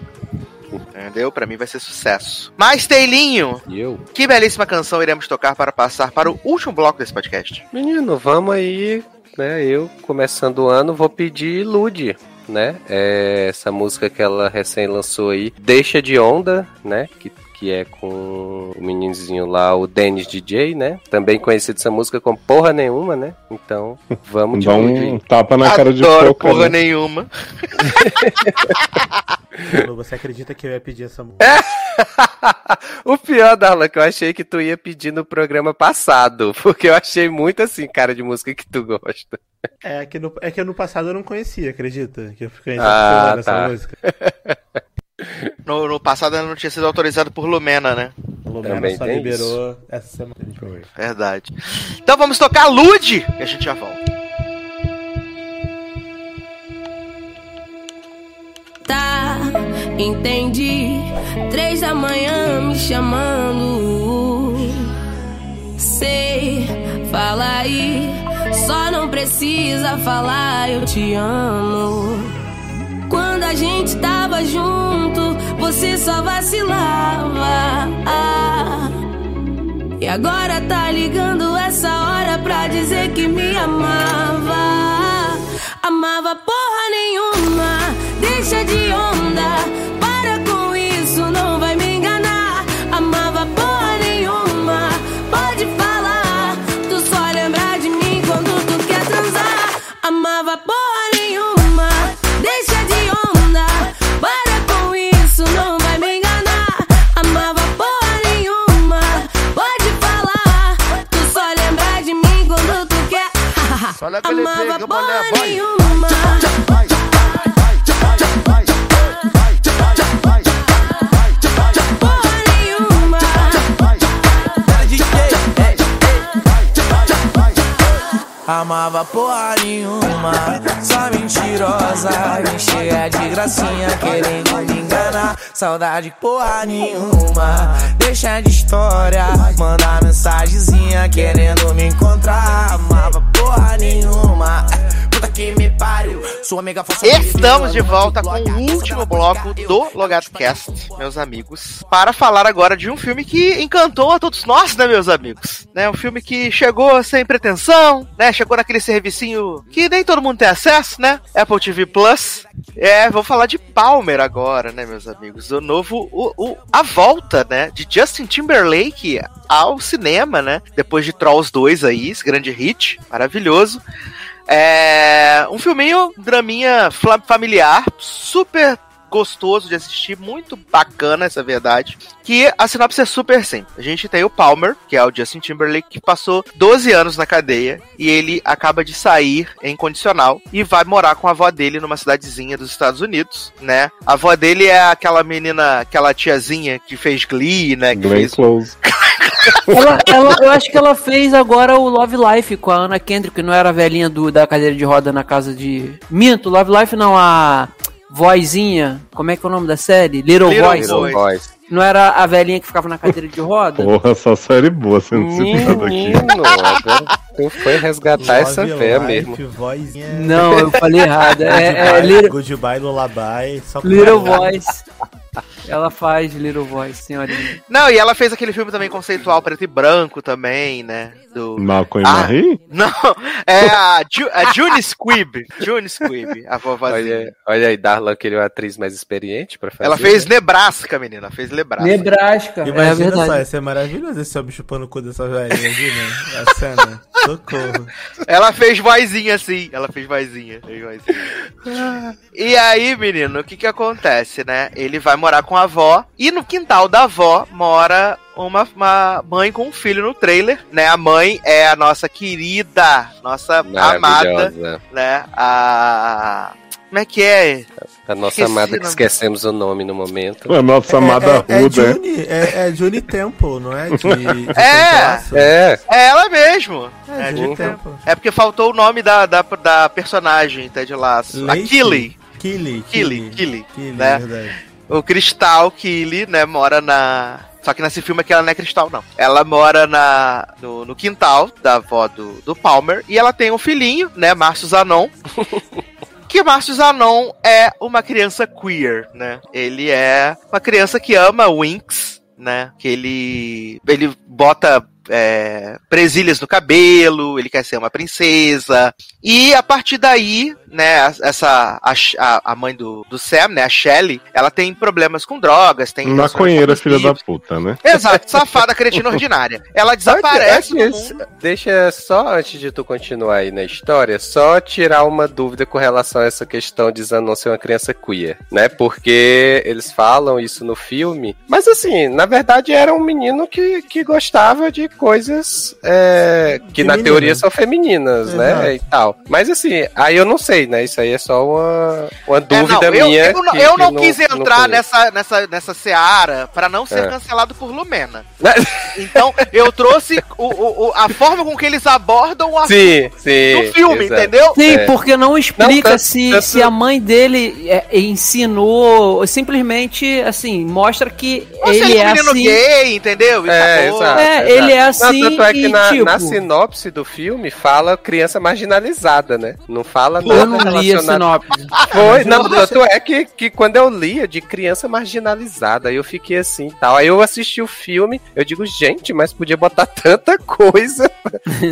Entendeu? Para mim vai ser sucesso. Mas, Teilinho, eu? que belíssima canção iremos tocar para passar para o último bloco desse podcast? Menino, vamos aí né? Eu, começando o ano, vou pedir Lude, né? É essa música que ela recém lançou aí, Deixa de Onda, né? Que, que é com o meninozinho lá, o Dennis DJ, né? Também conhecido essa música com porra nenhuma, né? Então, vamos de Dá um tapa na cara de Adoro porra né? nenhuma. Você acredita que eu ia pedir essa música? o pior, Darla, que eu achei que tu ia pedir no programa passado, porque eu achei muito assim, cara de música que tu gosta. É que no, é que no passado eu não conhecia, acredita? Que eu fiquei ah, tá. essa música. No, no, passado ela não tinha sido autorizado por Lumena, né? Lumena Também só liberou isso. essa semana. Verdade. Então vamos tocar Lude e a gente já volta. Tá, entendi. Três da manhã me chamando. Sei, fala aí. Só não precisa falar, eu te amo. Quando a gente tava junto, você só vacilava. E agora tá ligando essa hora pra dizer que me amava. Amava porra nenhuma deixa de onda. Amava porra nenhuma. Amava porra nenhuma, só mentirosa, me cheia de gracinha, querendo me enganar. Saudade porra nenhuma, deixa de história, manda mensagenzinha, querendo me encontrar. Amava porra nenhuma, puta que me pariu, Sua mega força Estamos de volta com o último bloco do LogadoCast, meus amigos, para falar agora de um filme que encantou a todos nós, né, meus amigos? Né, um filme que chegou sem pretensão, né, chegou naquele servicinho que nem todo mundo tem acesso, né, Apple TV Plus. É, vou falar de Palmer agora, né, meus amigos? O novo, o, o- a volta, né, de Justin Timberlake ao cinema, né, depois de Trolls 2 aí, esse grande hit, maravilhoso. É um filminho, draminha familiar, super gostoso de assistir, muito bacana, essa verdade. Que a sinopse é super simples. A gente tem o Palmer, que é o Justin Timberlake, que passou 12 anos na cadeia e ele acaba de sair em condicional e vai morar com a avó dele numa cidadezinha dos Estados Unidos, né? A avó dele é aquela menina, aquela tiazinha que fez Glee, né? Que Glenn fez Close. Ela, ela- eu acho que ela fez agora o Love Life com a Ana Kendrick, que não era a velhinha do, da cadeira de roda na casa de. Minto, Love Life não, a vozinha. Como é que é o nome da série? Little, Little Voice. Voice. Voz. Não era a velhinha que ficava na cadeira de roda? Porra, só série boa sendo citada aqui. Tu foi resgatar essa Love Life, mesmo. Vozinha. Não, eu falei errado. É, é Little, Goodbye Lullaby. Little. Voice. Ela faz Little Voice, senhorinha. Não, e ela fez aquele filme também conceitual preto e branco também, né? Do Malcolm e Ah, Marie? Não, é a, Ju, a June Squibb. June Squibb, a vovozinha. Olha, olha aí, Darlan queria uma atriz mais experiente pra fazer. Ela fez né? Nebraska, menina. Ela fez Nebraska. Nebraska. é Imagina verdade. só, ia ser maravilhoso esse homem chupando o cu dessa velhinha aqui, né? A cena. Socorro. Ela fez vozinha assim. Ela fez vozinha. Fez vozinha. E aí, menino, o que que acontece, né? Ele vai morar com a avó. E no quintal da avó mora uma, uma mãe com um filho no trailer, né? A mãe é a nossa querida, nossa amada, né? A. Como é que é? A nossa Esqueci amada que esquecemos o nome no momento. A nossa amada é, é, Ruda. é. Juni, é, é Juni Temple, não é? De, de É? É, É ela mesmo. É, É, Juni uhum. Temple. É porque faltou o nome da, da, da personagem, Ted Laço. A Lacey? Killy. Killy. Killy, Killy, Killy, né? verdade. O Cristal Killy, né, mora na. Só que nesse filme aqui ela não é cristal, não. Ela mora na, no, no quintal da avó do, do Palmer e ela tem um filhinho, né, Márcio Zanon. que Márcio Zanon é uma criança queer, né? Ele é uma criança que ama Winx, né? Que ele, ele bota é, presilhas no cabelo, ele quer ser uma princesa. E a partir daí, né, essa a, a, a mãe do, do Sam, né, a Shelley, ela tem problemas com drogas, tem Maconheira, filha da puta, né? Exato, safada, cretina ordinária. Ela desaparece Antes- mundo. Deixa só, antes de tu continuar aí na história, só tirar uma dúvida com relação a essa questão de Zanon ser uma criança queer, né? Porque eles falam isso no filme, mas assim, na verdade era um menino que, que gostava de coisas é, que na teoria são femininas, né? Exato. E tal. Mas assim, aí eu não sei, né? Isso aí é só uma, uma É, dúvida não, eu, minha. eu não, que- eu que não quis entrar conheço. nessa, nessa, nessa seara pra não ser É. cancelado por Lumena. Então, eu trouxe o, o- o- a forma com que eles abordam o Sim, sim. do filme, exato. entendeu? Sim, É. porque não explica Não, tanto- se, tanto- se a mãe dele é, ensinou, simplesmente, assim, mostra que se ele é um menino assim. gay, entendeu? E É, É, exato. ele é assim Não, tanto é que e, na, tipo- na sinopse do filme fala criança marginalizada, né? Não fala Eu nada não li a relacionado. sinopse. Foi, não, tanto é que, que quando eu lia de criança marginalizada, aí eu fiquei assim tal. Aí eu assisti o filme, eu digo, gente, mas podia botar tanta coisa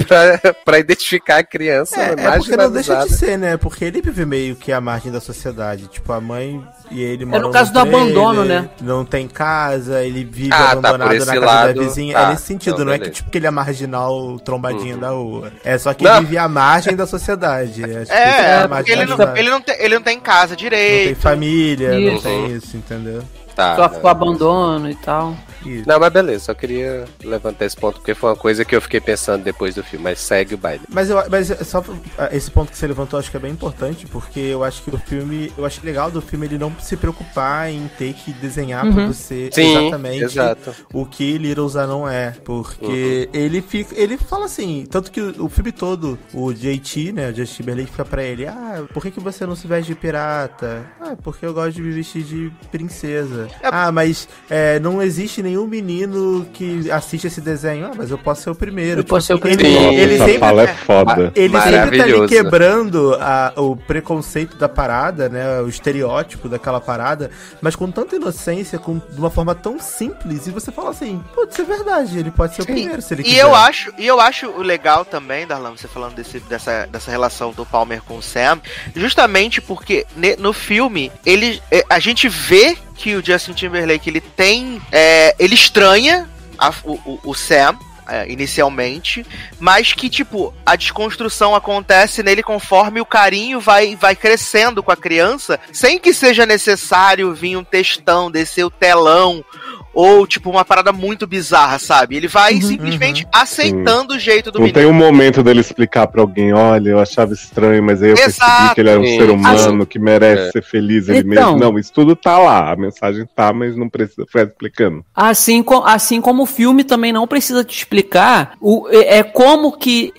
pra, pra identificar a criança É, é porque não deixa marginalizada. de ser, né? Porque ele vive meio que à margem da sociedade. Tipo, a mãe e ele moram no caso do trailer, abandono, né? Não tem casa, ele vive Ah, tá, abandonado esse na casa lado, da vizinha. tá, é nesse sentido, não é que beleza. tipo que ele é marginal trombadinho Uhum. da rua. É só que Não. ele vive à margem da sociedade. Que É, a porque ele não, marginalidade. ele, não tem, ele não tem casa Não tem direito. família, não Isso. tem isso, entendeu? Tá, Sofre né? com abandono e tal. Isso. Não, mas beleza, só queria levantar esse ponto, porque foi uma coisa que eu fiquei pensando depois do filme, mas segue o baile. Mas, eu, mas só ah, esse ponto que você levantou, acho que é bem importante, porque eu acho que o filme, eu acho legal do filme ele não se preocupar em ter que desenhar pra Uhum. você Sim, exatamente exato. o que Little não é, porque Uhum. ele fica, ele fala assim, tanto que o, o filme todo, o JT, né, o Justin Timberlake fica pra ele, ah, por que, que você não se veste de pirata? Ah, porque eu gosto de me vestir de princesa. Coisa. Ah, mas é, não existe nenhum menino que assiste esse desenho. Ah, mas eu posso ser o primeiro. Eu posso ser o ele- primeiro. Ele, Essa sempre fala é foda. Ele sempre tá ali quebrando a- o preconceito da parada, né? O estereótipo daquela parada, mas com tanta inocência, com, de uma forma tão simples, e você fala assim, putz, é verdade, ele pode ser o primeiro se ele E quiser. eu acho, e eu acho o legal também, Darlan, você falando desse, dessa, dessa relação do Palmer com o Sam, justamente porque ne- no filme ele, é, a gente vê que o Justin Timberlake ele tem, é, ele estranha a- o, o- Sam. é, inicialmente, mas que tipo a desconstrução acontece nele conforme o carinho vai, vai crescendo com a criança, sem que seja necessário vir um textão, descer o telão ou tipo uma parada muito bizarra, sabe? Ele vai simplesmente aceitando o jeito do Não menino. tem um momento dele explicar pra alguém, olha, eu achava estranho, mas aí eu percebi Exato. que ele era um Sim. ser humano que merece É. ser feliz ele Então. mesmo. Não, isso tudo tá lá, a mensagem tá, mas não precisa ficar explicando. Assim, assim como o filme também não precisa te explicar o, é, é como que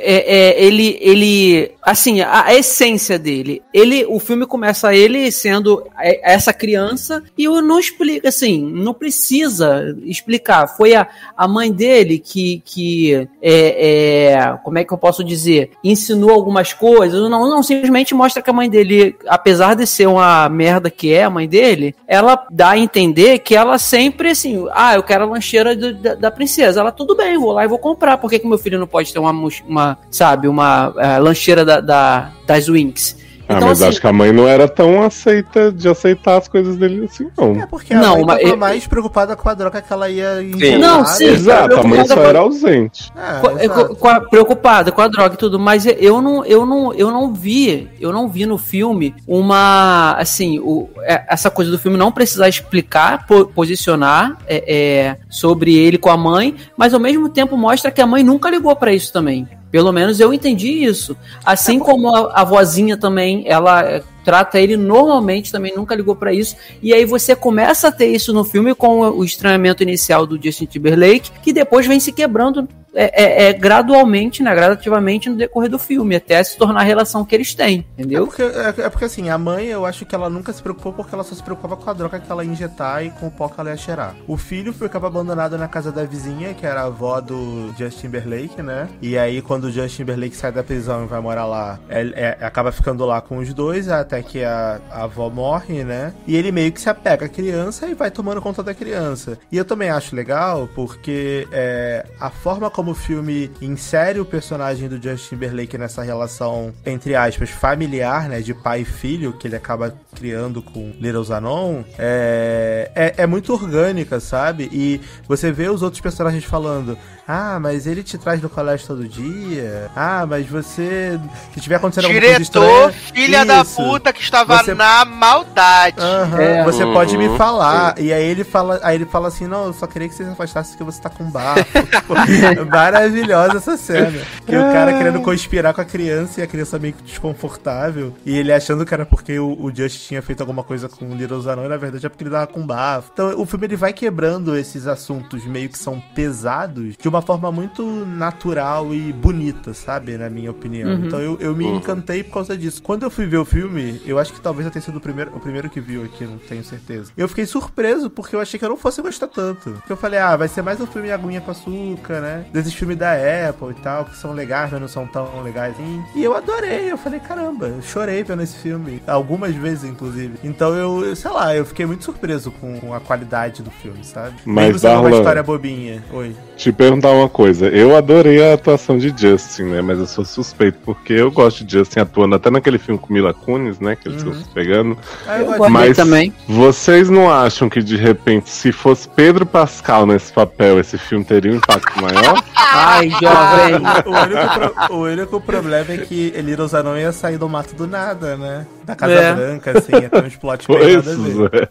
é, é, ele, ele, assim, a, a essência dele. Ele, o filme começa ele sendo é, essa criança e eu não explica, assim, não precisa explicar. Foi a, a mãe dele que, que é, é, como é que eu posso dizer, ensinou algumas coisas. Não, não simplesmente mostra que a mãe dele, apesar de ser uma merda que é a mãe dele, ela dá a entender que ela sempre assim, ah, eu quero a lancheira do- da, da princesa. Ela, tudo bem, vou lá e vou comprar. Por que, que meu filho não pode ter uma, mus- uma sabe, uma eh, lancheira da, da- das Winx? Ah, Então, mas assim, acho que a mãe não era tão aceita de aceitar as coisas dele assim, não. É porque a Não, mãe mas tava mais preocupada com a droga que ela ia Não, sim, Exato, a mãe só era ausente. É, Co- exato. co- com a- preocupada com a droga e tudo, mas eu não, eu não, eu não vi, eu não vi no filme uma, assim, o, é, essa coisa do filme não precisar explicar, po- posicionar é, é, sobre ele com a mãe, mas ao mesmo tempo mostra que a mãe nunca ligou pra isso também. Pelo menos eu entendi isso. Assim como a, a vozinha também, ela é, trata ele normalmente, também nunca ligou pra isso. E aí você começa a ter isso no filme com o estranhamento inicial do Justin Timberlake, que depois vem se quebrando é, é- é gradualmente, né, gradativamente no decorrer do filme, até se tornar a relação que eles têm, É entendeu? porque, é, é porque assim, a mãe eu acho que ela nunca se preocupou porque ela só se preocupava com a droga que ela ia injetar e com o pó que ela ia cheirar. O filho ficava abandonado na casa da vizinha, que era a avó do Justin Timberlake, né? E aí quando o Justin Timberlake sai da prisão e vai morar lá, ele é- acaba ficando lá com os dois, até que a, a avó morre, né? E ele meio que se apega à criança e vai tomando conta da criança. E eu também acho legal porque é, a forma como o filme insere o personagem do Justin Timberlake nessa relação, entre aspas, familiar, né? De pai e filho, que ele acaba criando com Little Zanon, é, é, é muito orgânica, sabe? E você vê os outros personagens falando. Ah, mas ele te traz no colégio todo dia. Ah, mas você. Se tiver acontecendo alguma coisa Diretor, filha da Isso. puta que estava Você- na maldade. Aham, É. você Uhum. pode me falar. E aí ele fala, aí ele fala assim: "Não, eu só queria que você se afastasse porque você tá com bafo". Tipo, Maravilhosa essa cena. Que o cara querendo conspirar com a criança e a criança meio que desconfortável. E ele achando que era porque o, o Just tinha feito alguma coisa com o Little Zanon, e na verdade é porque ele tava com bafo. Então o filme ele vai quebrando esses assuntos meio que são pesados de uma forma muito natural e bonita, sabe? Na minha opinião. Uhum. Então eu, eu me Uhum. encantei por causa disso. Quando eu fui ver o filme, eu acho que talvez eu tenha sido o primeiro, o primeiro que viu aqui, não tenho certeza. Eu fiquei surpreso porque eu achei que eu não fosse gostar tanto. Porque eu falei, ah, vai ser mais um filme aguinha com açúcar, né? Desses filmes da Apple e tal, que são legais, mas não são tão legais assim. E eu adorei, eu falei, caramba, eu chorei vendo esse filme. Algumas vezes, inclusive. Então eu, eu, sei lá, eu fiquei muito surpreso com, com a qualidade do filme, sabe? Mas, Mesmo sendo uma história bobinha. Oi. Te perguntar uma coisa, eu adorei a atuação de Justin, né? Mas eu sou suspeito, porque eu gosto de Justin atuando até naquele filme com Mila Kunis, né? Que eles Uhum. estão se pegando. Ah, Eu Mas- também. Vocês não acham que de repente, se fosse Pedro Pascal nesse papel, esse filme teria um impacto maior? Ai, jovem. O único, pro- o único problema é que Little Zanon ia sair do mato do nada, né? Da Casa É. Branca, assim, ia ter um plot Pois nada a ver.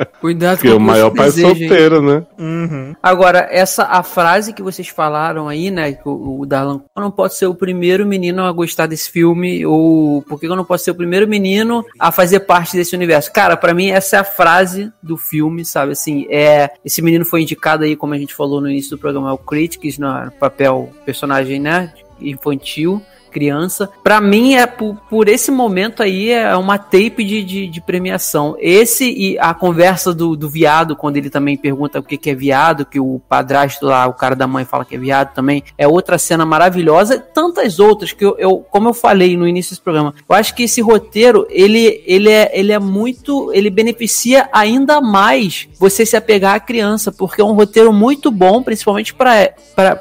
é. Cuidado Porque com o maior pai você deseja, solteiro, né? Uhum. Agora, essa a frase que vocês falaram aí, né? Que o, o Darlan, eu não posso ser o primeiro menino a gostar desse filme, ou por que eu não posso ser o primeiro menino a fazer parte desse universo? Cara, pra mim essa é a frase do filme, sabe? Assim, é esse menino foi indicado aí, como a gente falou no início do programa, o Critics, no papel personagem, né? Infantil. Criança. Pra mim, é por, por esse momento aí, é uma tape de, de, de premiação. Esse e a conversa do, do viado, quando ele também pergunta o que, que é viado, que o padrasto lá, o cara da mãe fala que é viado também, é outra cena maravilhosa. Tantas outras que eu, eu como eu falei no início desse programa, eu acho que esse roteiro, ele, ele, é, ele é muito, ele beneficia ainda mais você se apegar à criança, porque é um roteiro muito bom, principalmente para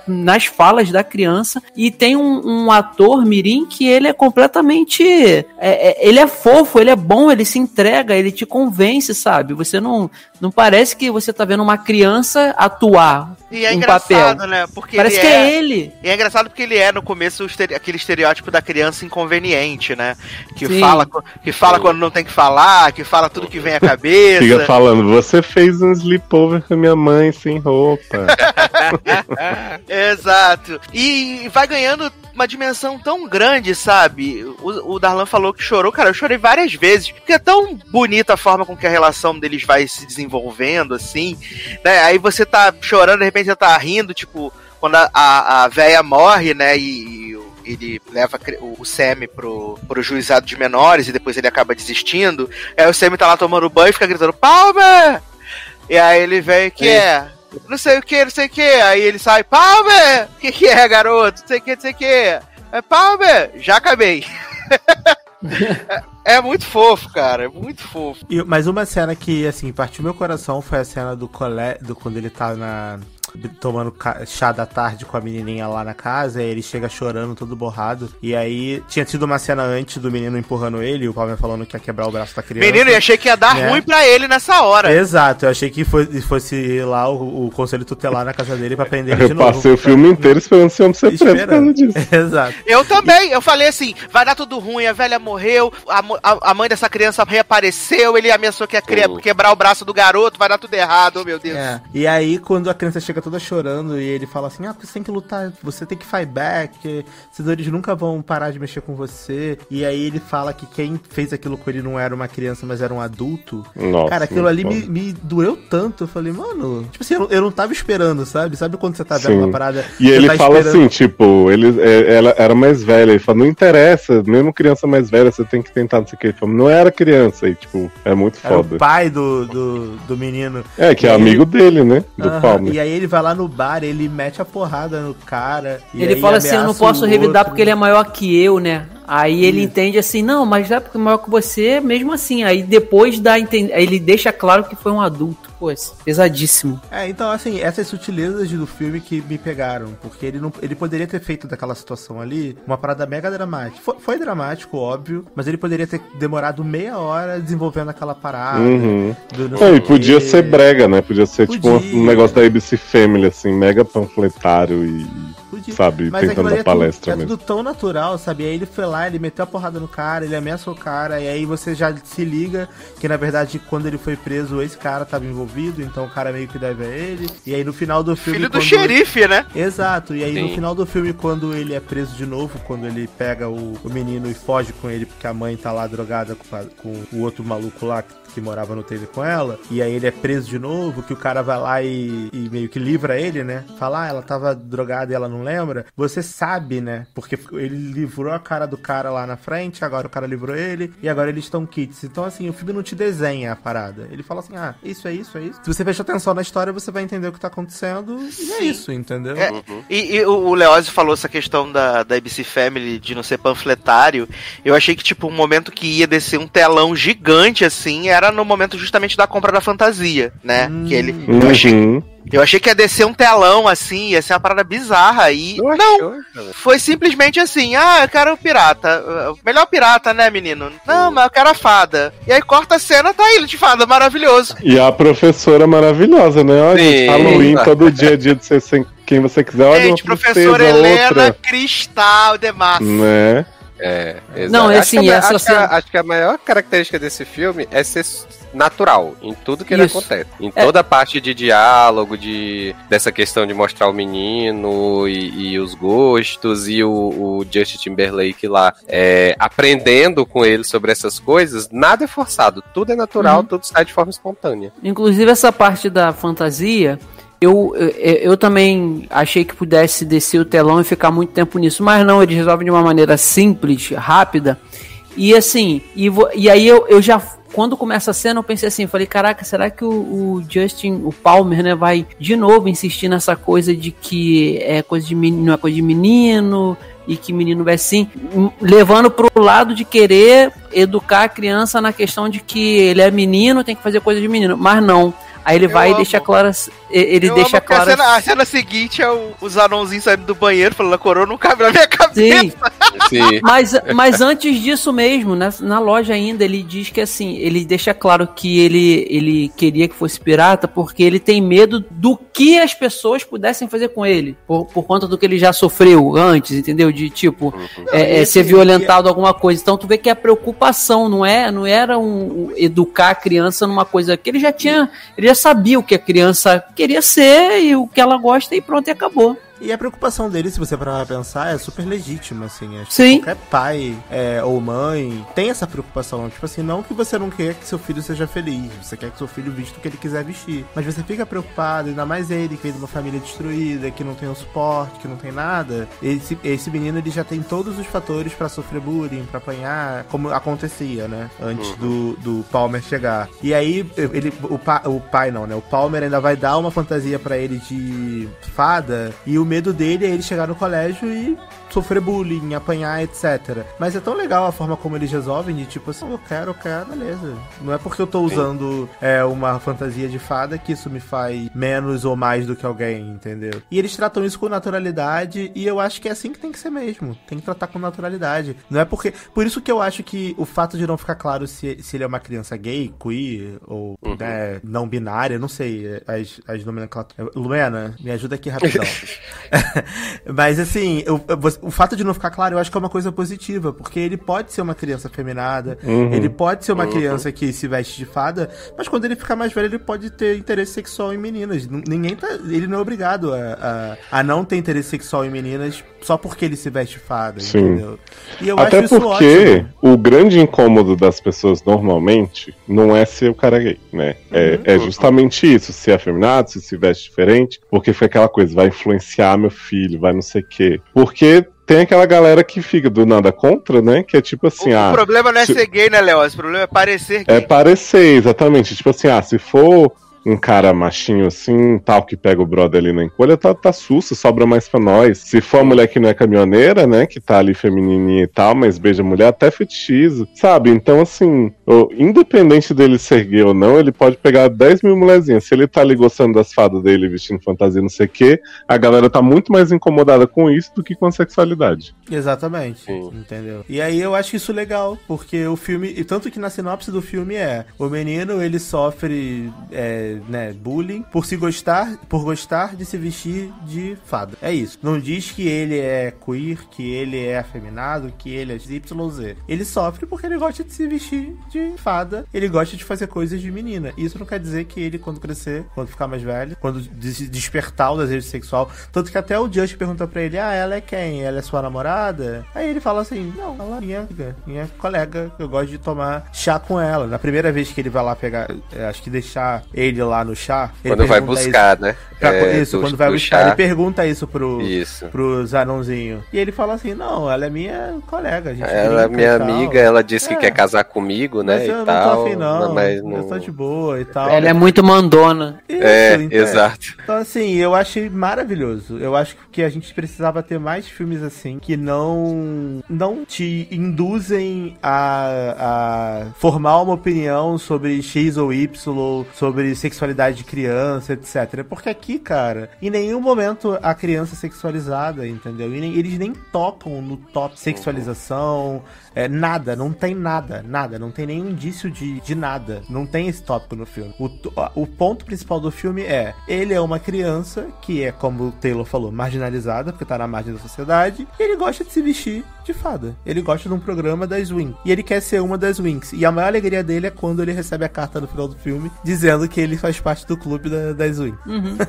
nas falas da criança, e tem um, um ator mirim que ele é completamente, é, é, ele é fofo, ele é bom, ele se entrega, ele te convence, sabe? Você não, não parece que você tá vendo uma criança atuar. E é um engraçado, papel. né? Porque Parece ele que é... é ele. E é engraçado porque ele é, no começo, estere- aquele estereótipo da criança inconveniente, né? Que Sim. fala, que fala quando não tem que falar, que fala tudo que vem à cabeça. Fica falando, você fez um sleepover com a minha mãe sem roupa. Exato. E vai ganhando uma dimensão tão grande, sabe? O, o Darlan falou que chorou. Cara, eu chorei várias vezes. Porque é tão bonita a forma com que a relação deles vai se desenvolvendo, assim. Né? Aí você tá chorando, de repente você tá rindo, tipo, quando a, a, a véia morre, né? E, e o- ele leva cri- o Sam pro, pro juizado de menores e depois ele acaba desistindo. Aí o Sam tá lá tomando banho e fica gritando, Palmer! E aí ele vem, que é? Não sei o que, não sei o que. Aí ele sai, Palmer! O que, que é, garoto? Não sei o que, não sei o que. É Palmer! Já acabei. é, é muito fofo, cara. É muito fofo. E- mas uma cena que, assim, partiu meu coração foi a cena do colé, do quando ele tá na tomando chá da tarde com a menininha lá na casa, e ele chega chorando todo borrado. E aí tinha tido uma cena antes do menino empurrando ele, e o Palmer falando que ia quebrar o braço da criança. Menino, eu achei que ia dar Né? ruim pra ele nessa hora. Exato, eu achei que fosse, fosse lá o, o conselho tutelar na casa dele pra prender ele de Eu novo. passei o filme inteiro esperando esse homem ser preso por causa disso. Exato. Eu também, eu falei assim, vai dar tudo ruim, a velha morreu, a, a- a mãe dessa criança reapareceu, ele ameaçou que ia quebrar o braço do garoto, vai dar tudo errado, meu Deus. É. E aí, quando a criança chega toda chorando e ele fala assim: Ah, você tem que lutar, você tem que fight back, esses eles nunca vão parar de mexer com você. E aí ele fala que quem fez aquilo com ele não era uma criança, mas era um adulto. Nossa, Cara, aquilo ali me, me doeu tanto. Eu falei, mano, tipo assim, eu, não- eu não tava esperando, sabe? Sabe quando você tá vendo Sim. uma parada. E ele tá fala esperando- assim, tipo, ele, é, ela era mais velha. Ele fala, não interessa, mesmo criança mais velha, você tem que tentar, não sei o que. Ele fala, não era criança, e tipo, é muito Era o foda. pai do, do, do menino. É, que é E amigo ele- dele, né? Do Aham, Palmer. E aí ele vai lá no bar, ele mete a porrada no cara. e ele fala assim, eu não posso revidar outro. porque ele é maior que eu, né? Aí ele entende assim, não, mas é porque é maior que você, mesmo assim. Aí depois dá ele deixa claro que foi um adulto. Pô, isso é pesadíssimo. É, então assim, essas sutilezas do filme que me pegaram, porque ele não, ele poderia ter feito daquela situação ali uma parada mega dramática. Foi, foi dramático, óbvio, mas ele poderia ter demorado meia hora desenvolvendo aquela parada. Uhum. sei e podia ser brega, né? Podia ser tipo um- Podia. um negócio da ABC Family, assim, mega panfletário e, Podia. sabe, Mas tentando ali dar é palestra tudo, é mesmo. tudo tão natural, sabe? Aí ele foi lá, ele meteu a porrada no cara, ele ameaçou o cara, e aí você já se liga que na verdade quando ele foi preso, esse cara tava envolvido, então o cara meio que deve a ele. E aí no final do filme. Filho do quando- xerife, né? Exato, e aí no Sim. final do filme, quando ele é preso de novo, quando ele pega o, o menino e foge com ele, porque a mãe tá lá drogada com, a- com o outro maluco lá que, que morava no trailer com ela, e aí ele é preso de novo, que o cara vai lá e, e meio que livra ele, né? Fala, ah, ela tava drogada e ela não lembra. Você sabe, né? Porque ele livrou a cara do cara lá na frente, agora o cara livrou ele, e agora eles estão kits. Então, assim, o filme não te desenha a parada. Ele fala assim, ah, isso é isso, é isso. Se você prestar atenção na história, você vai entender o que tá acontecendo, e é isso, entendeu? É, E, e o o Leozio falou essa questão da, da ABC Family de não ser panfletário. Eu achei que, tipo, um momento que ia descer um telão gigante, assim, era no momento justamente da compra da fantasia, né? Que ele. Eu achei, Uhum. eu achei que ia descer um telão, assim, ia ser uma parada bizarra. E. Não foi simplesmente assim: ah, eu quero o pirata. Melhor pirata, né, menino? Não, mas eu quero a fada. E aí corta a cena, tá ele de fada, maravilhoso. E a professora maravilhosa, né? Olha, Sim. Halloween, todo dia é dia de ser sem quem você quiser. Olha, Gente, professora Helena outra. Cristal de Massa. Né? É, exato. Não, é acho, assim, que a, essa acho, que a, cena- acho que a maior característica desse filme é ser natural em tudo que ele Isso. acontece. Em É. toda a parte de diálogo, de dessa questão de mostrar o menino e, e os gostos, e o, o Justin Timberlake lá é, aprendendo com ele sobre essas coisas, nada é forçado, tudo é natural, Uhum. tudo sai de forma espontânea. Inclusive essa parte da fantasia, Eu, eu, eu também achei que pudesse descer o telão e ficar muito tempo nisso, mas não, eles resolvem de uma maneira simples, rápida. E assim, e, e aí eu, eu já quando começa a cena, eu pensei assim, falei, caraca, será que o, o, Justin, o Palmer, né, vai de novo insistir nessa coisa de que é coisa de menino, é coisa de menino, e que menino vai sim, levando pro lado de querer educar a criança na questão de que ele é menino, tem que fazer coisa de menino, mas não. Aí ele eu vai amo. e deixa claro. Ele eu deixa claro. A cena, a cena, seguinte é o, os anãozinhos saindo do banheiro falando: a coroa não cabe na minha cabeça. Sim. Sim. Mas, mas antes disso mesmo, na, na loja ainda, ele diz que assim, ele deixa claro que ele, ele queria que fosse pirata porque ele tem medo do que as pessoas pudessem fazer com ele. Por, por conta do que ele já sofreu antes, entendeu? De tipo, uhum. é, é, ser violentado alguma coisa. Então tu vê que a preocupação não é, não era um, um, educar a criança numa coisa que ele já tinha. Ele já sabia o que a criança queria ser e o que ela gosta e pronto, e acabou. E a preocupação dele, se você parar pra pensar, é super legítima, assim. Acho Sim. Que qualquer pai é, ou mãe tem essa preocupação. Tipo assim, não que você não quer que seu filho seja feliz, você quer que seu filho vista o que ele quiser vestir. Mas você fica preocupado, ainda mais ele, que veio de uma família destruída, que não tem um suporte, que não tem nada. Esse, esse menino, ele já tem todos os fatores para sofrer bullying, pra apanhar, como acontecia, né? Antes uhum. do, do Palmer chegar. E aí, ele, o, pa, o pai não, né? O Palmer ainda vai dar uma fantasia para ele de fada e o medo dele é ele chegar no colégio e sofrer bullying, apanhar, etc. Mas é tão legal a forma como eles resolvem de tipo assim, eu quero, eu quero, beleza. Não é porque eu tô usando é, uma fantasia de fada que isso me faz menos ou mais do que alguém, entendeu? E eles tratam isso com naturalidade e eu acho que é assim que tem que ser mesmo. Tem que tratar com naturalidade. Não é porque. Por isso que eu acho que o fato de não ficar claro se, se ele é uma criança gay, queer ou uhum. né, não binária, não sei as, as nomenclaturas. Lumena, me ajuda aqui rapidão. Mas assim, eu, eu, o fato de não ficar claro, eu acho que é uma coisa positiva, porque ele pode ser uma criança feminada, uhum. ele pode ser uma uhum. criança que se veste de fada, mas quando ele ficar mais velho, ele pode ter interesse sexual em meninas. Ninguém tá. Ele não é obrigado a, a, a não ter interesse sexual em meninas só porque ele se veste fada, Sim. entendeu? E eu Até porque ótimo. o grande incômodo das pessoas normalmente não é ser o cara gay, né? É, uhum. é justamente isso, se é afeminado, se se veste diferente, porque foi aquela coisa, vai influenciar meu filho, vai não sei o quê. Porque tem aquela galera que fica do nada contra, né? Que é tipo assim, o, ah. O problema não é se... ser gay, né, Léo? O problema é parecer gay. É parecer, exatamente. Tipo assim, ah, se for um cara machinho assim, tal, que pega o brother ali na encolha, tá, tá sussa, sobra mais pra nós. Se for a mulher que não é caminhoneira, né, que tá ali feminininha e tal, mas beija mulher, até fetichiza, sabe? Então, assim, independente dele ser gay ou não, ele pode pegar 10 mil mulherzinhas. Se ele tá ali gostando das fadas dele, vestindo fantasia, não sei o quê, a galera tá muito mais incomodada com isso do que com a sexualidade. Exatamente, Sim. entendeu? E aí eu acho isso legal, porque o filme, e tanto que na sinopse do filme é, o menino, ele sofre é, né, bullying por se gostar, por gostar de se vestir de fada. É isso. Não diz que ele é queer, que ele é afeminado, que ele é YZ. Ele sofre porque ele gosta de se vestir de fada, ele gosta de fazer coisas de menina. Isso não quer dizer que ele, quando crescer, quando ficar mais velho, quando despertar o desejo sexual, tanto que até o Just pergunta pra ele: Ah, ela é quem? Ela é sua namorada? Aí ele fala assim: Não, ela é minha amiga, minha colega, eu gosto de tomar chá com ela. Na primeira vez que ele vai lá pegar, é, acho que deixar ele lá no chá. Quando vai buscar, isso. né? Pra, é, isso, do, quando vai buscar, chá. ele pergunta isso pro, isso. pro Zanãozinho. E ele fala assim: não, ela é minha colega. ela é minha amiga, ela disse é. que quer casar comigo, né? Mas eu e não tal, tô afim, não. Mas não... Eu tô de boa e tal. Ela é muito mandona. Isso, é, então, exato. Então, assim, eu achei maravilhoso. Eu acho que a gente precisava ter mais filmes assim que não, não te induzem a, a formar uma opinião sobre X ou Y, sobre sexualidade de criança, etc. Porque aqui, cara, em nenhum momento a criança é sexualizada, entendeu? E nem, eles nem tocam no top sexualização, é, nada, não tem nada, nada, não tem nenhum indício de, de nada. Não tem esse tópico no filme. O, o ponto principal do filme é: ele é uma criança que é, como o Taylor falou, marginalizada, porque tá na margem da sociedade, e ele gosta de se vestir de fada. Ele gosta de um programa das Wings. E ele quer ser uma das Wings. E a maior alegria dele é quando ele recebe a carta no final do filme dizendo que ele faz parte do clube da, das unhas. Uhum.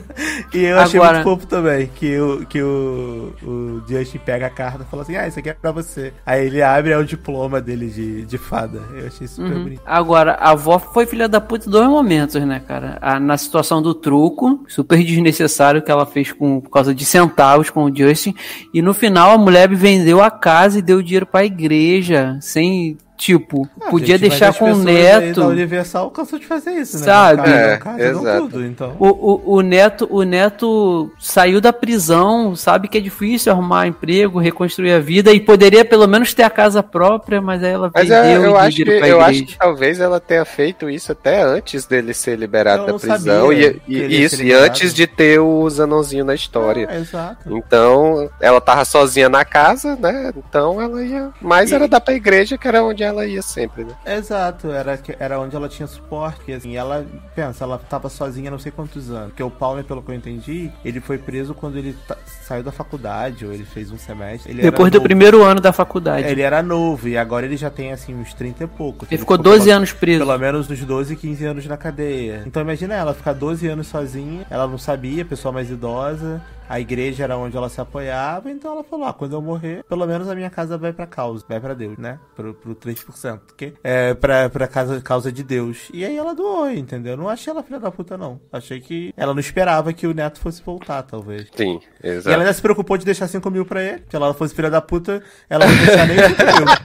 E eu achei Agora- muito fofo também, que, o, que o, o Justin pega a carta e fala assim, ah, isso aqui é pra você. Aí ele abre, é o diploma dele de, de fada. Eu achei super Uhum. bonito. Agora, a avó foi filha da puta em dois momentos, né, cara? A- na situação do truco, super desnecessário que ela fez com, por causa de centavos com o Justin. E no final a mulher vendeu a casa e deu dinheiro pra igreja, sem, tipo, Ah, podia deixar com o aí neto. Da Universal cansou de fazer isso, né? Sabe? É, exato. tudo, então. O, o, o neto o neto saiu da prisão, sabe que é difícil arrumar emprego, reconstruir a vida e poderia pelo menos ter a casa própria, mas aí ela Mas vendeu eu, eu, e acho que, eu acho que talvez ela tenha feito isso até antes dele ser liberado Eu da prisão. E, e- isso, e antes de ter o Zanãozinho na história. É, exato. Então, ela tava sozinha na casa, né? Então ela ia. Mas E- era dar pra igreja, que era onde ela ia sempre, né? Exato, era, que- era onde ela tinha suporte. que, Assim, ela, pensa, ela tava sozinha não sei quantos anos. Porque o Palmer, pelo que eu entendi, ele foi preso quando ele saiu da faculdade, ou ele fez um semestre. Ele Depois era do novo. primeiro ano da faculdade. Ele era novo, e agora ele já tem, assim, uns 30 e poucos. Ele ficou 12 pelo- anos preso. Pelo menos uns 12, 15 anos na cadeia. Então imagina ela ficar 12 anos sozinha, ela não sabia, pessoa mais idosa, a igreja era onde ela se apoiava, então ela falou: ah, quando eu morrer, pelo menos a minha casa vai pra causa, vai pra Deus, né? Pro, pro 3%, porque é pra, pra casa, causa de Deus. E aí ela doou, entendeu? Não achei ela filha da puta, não. Achei que ela não esperava que o neto fosse voltar, talvez. Sim, E ela exato. ainda se preocupou de deixar 5 mil pra ele. Se ela fosse filha da puta, ela não ia deixar nem 5 mil.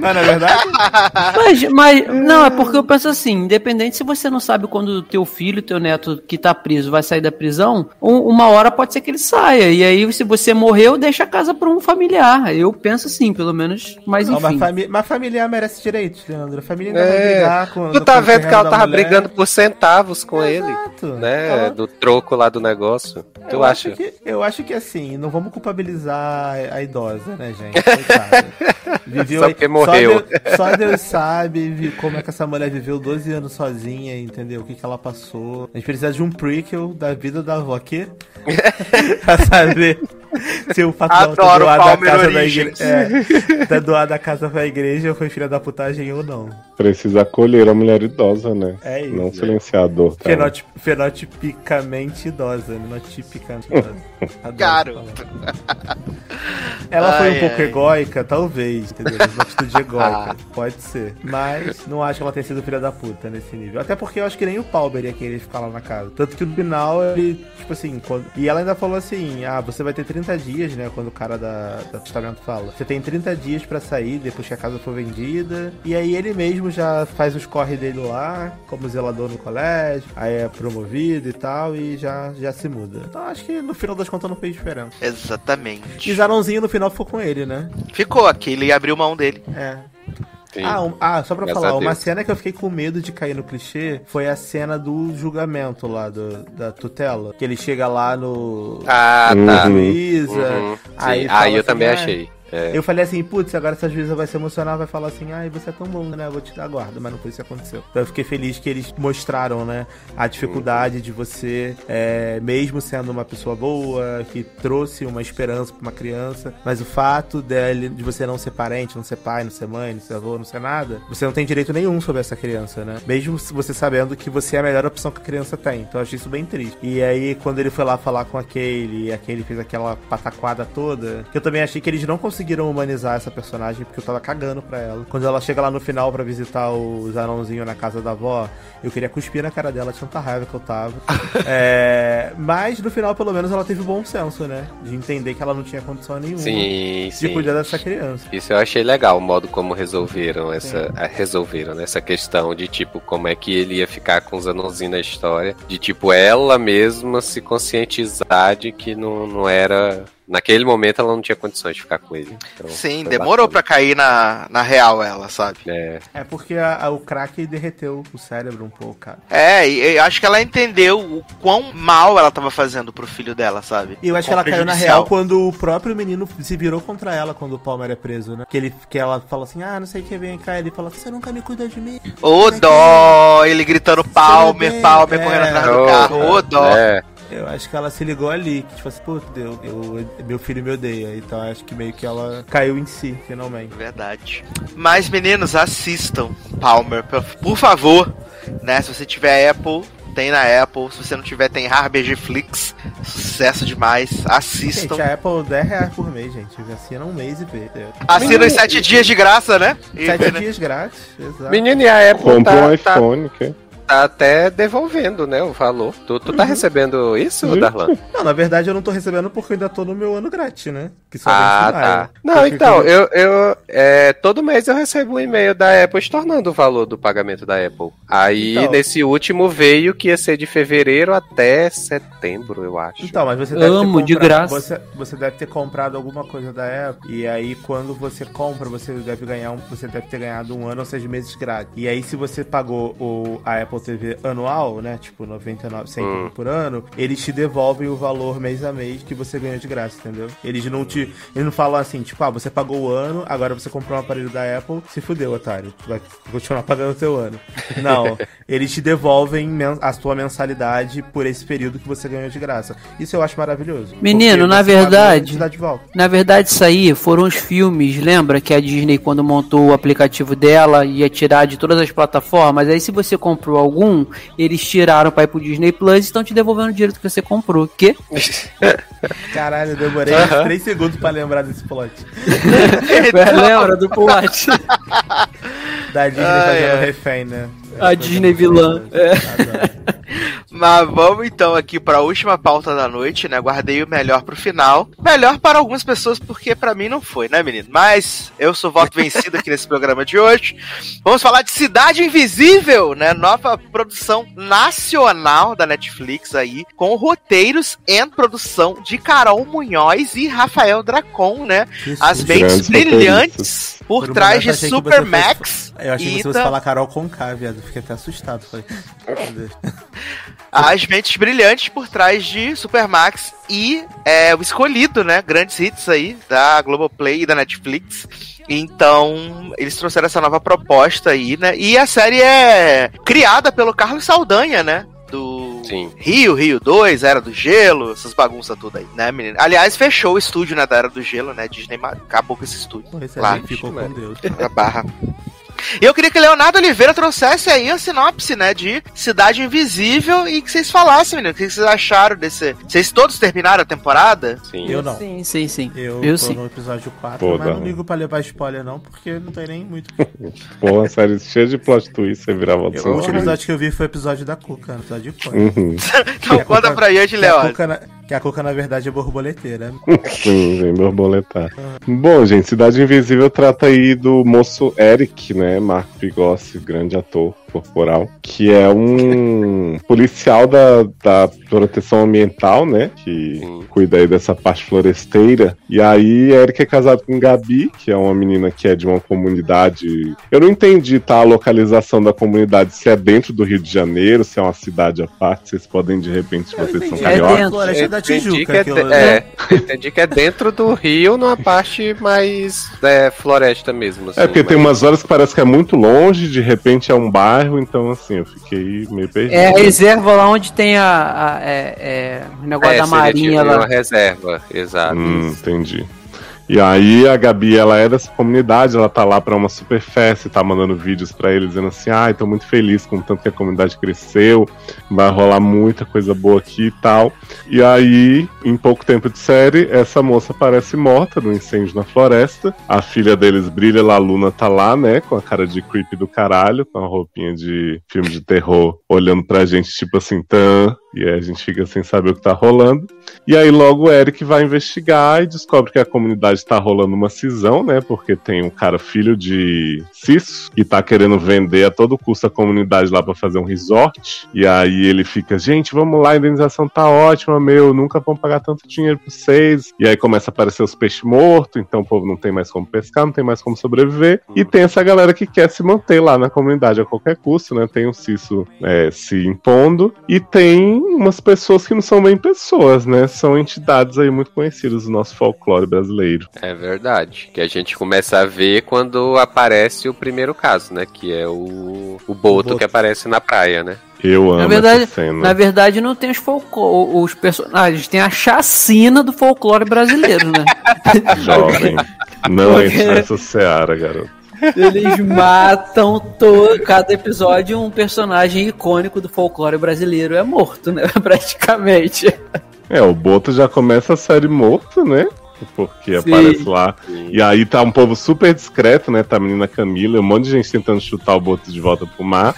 Não, não é verdade? Mas, mas, não, é porque eu penso assim, independente se você não sabe quando o teu filho, teu neto que tá preso vai sair da prisão, um- uma hora pode ser que ele saia. E aí, se você morreu, deixa a casa pra um familiar. Eu penso assim, pelo menos, mas Não, mas, enfim. fami mas familiar merece direitos, Leandro. A família vai É, brigar com tu tá vendo que ela tava mulher. brigando por centavos com ele, Exato. né? Ela- Do troco lá do negócio. Tu eu acha? Acho que, eu acho que assim, não vamos culpabilizar a- idosa, né, gente? Coitada. Viveu Só porque morreu. Só Deus, só Deus sabe como é que essa mulher viveu 12 anos sozinha, entendeu? O que, que ela passou. A gente precisa de um prequel da vida da avó aqui. pra saber se o fato dela ter Adoro doado a casa da igreja. É, ter doado a casa pra igreja ou foi filha da putagem ou não. Precisa acolher a mulher idosa, né? É isso. Não silenciar a dor. tá? Fenotip- fenotipicamente idosa, fenotipicamente idosa. Adoro Garoto. falar. Ela foi Ai, um pouco ai. egóica, talvez, entendeu? Uma atitude egóica, pode ser. Mas não acho que ela tenha sido filha da puta nesse nível. Até porque eu acho que nem o Palmer ia querer ficar lá na casa. Tanto que no final ele, tipo assim, quando... e ela ainda falou assim: ah, você vai ter 30 dias, né? Quando o cara da, da testamento fala. Você tem 30 dias pra sair depois que a casa for vendida. E aí ele mesmo já faz os corre dele lá, como zelador no colégio, aí é promovido e tal, e já, já se muda. Então acho que no final das contas não fez diferença. E Exatamente. Zarãozinho no final ficou com ele, né? Ficou aqui, ele abriu mão dele. É. Sim. Ah, um- ah, só pra Graças falar, uma cena que eu fiquei com medo de cair no clichê foi a cena do julgamento lá, do, da tutela. Que ele chega lá no. Ah, Uhum. tá. Juíza. Uhum. Aí Sim. fala Aí eu assim, também ah, achei. É. Eu falei assim, putz, agora essa juíza vai se emocionar, vai falar assim, ai, você é tão bom, né? Eu vou te dar guarda, mas não foi isso que aconteceu. Então eu fiquei feliz que eles mostraram, né, a dificuldade de você, é, mesmo sendo uma pessoa boa, que trouxe uma esperança pra uma criança, mas o fato dele, de você não ser parente, não ser pai, não ser mãe, não ser avô, não ser nada, você não tem direito nenhum sobre essa criança, né? Mesmo você sabendo que você é a melhor opção que a criança tem. Então eu achei isso bem triste. E aí, quando ele foi lá falar com aquele, e aquele fez aquela pataquada toda, que eu também achei que eles não conseguiram humanizar essa personagem, porque eu tava cagando pra ela. Quando ela chega lá no final pra visitar o Zanãozinho na casa da avó, eu queria cuspir na cara dela, tinha tanta raiva que eu tava. É, mas no final, pelo menos, ela teve bom senso, né? De entender que ela não tinha condição nenhuma Sim, de sim. cuidar dessa criança. Isso eu achei legal, o modo como resolveram essa, a- resolveram né, essa questão de tipo como é que ele ia ficar com os anãozinhos na história, de tipo ela mesma se conscientizar de que não, não era naquele momento ela não tinha condições de ficar com ele. Então, Sim, demorou bacana. pra cair na, na real ela, sabe? É, É porque a- a- o crack derreteu o cérebro um pouco, cara. É, e eu acho que ela entendeu o quão mal ela tava fazendo pro filho dela, sabe? E eu acho que Quão ela caiu na real quando o próprio menino se virou contra ela quando o Palmer é preso, né? Que, ele, que ela fala assim, ah, não sei o que, vem cá. Ele fala, você nunca me cuidou de mim. Ô dó, ele gritando Palmer, Palmer é. correndo atrás do Oh, carro. Ô dó. é, Eu acho que ela se ligou ali, que tipo assim, pô, Deus, eu, meu filho me odeia. Então acho que meio que ela caiu em si, finalmente. Verdade. Mas, meninos, assistam Palmer, por- favor. né? Se você tiver Apple, tem na Apple. Se você não tiver, tem RBG Flix. Sucesso demais. Assistam. Gente, a Apple 10 reais por mês, gente. Assina um mês e vê. Assina os 7 dias de graça, né? E Sete vê, né? dias grátis, exato. Menino, e a Apple Compra um tá, tá, iPhone, que tá até devolvendo, né, o valor. Tu, tu tá recebendo isso, Uhum. Darlan? Não, na verdade eu não tô recebendo porque eu ainda tô no meu ano grátis, né? Que só Ah, tá. Não, então, eu, eu é, todo mês eu recebo um e-mail da Apple estornando o valor do pagamento da Apple. Aí, Então. nesse último veio que ia ser de fevereiro até setembro, eu acho. Então, mas você deve Amo, ter de comprado- graça. Você, você deve ter comprado alguma coisa da Apple. E aí, quando você compra, você deve ganhar um, você deve ter ganhado um ano ou seis meses grátis. E aí, se você pagou o, a Apple TV anual, né? Tipo, 99 100 Hum. por ano, eles te devolvem o valor mês a mês que você ganhou de graça, entendeu? Eles não te. Eles não falam assim, tipo, ah, você pagou o ano, agora você comprou um aparelho da Apple, se fudeu, otário. Tu vai continuar pagando o teu ano. Não. eles te devolvem a sua mensalidade por esse período que você ganhou de graça. Isso eu acho maravilhoso. Menino, na verdade- te dá de volta. Na verdade, isso aí foram os filmes. Lembra que a Disney, quando montou o aplicativo dela, ia tirar de todas as plataformas? Aí, se você comprou algum, eles tiraram pra ir pro Disney Plus e estão te devolvendo o dinheiro que você comprou. Que? Caralho, eu demorei 3 segundos pra lembrar desse plot. Lembra do plot? Da Disney Ah, fazendo é. refém, né? A Disney vilã. É. Mas vamos então aqui para a última pauta da noite, né? Guardei o melhor pro final. Melhor para algumas pessoas, porque para mim não foi, né, menino? Mas eu sou voto vencido aqui nesse programa de hoje. Vamos falar de Cidade Invisível, né? Nova produção nacional da Netflix aí, com roteiros e produção de Carol Munhoz e Rafael Dracon, né? As mentes brilhantes por, Por trás de Super Max. Eu achei que você fosse falar Carol com K, viado. Fiquei até assustado. Falei. As mentes brilhantes por trás de Supermax e é, o escolhido, né? Grandes hits aí da Globoplay e da Netflix. Então, eles trouxeram essa nova proposta aí, né? E a série é criada pelo Carlos Saldanha, né? Do Sim. Rio, Rio 2, Era do Gelo, essas bagunças tudo aí, né, menino? Aliás, fechou o estúdio, né, da Era do Gelo, né? Disney acabou com esse estúdio. Pô, esse Lá. ficou com Deus. A barra. E eu queria que Leonardo Oliveira trouxesse aí a sinopse, né, de Cidade Invisível e que vocês falassem, menino, o que vocês acharam desse... Vocês todos terminaram a temporada? Sim. Eu não. Sim, sim, sim. Eu, Eu tô sim. no episódio 4, Pô, mas não ligo pra levar spoiler não, porque não tem nem muito. Pô, série cheia de plot twist, você virava o do último episódio que eu vi foi o episódio da Cuca, no episódio de Cuca. Uhum. Então conta pra gente, Que que a Cuca, na verdade, é borboleteira. Sim, vem borboletar. Bom, gente, Cidade Invisível trata aí do moço Eric, né? Marco Pigossi, grande ator corporal, que é um policial da, da proteção ambiental, né? Que Sim. cuida aí dessa parte floresteira. E aí, Eric é casado com Gabi, que é uma menina que é de uma comunidade. Eu não entendi, tá? A localização da comunidade, se é dentro do Rio de Janeiro, se é uma cidade à parte. Vocês podem, de repente, vocês são. É cariocas. dentro. Floresta da Entendi Tijuca. que é, é, entendi que é dentro do rio, numa parte mais é, floresta mesmo. assim, É, porque tem mas- umas horas que parece que é muito longe, de repente é um bairro, então assim, eu fiquei meio perdido. É a reserva lá onde tem a, a- é, é, o negócio É, da marinha lá. uma reserva, exato. Hum, entendi. E aí a Gabi, ela é dessa comunidade, ela tá lá pra uma super festa e tá mandando vídeos pra eles dizendo assim: "Ai, tô muito feliz com o tanto que a comunidade cresceu, vai rolar muita coisa boa aqui e tal". E aí, em pouco tempo de série, essa moça aparece morta no incêndio na floresta. A filha deles, Brilha La Luna, tá lá, né, com a cara de creepy do caralho, com a roupinha de filme de terror, olhando pra gente tipo assim, tan, e aí a gente fica sem saber o que tá rolando. E aí logo o Eric vai investigar e descobre que a comunidade tá rolando uma cisão, né? Porque tem um cara filho de Cisso que tá querendo vender a todo custo a comunidade lá pra fazer um resort. E aí ele fica, gente, vamos lá, a indenização tá ótima, meu, nunca vão pagar tanto dinheiro pra vocês. E aí começa a aparecer os peixes mortos, então o povo não tem mais como pescar, não tem mais como sobreviver. E tem essa galera que quer se manter lá na comunidade a qualquer custo, né? Tem o Cisso é, se impondo e tem umas pessoas que não são bem pessoas, né? São entidades aí muito conhecidas do nosso folclore brasileiro. É verdade. Que a gente começa a ver quando aparece o primeiro caso, né? Que é o, o Boto Boto. que aparece na praia, né? Eu amo verdade- essa cena. Na verdade, não tem os, folclo- os personagens, tem a chacina do folclore brasileiro, né? Jovem. Não Porque- entra nessa seara, garoto. Eles matam todo, cada episódio um personagem icônico do folclore brasileiro é morto, né? Praticamente. É, o Boto já começa a série morto, né? Porque Sim. aparece lá. E aí tá um povo super discreto, né? Tá a menina Camila, um monte de gente tentando chutar o Boto de volta pro mar.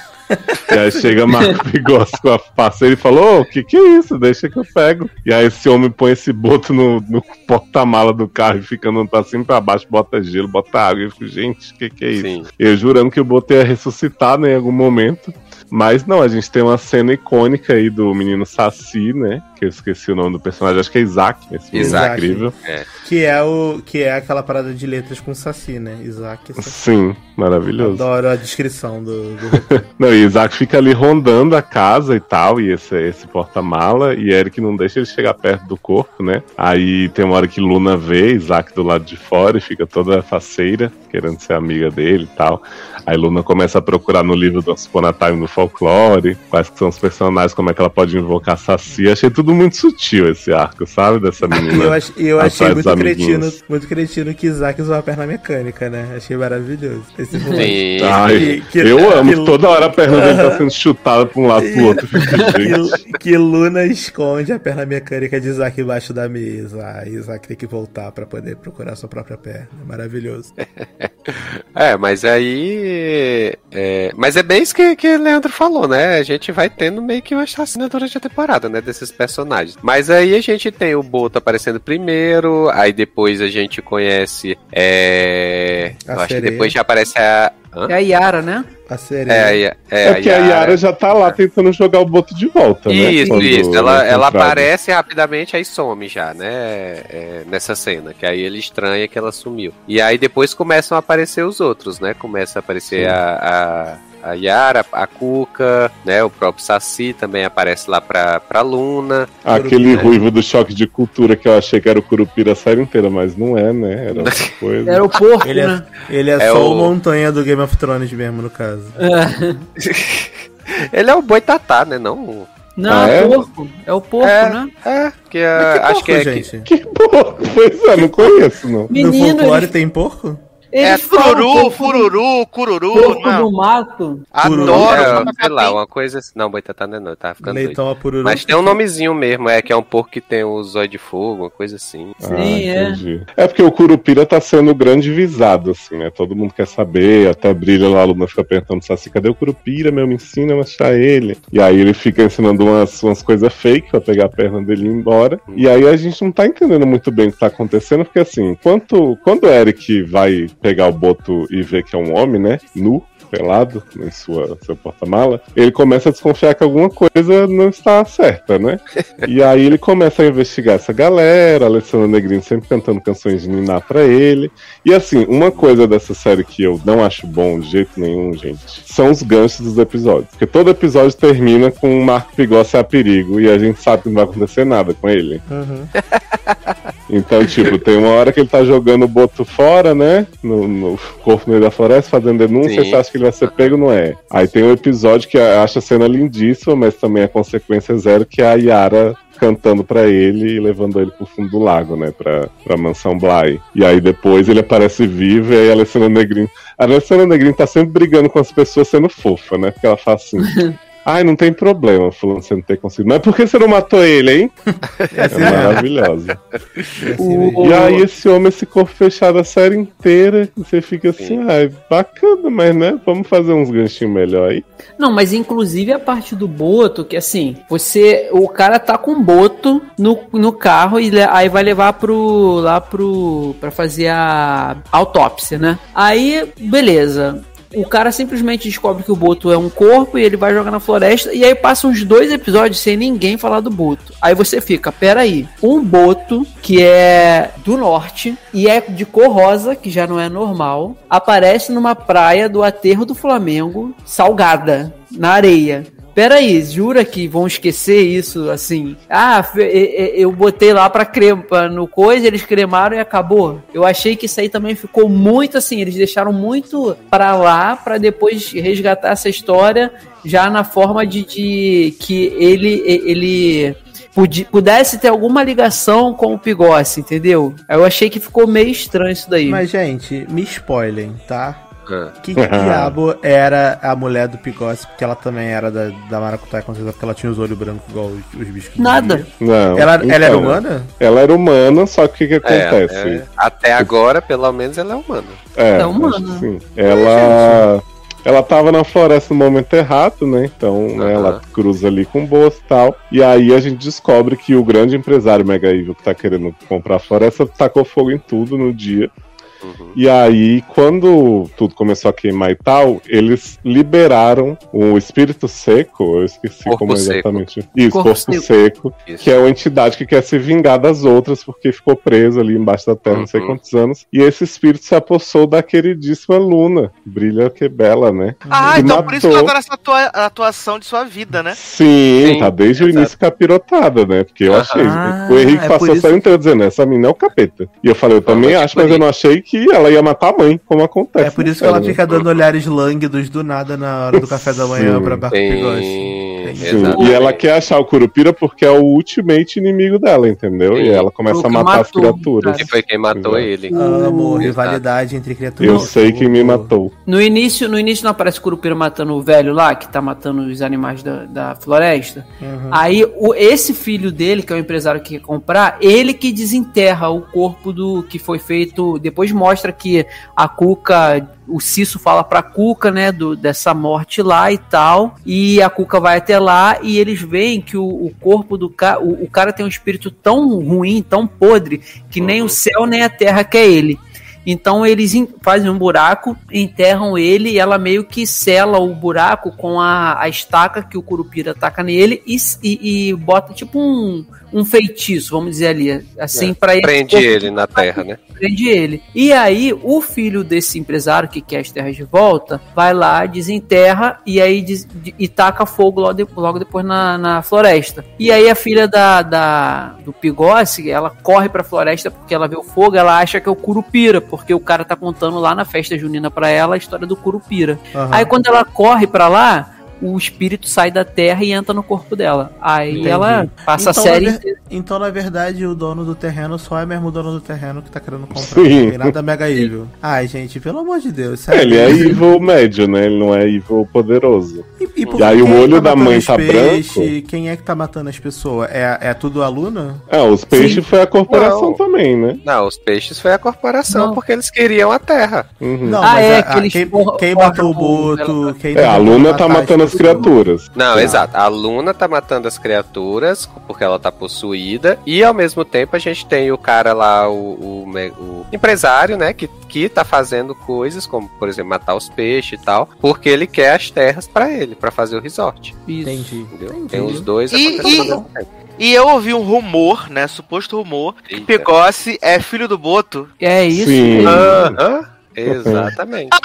E aí chega Marco Bigos com a parceira e falou: Ô, o que que é isso? Deixa que eu pego. E aí esse homem põe esse boto no, no porta-mala do carro e fica andando pra cima e pra baixo, bota gelo, bota água. E eu fico, gente, o que que é isso? Sim. Eu jurando que o boto ia ressuscitar né, em algum momento. Mas não, a gente tem uma cena icônica aí do menino Saci, né? Que eu esqueci o nome do personagem, acho que é Isaac. Esse Isaac. incrível. É. Que é, o, que é aquela parada de letras com Saci, né? Isaac. Saci. Sim, maravilhoso. Adoro a descrição do, do. Não, e Isaac fica ali rondando a casa e tal, e esse, esse porta-mala, e Eric não deixa ele chegar perto do corpo, né? Aí tem uma hora que Luna vê Isaac do lado de fora e fica toda faceira, querendo ser amiga dele e tal. Aí Luna começa a procurar no livro do Once Upon a Time no folclore, quais que são os personagens, como é que ela pode invocar Saci. Achei tudo muito sutil esse arco, sabe? Dessa E menina. eu, ach- eu achei muito cretino, muito cretino que Isaac usou a perna mecânica, né? Achei maravilhoso. Esse. Ai, Que- que- eu amo, que- toda hora a perna dele tá sendo chutada pra um lado pro outro. Que, que Luna esconde a perna mecânica de Isaac embaixo da mesa. Aí Isaac tem que voltar pra poder procurar sua própria perna. Maravilhoso. É, mas aí. é, mas é bem isso que, que Leandro falou, né? A gente vai tendo meio que uma chacina durante a temporada, né? Desses personagens. Mas aí a gente tem o Boto aparecendo primeiro, aí depois a gente conhece. É. A eu acho que depois já aparece a. Hã? É a Yara, né? A sereia. É, é, é, É porque a Yara já tá lá tentando jogar o boto de volta, né? Isso, Quando isso. é Ela, ela aparece rapidamente, aí some já, né? É, nessa cena. Que aí ele estranha que ela sumiu. E aí depois começam a aparecer os outros, né? Começa a aparecer Sim. a, a, a Yara, a Cuca, né? O próprio Saci também aparece lá pra, pra Luna. Aquele ruivo do choque de cultura que eu achei que era o Curupira a série inteira, mas não é, né? Era outra coisa. Era o porco, Ele é, né? ele é, É só o- o montanha do Game of Thrones mesmo, no caso. ele é o Boitatá, né? Não. Não, Ah, é é? o porco. É o porco, É. né? É, que, é, que acho porco, que é. que- gente? Que porra, pois é, não conheço, não. no Menino, folclore eles, tem porco? É fururu, fururu, cururu. Porco Não. do mato. Adoro. é, sei lá, uma coisa assim. Não, Boitatá não é não, tá ficando doido. Leitão a pururu. Mas tem um nomezinho mesmo, é que é um porco que tem o zóio de fogo, uma coisa assim. Ah, Sim, é. entendi. É porque o Curupira tá sendo grande visado, assim, né? Todo mundo quer saber, até brilha lá, a aluna fica perguntando Saci, cadê o Curupira, meu? Me ensina a achar ele. E aí ele fica ensinando umas, umas coisas fake pra pegar a perna dele e ir embora. E aí a gente não tá entendendo muito bem o que tá acontecendo, porque assim, enquanto, quando o Eric vai pegar o Boto e vê que é um homem, né? Nu. Pelado em sua, seu porta-mala, ele começa a desconfiar que alguma coisa não está certa, né? E aí ele começa a investigar essa galera, a Alessandra Negrini sempre cantando canções de Niná pra ele. E assim, uma coisa dessa série que eu não acho bom de jeito nenhum, gente, são os ganchos dos episódios. Porque todo episódio termina com o Marco Pigossi a perigo e a gente sabe que não vai acontecer nada com ele. Uhum. Então, tipo, tem uma hora que ele tá jogando o boto fora, né? No, no corpo no meio da floresta, fazendo denúncia, Sim. você acha que ele vai ser pego, não é? Aí tem um episódio que eu acho a cena lindíssima, mas também a consequência é zero, que é a Yara cantando pra ele e levando ele pro fundo do lago, né? Pra, pra mansão Bly. E aí depois ele aparece vivo e aí a Alessandra Negrini. A Alessandra Negrini tá sempre brigando com as pessoas sendo fofa, né? Porque ela fala assim. Ai, não tem problema, fulano, você não ter conseguido. Mas por que você não matou ele, hein? É assim É. É assim mesmo. E aí esse homem, esse corpo fechado a série inteira, e você fica assim, Sim. ah, bacana, mas né, vamos fazer uns ganchinhos melhor aí. Não, mas inclusive a parte do Boto, que assim, você. O cara tá com o Boto no, no carro e aí vai levar pro. lá pro. pra fazer a autópsia, né? Aí, beleza. O cara simplesmente descobre que o Boto é um corpo e ele vai jogar na floresta. E aí passa uns dois episódios sem ninguém falar do Boto. Aí você fica, peraí. Um Boto, que é do norte e é de cor rosa, que já não é normal, aparece numa praia do aterro do Flamengo, salgada, na areia. Peraí, jura que vão esquecer isso assim? Ah, eu botei lá pra crema no coisa, eles cremaram e acabou. Eu achei que isso aí também ficou muito assim, eles deixaram muito pra lá pra depois resgatar essa história já na forma de, de que ele ele pudesse ter alguma ligação com o Pigossi, entendeu? Eu achei que ficou meio estranho isso daí. Mas, gente, me spoilem, tá? Ah. Que diabo era a mulher do Pigossi? Porque ela também era da, da Maracutaia, com certeza, porque ela tinha os olhos brancos igual os, os bichos. Nada. Não. Ela, ela era então, humana? Ela era humana, só que o que, que É, acontece? é, até agora, pelo menos, ela é humana. É, É humana. sim. Ela. Ela tava na floresta no momento errado, né? Então, né, Aham. ela cruza ali com boas e tal. E aí a gente descobre que o grande empresário Mega Evil que tá querendo comprar a floresta tacou fogo em tudo no dia. Uhum. E aí, quando tudo começou a queimar e tal, eles liberaram o espírito seco, eu esqueci Corpo como é seco. exatamente. Isso, Corpo corpo, seco. seco, Isso. que é uma entidade que quer se vingar das outras porque ficou preso ali embaixo da terra não sei Uhum. quantos anos. E esse espírito se apossou da queridíssima Luna. Brilha que bela, né? Ah, Que então por isso que matou. nessa atua- atuação de sua vida, né? Sim, Sim, tá desde o exato. início capirotada, né? Porque eu achei. Ah, o Henrique é passou série inteira dizendo: essa mina é o capeta. E eu falei, eu também acho, mas eu não achei que ela ia matar a mãe, como acontece. É por isso que ela né? fica dando olhares lânguidos do nada na hora do café da manhã Sim. pra Barco Tem- Pigossi. Sim, Sim, exato. E ela quer achar o Curupira porque é o ultimate inimigo dela, entendeu? Sim. E ela começa a matar as matou, criaturas. Que foi quem matou Exato. ele. Amo, O- rivalidade entre criaturas. Eu de sei quem me matou. No início, no início não aparece o Curupira matando o velho lá, que tá matando os animais da, da floresta. Uhum. Aí, o, esse filho dele, que é o empresário que quer comprar, ele que desenterra o corpo do que foi feito. Depois mostra que a Cuca, o Cisso fala pra Cuca, né, do, dessa morte lá e tal. E a Cuca vai até lá e eles veem que o, o corpo do cara. O, o cara tem um espírito tão ruim, tão podre, que nem Uhum. o céu nem a terra quer ele. Então eles fazem um buraco, enterram ele e ela meio que sela o buraco com a, a estaca que o Curupira ataca nele e, e- e bota tipo um, um feitiço, vamos dizer ali, assim É, pra ele. Prende ele na terra, né? Prende ele. E aí o filho desse empresário que quer as terras de volta vai lá, desenterra e aí des- de- e taca fogo logo, de- logo depois na, na floresta. E aí a filha da, da- do Pigossi, ela corre pra floresta porque ela vê o fogo, ela acha que é o Curupira, porque o cara tá contando lá na festa junina pra ela a história do Curupira. Aham. Aí quando ela corre pra lá, o espírito sai da terra e entra no corpo dela. Aí Entendi. ela passa Então, a série na ver-. Então, na verdade, o dono do terreno só é mesmo o dono do terreno que tá querendo comprar. Sim. Não tem nada mega evil. Ai, gente, pelo amor de Deus. É, ele é sério. evil médio, né? Ele não é evil poderoso. E, por E aí que o olho tá da mãe os tá peixes? Quem é que tá matando as pessoas? É, é tudo aluna? É, os peixes foi a corporação Não. também, né? Não, os peixes foi a corporação, Não. porque eles queriam a terra. Uhum. Não, Ah, mas é, a- quem, quem matou o boto, quem É, a Luna tá matando as pessoas. criaturas. Não, Tá. exato. A Luna tá matando as criaturas porque ela tá possuída. E ao mesmo tempo a gente tem o cara lá, o, o o empresário, né? Que, que tá fazendo coisas, como por exemplo, matar os peixes e tal, porque ele quer as terras pra ele, pra fazer o resort. Isso. Entendi. Entendeu? Entendi. Tem os dois E- acontecendo e-. E eu ouvi um rumor, né? Suposto rumor, que Eita. Pigossi é filho do Boto. É isso. Sim. Aham, Exatamente.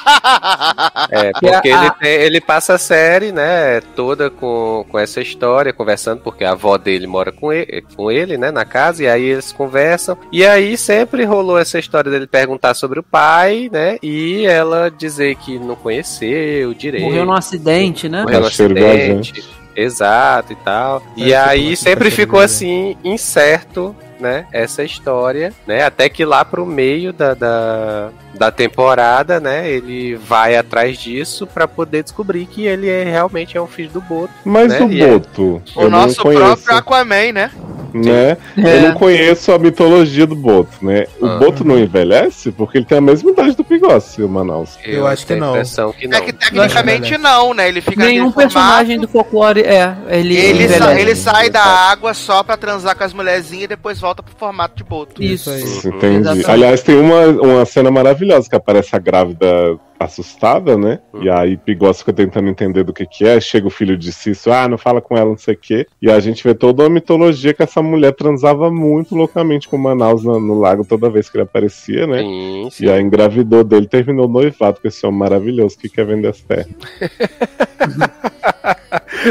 É, porque ele, tem- ele passa a série, né, toda com, com essa história, conversando, porque a avó dele mora com ele, com ele, né, na casa, e aí eles conversam. E aí sempre rolou essa história dele perguntar sobre o pai, né, e ela dizer que não conheceu direito. Morreu num acidente, né? Morreu Cacheiro acidente. Exato e tal. E É, aí tipo, sempre cacheiro ficou assim, incerto, né? Essa história, né? Até que lá pro meio da, da, da temporada, né? Ele vai atrás disso pra poder descobrir que ele é, realmente é um filho do Boto. Mas Né? o é- Boto, O eu nosso próprio Aquaman, né? Né? É. Eu não conheço a mitologia do Boto, né? O Ah. Boto não envelhece porque ele tem a mesma idade do Pigossi, o Manaus. Eu acho que não. que não. É que tecnicamente não, né? Ele fica Nenhum personagem do folclore é. Ele, Ele, sa- ele sai da água só pra transar com as mulherzinhas e depois volta pro formato de boto. Isso. aí. Entendi. Exatamente. Aliás, tem uma, uma cena maravilhosa que aparece a grávida assustada, né? Hum. E aí Pigossi fica tentando entender do que que é. Chega o filho de Cício, ah, não fala com ela, não sei o quê. E a gente vê toda uma mitologia que essa mulher transava muito loucamente com Manaus no, no lago toda vez que ele aparecia, né? Sim, sim. E aí engravidou dele, terminou o noivado com esse homem maravilhoso que quer vender as terras.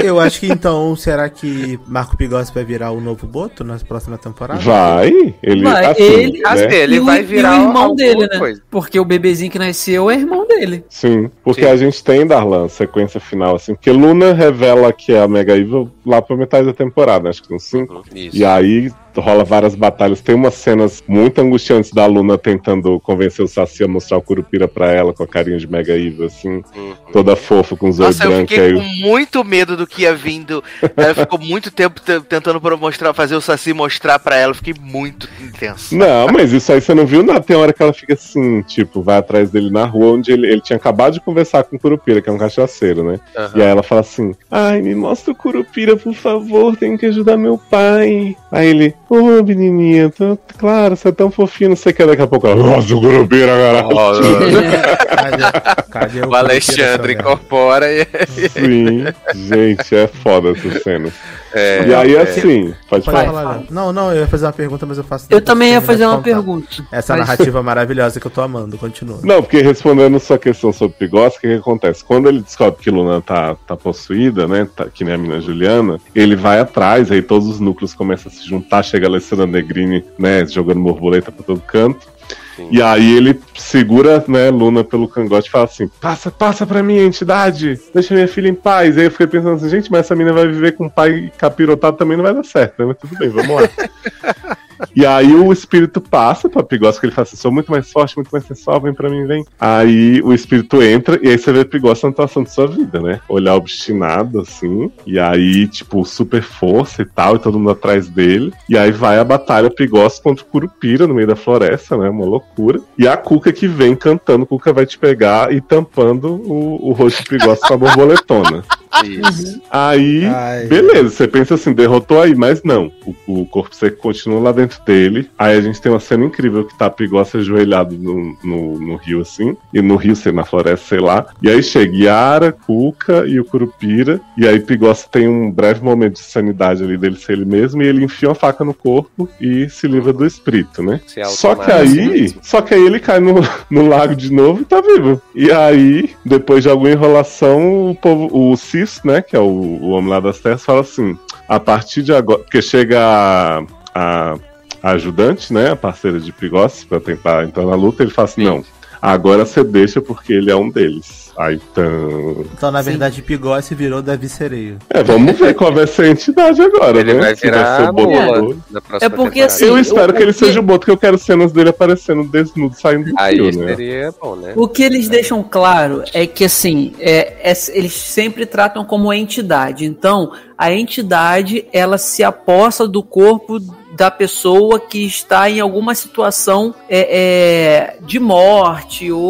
Eu acho que então, será que Marco Pigossi vai virar o novo Boto na próxima temporada? Vai? Ele, Vai, assim, ele- né? Ele vai virar o irmão dele, né? coisa. Porque o bebezinho que nasceu é irmão dele. Sim, porque Sim. a gente tem, Darlan, sequência final, assim, porque Luna revela que é a Mega Evil lá pra metade da temporada, acho que uns 5. Uhum, Isso. E aí rola várias batalhas. Tem umas cenas muito angustiantes da Luna tentando convencer o Saci a mostrar o Curupira pra ela, com a carinha de Mega Evil, assim, Uhum. toda fofa, com os olhos Nossa, eu brancos. fiquei aí- com muito medo do que ia vindo. Ela ficou muito tempo te- tentando mostrar, fazer o Saci mostrar pra ela. Eu Fiquei muito intenso. Não, mas isso aí você não viu nada. Tem hora que ela fica assim, tipo, vai atrás dele na rua, onde ele, ele tinha acabado de conversar com o Curupira, que é um cachaceiro, né? Aham. E aí ela fala assim: Ai, me mostra o Curupira, por favor, tenho que ajudar meu pai. Aí ele, ô menininha, tô- claro, você é tão fofinho, não sei o que. Daqui a pouco nossa, o cara. Cadê, cadê O Alexandre incorpora e. Sim, gente, é foda essa cena. É, E aí, é. assim, pode Pode falar. falar. Não, não, eu ia fazer uma pergunta, mas eu faço. Eu também ia fazer uma contar. pergunta. Essa Mas- narrativa maravilhosa que eu tô amando, continua. Não, porque respondendo sua questão sobre Pigos, o que, que acontece? Quando ele descobre que Luna tá, tá possuída, né? tá- que nem a mina Juliana, ele vai atrás, aí todos os núcleos começam a se juntar, chega a Alessandra Negrini, né? Jogando borboleta pra todo canto. Sim. E aí ele segura, né, Luna pelo cangote e fala assim: passa, passa pra mim, entidade, deixa minha filha em paz. Aí eu fiquei pensando assim, gente, mas essa menina vai viver com um pai capirotado também não vai dar certo, né? Mas tudo bem, vamos lá. E aí o espírito passa pra que ele fala assim, sou muito mais forte, muito mais sensual, vem pra mim, vem. Aí o espírito entra e aí você vê Pigos na atuação de sua vida, né? Olhar obstinado, assim, e aí, tipo, super força e tal, e todo mundo atrás dele. E aí vai a batalha Pigos contra o Curupira no meio da floresta, né? Uma loucura. E a Cuca que vem cantando, Cuca vai te pegar e tampando o, o rosto de Pigos com a borboletona. Isso. Aí, Ai. beleza, você pensa assim, derrotou aí, mas não. O, o corpo seco continua lá dentro dele. Aí a gente tem uma cena incrível que tá Pigossi ajoelhado no, no, no rio, assim. E no rio, sei, na floresta, sei lá. E aí chega Yara, Cuca e o Curupira. E aí Pigossi tem um breve momento de sanidade ali dele ser ele mesmo. E ele enfia uma faca no corpo e se livra do espírito, né? Só que aí, mesmo. só que aí ele cai no, no lago de novo e tá vivo. E aí, depois de alguma enrolação, o povo, o Cis, né, que é o, o homem lá das terras, fala assim: a partir de agora, porque chega a, a, a ajudante, né, a parceira de Pigossi, pra tentar entrar na luta, ele fala assim: Sim. não, agora você deixa porque ele é um deles. Aí, então. Então, na verdade, Pigossi virou Davi Sereio. É, vamos ver qual vai ser a entidade agora, Ele né? vai virar ser o mula Boto. É porque, temporada. assim, Eu espero o- que ele o seja o Boto, que eu quero cenas dele aparecendo desnudo, saindo do Aí rio, né? seria bom, né? O que eles deixam claro é que assim, é, é- eles sempre tratam como entidade. Então, a entidade ela se aposta do corpo da pessoa que está em alguma situação é, é, de morte ou,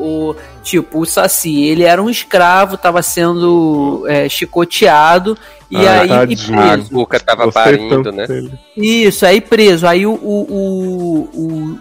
ou, tipo o Saci. Ele era um escravo, estava sendo é, chicoteado e Ah, aí e tadinho. A preso. Cuca tava Gostei parindo, né? dele. Isso, aí preso. Aí o, o, o,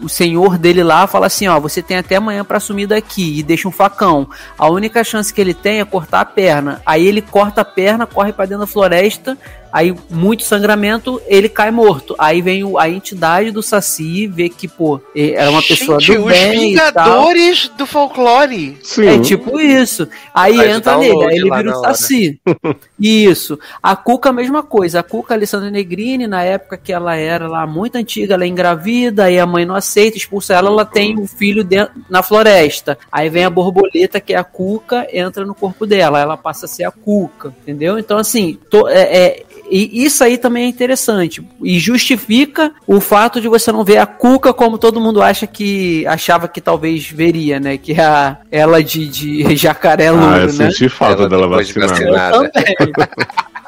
o, o senhor dele lá fala assim: ó, você tem até amanhã pra sumir daqui e deixa um facão. A única chance que ele tem é cortar a perna. Aí ele corta a perna, corre pra dentro da floresta. Aí, muito sangramento, ele cai morto. Aí vem o- a entidade do Saci, vê que, pô, era uma pessoa Gente, do os bem e tal. Vingadores do folclore. Sim. É tipo isso. Aí entra nele, aí ele vira o. Saci. isso. A Cuca, a mesma coisa. A Cuca, Alessandra Negrini, na época que ela era lá muito antiga, ela é engravida, aí a mãe não aceita, expulsa ela, ela tem um filho dentro, na floresta. Aí vem a borboleta, que é a Cuca, entra no corpo dela, ela passa a ser a Cuca, entendeu? Então, assim, to- é- é, e isso aí também é interessante. E justifica o fato de você não ver a Cuca como todo mundo acha que achava que talvez veria, né? Que é a, ela de, de jacaré louro, Ah, eu né? senti falta Ela dela vacinada.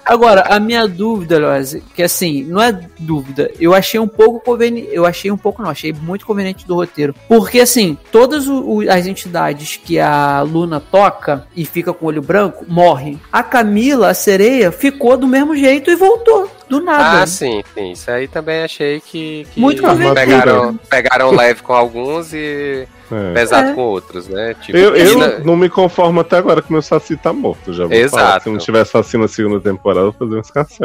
Agora, a minha dúvida, Loise, que assim, não é dúvida, eu achei um pouco conveniente, eu achei um pouco não, achei muito conveniente do roteiro. Porque assim, todas o- as entidades que a Luna toca e fica com o olho branco, morrem. A Camila, a sereia, ficou do mesmo jeito e voltou, do nada. Ah, sim, sim. Isso aí também achei que, que Muito pegaram, pegaram leve com alguns e É. pesado É. com outros, né? Tipo, Eu, eu ainda- não me conformo até agora que meu Saci tá morto. Já vou Exato. falar. Se não tiver Saci na segunda temporada, eu vou fazer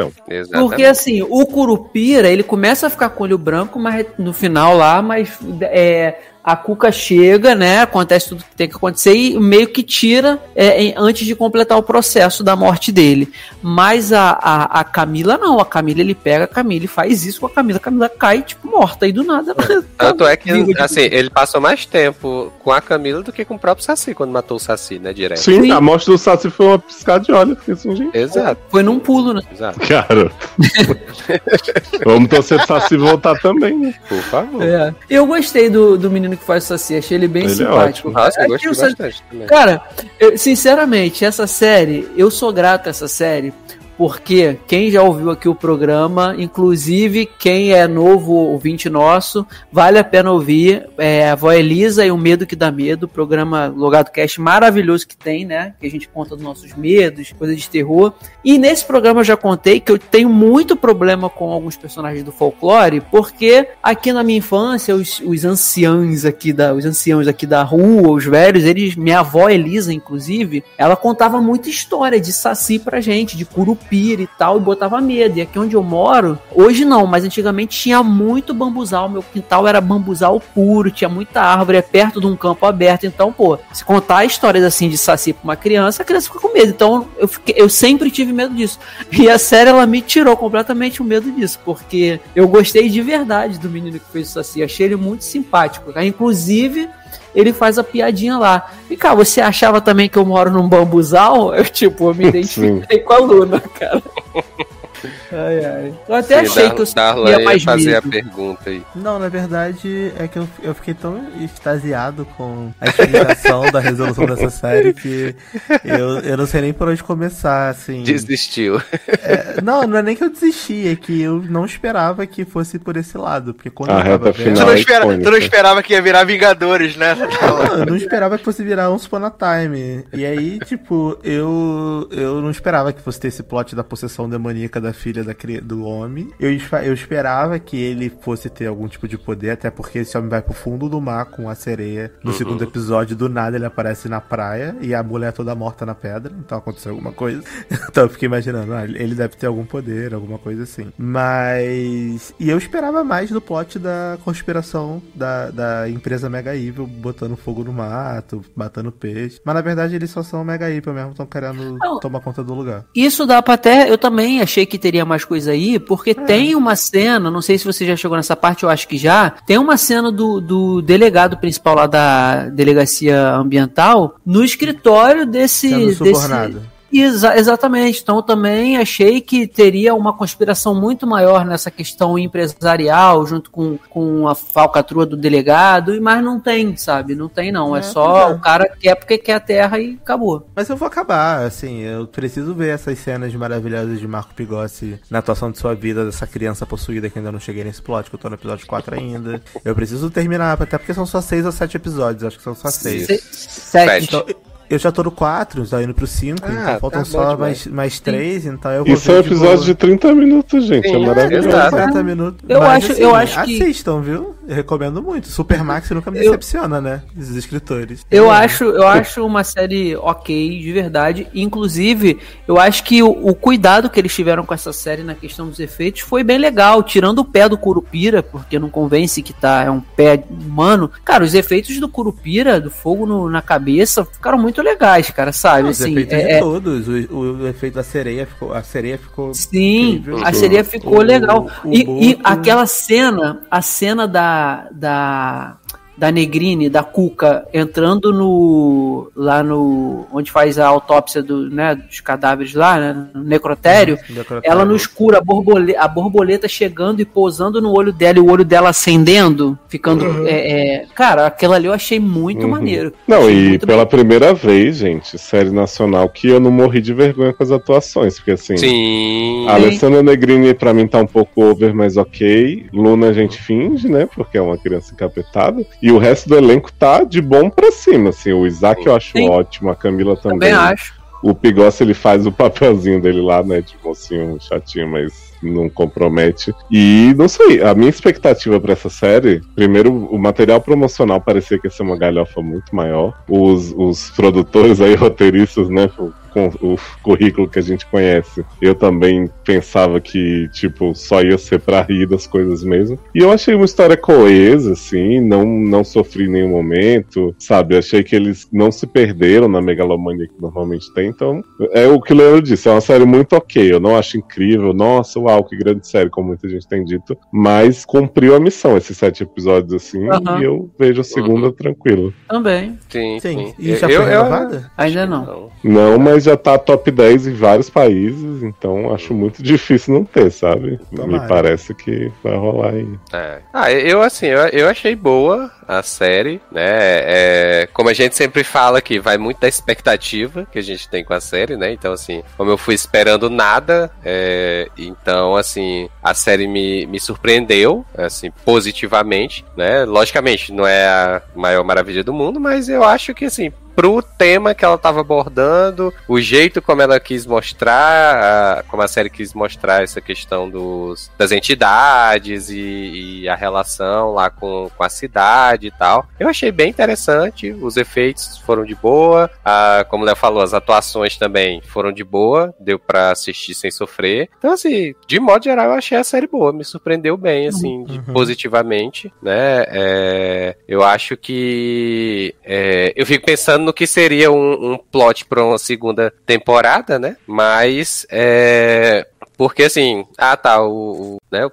um. Exatamente. Porque assim, o Curupira, ele começa a ficar com o olho branco, mas no final lá, mas é, a Cuca chega, né? Acontece tudo que tem que acontecer e meio que tira é, em- antes de completar o processo da morte dele. Mas a, a, a Camila não, a Camila ele pega a Camila e faz isso com a Camila. A Camila cai, tipo, morta aí do nada. Tanto é que, assim, ele passou mais tempo com a Camila do que com o próprio Saci, quando matou o Saci, né, direto. Sim, Sim. a morte do Saci foi uma piscada de olho. Assim, gente. Exato, Foi num pulo, né? exato. Cara. Vamos torcer pro Saci voltar também, né? Por favor. É. Eu gostei do, do menino que faz o Saci, achei ele bem Ele é simpático. ótimo. Nossa, eu Aqui gostei o Saci- bastante também. Cara, eu- sinceramente, essa série, eu sou grato a essa série, porque quem já ouviu aqui o programa, inclusive quem é novo ouvinte nosso, vale a pena ouvir. É, a Vó Elisa e o Medo que Dá Medo, programa Logado Cast maravilhoso que tem, né? Que a gente conta dos nossos medos, coisas de terror. E nesse programa eu já contei que eu tenho muito problema com alguns personagens do folclore, porque aqui na minha infância, os, os anciãos aqui da, os anciãos aqui da rua, os velhos, eles, minha avó Elisa, inclusive, ela contava muita história de saci pra gente, de curupira e tal, e botava medo. E aqui onde eu moro, hoje não, mas antigamente tinha muito bambuzal, meu quintal era bambuzal puro, tinha muita árvore, é perto de um campo aberto, então, pô, se contar histórias assim de saci pra uma criança, a criança fica com medo. Então, eu, fiquei- eu sempre tive medo disso. E a série, ela me tirou completamente o medo disso, porque eu gostei de verdade do menino que fez o saci, achei ele muito simpático. cara. Inclusive, ele faz a piadinha lá. E, cara, você achava também que eu moro num bambuzal? Eu, tipo, eu me identifiquei com a Luna, cara. Ai, ai. Eu até Sim, achei Dar- que eu Darlan ia mais fazer a medo. pergunta aí. Não, na verdade é que eu, eu fiquei tão extasiado com a explicação da resolução dessa série que eu, eu não sei nem por onde começar, assim. Desistiu. É, não, não é nem que eu desisti, é que eu não esperava que fosse por esse lado. Porque quando A eu tava reta vendo. Tu não, é espera, tu não esperava que ia virar Vingadores, né? Não, eu não esperava que fosse virar um Spawn Time. E aí, tipo, eu eu não esperava que fosse ter esse plot da possessão demoníaca da filha da, do homem. Eu, eu esperava que ele fosse ter algum tipo de poder, até porque esse homem vai pro fundo do mar com a sereia. No segundo episódio, do nada ele aparece na praia e a mulher toda morta na pedra. Então aconteceu alguma coisa. então eu fiquei imaginando, ah, ele deve ter algum poder, alguma coisa assim. Mas. E eu esperava mais do plot da conspiração da, da empresa Mega Evil botando fogo no mato, matando peixe. Mas na verdade eles só são Mega Evil mesmo, estão querendo Não. tomar conta do lugar. Isso dá pra até. Eu também achei que teria mais coisa aí, porque tem uma cena, não sei se você já chegou nessa parte, eu acho que já. Tem uma cena do, do delegado principal lá da delegacia ambiental no escritório desse. Sendo desse subornado. Exa- exatamente. Então eu também achei que teria uma conspiração muito maior nessa questão empresarial, junto com, com a falcatrua do delegado, mas não tem, sabe? Não tem, não. É, É, só é. o cara quer porque quer a terra e acabou. Mas eu vou acabar, assim, eu preciso ver essas cenas maravilhosas de Marco Pigossi na atuação de sua vida, dessa criança possuída que ainda não cheguei nesse plot, que eu tô no episódio 4 ainda. Eu preciso terminar, até porque são só 6 ou 7 episódios, acho que são só 6. Se- Sete. Sete. Então, eu já tô no 4, já indo pro 5, Ah, então tá faltam bom só demais. mais, mais 3, então eu vou Isso é um de episódio de 30 minutos, gente. Sim, é maravilhoso. exato. 40 minutos. Eu acho- eu acho que- Assistam, viu? Eu recomendo muito. Supermax nunca me Eu- decepciona, né? Os escritores. Eu acho, eu acho uma série ok, de verdade. Inclusive, eu acho que o, o cuidado que eles tiveram com essa série na questão dos efeitos foi bem legal. Tirando o pé do Curupira, porque não convence que tá, é um pé humano. Cara, os efeitos do Curupira, do fogo no- na cabeça, ficaram muito legais, cara, sabe? Os Assim, efeitos é- de é- todos. O, o efeito da sereia ficou. A sereia ficou. Sim, incrível. a sereia ficou O- legal. o E, e aquela cena, a cena da, da, da Negrine, da Cuca, entrando no. lá no. onde faz a autópsia do, né, dos cadáveres lá, né, no necrotério. Necrotério. Ela no escuro, a borboleta, a borboleta chegando e pousando no olho dela e o olho dela acendendo, ficando. é, é, cara, aquilo ali eu achei muito Uhum. maneiro. Não, Achei e pela primeira vez, gente, série nacional, que eu não morri de vergonha com as atuações, porque assim. Sim. A Alessandra Negrini pra mim tá um pouco over, mas ok. Luna a gente finge, né? Porque é uma criança encapetada. E o resto do elenco tá de bom pra cima, assim. O Isaac eu acho Sim. ótimo, a Camila também. Também acho. O Pigossi ele faz o papelzinho dele lá, né? De mocinho chatinho, mas não compromete. E não sei, a minha expectativa pra essa série, primeiro, o material promocional parecia que ia ser uma galhofa muito maior. Os, os produtores aí, roteiristas, né? Com o currículo que a gente conhece, eu também pensava que, tipo, só ia ser pra rir das coisas mesmo. E eu achei uma história coesa, assim, não, não sofri em nenhum momento, sabe? Achei que eles não se perderam na megalomania que normalmente tem, então é o que o Leandro disse, é uma série muito ok, eu não acho incrível, nossa, uau, que grande série, como muita gente tem dito, mas cumpriu a missão, esses sete episódios, assim, e eu vejo a segunda Uhum. tranquilo. Também. Sim, Sim. sim. E já Eu- foi eu- renovada? Ainda não. Não, mas já tá top 10 em vários países, então acho muito difícil não ter, sabe? Tomara. Me parece que vai rolar aí. É. Ah, eu assim, eu, eu achei boa a série, né? É, como a gente sempre fala que vai muito da expectativa que a gente tem com a série, né? Então, assim, como eu fui esperando nada, é, então, assim, a série me, me surpreendeu, assim, positivamente, né? Logicamente, não é a maior maravilha do mundo, mas eu acho que, assim, pro tema que ela estava abordando, o jeito como ela quis mostrar, a- como a série quis mostrar essa questão dos, das entidades e, e a relação lá com, com a cidade e tal. Eu achei bem interessante, os efeitos foram de boa, a, como o Léo falou, as atuações também foram de boa, deu pra assistir sem sofrer. Então, assim, de modo geral, eu achei a série boa, me surpreendeu bem, assim, de- positivamente, né? É, eu acho que é, eu fico pensando no que seria um, um plot para uma segunda temporada, né? Mas é, porque assim, ah tá, o, o, né, o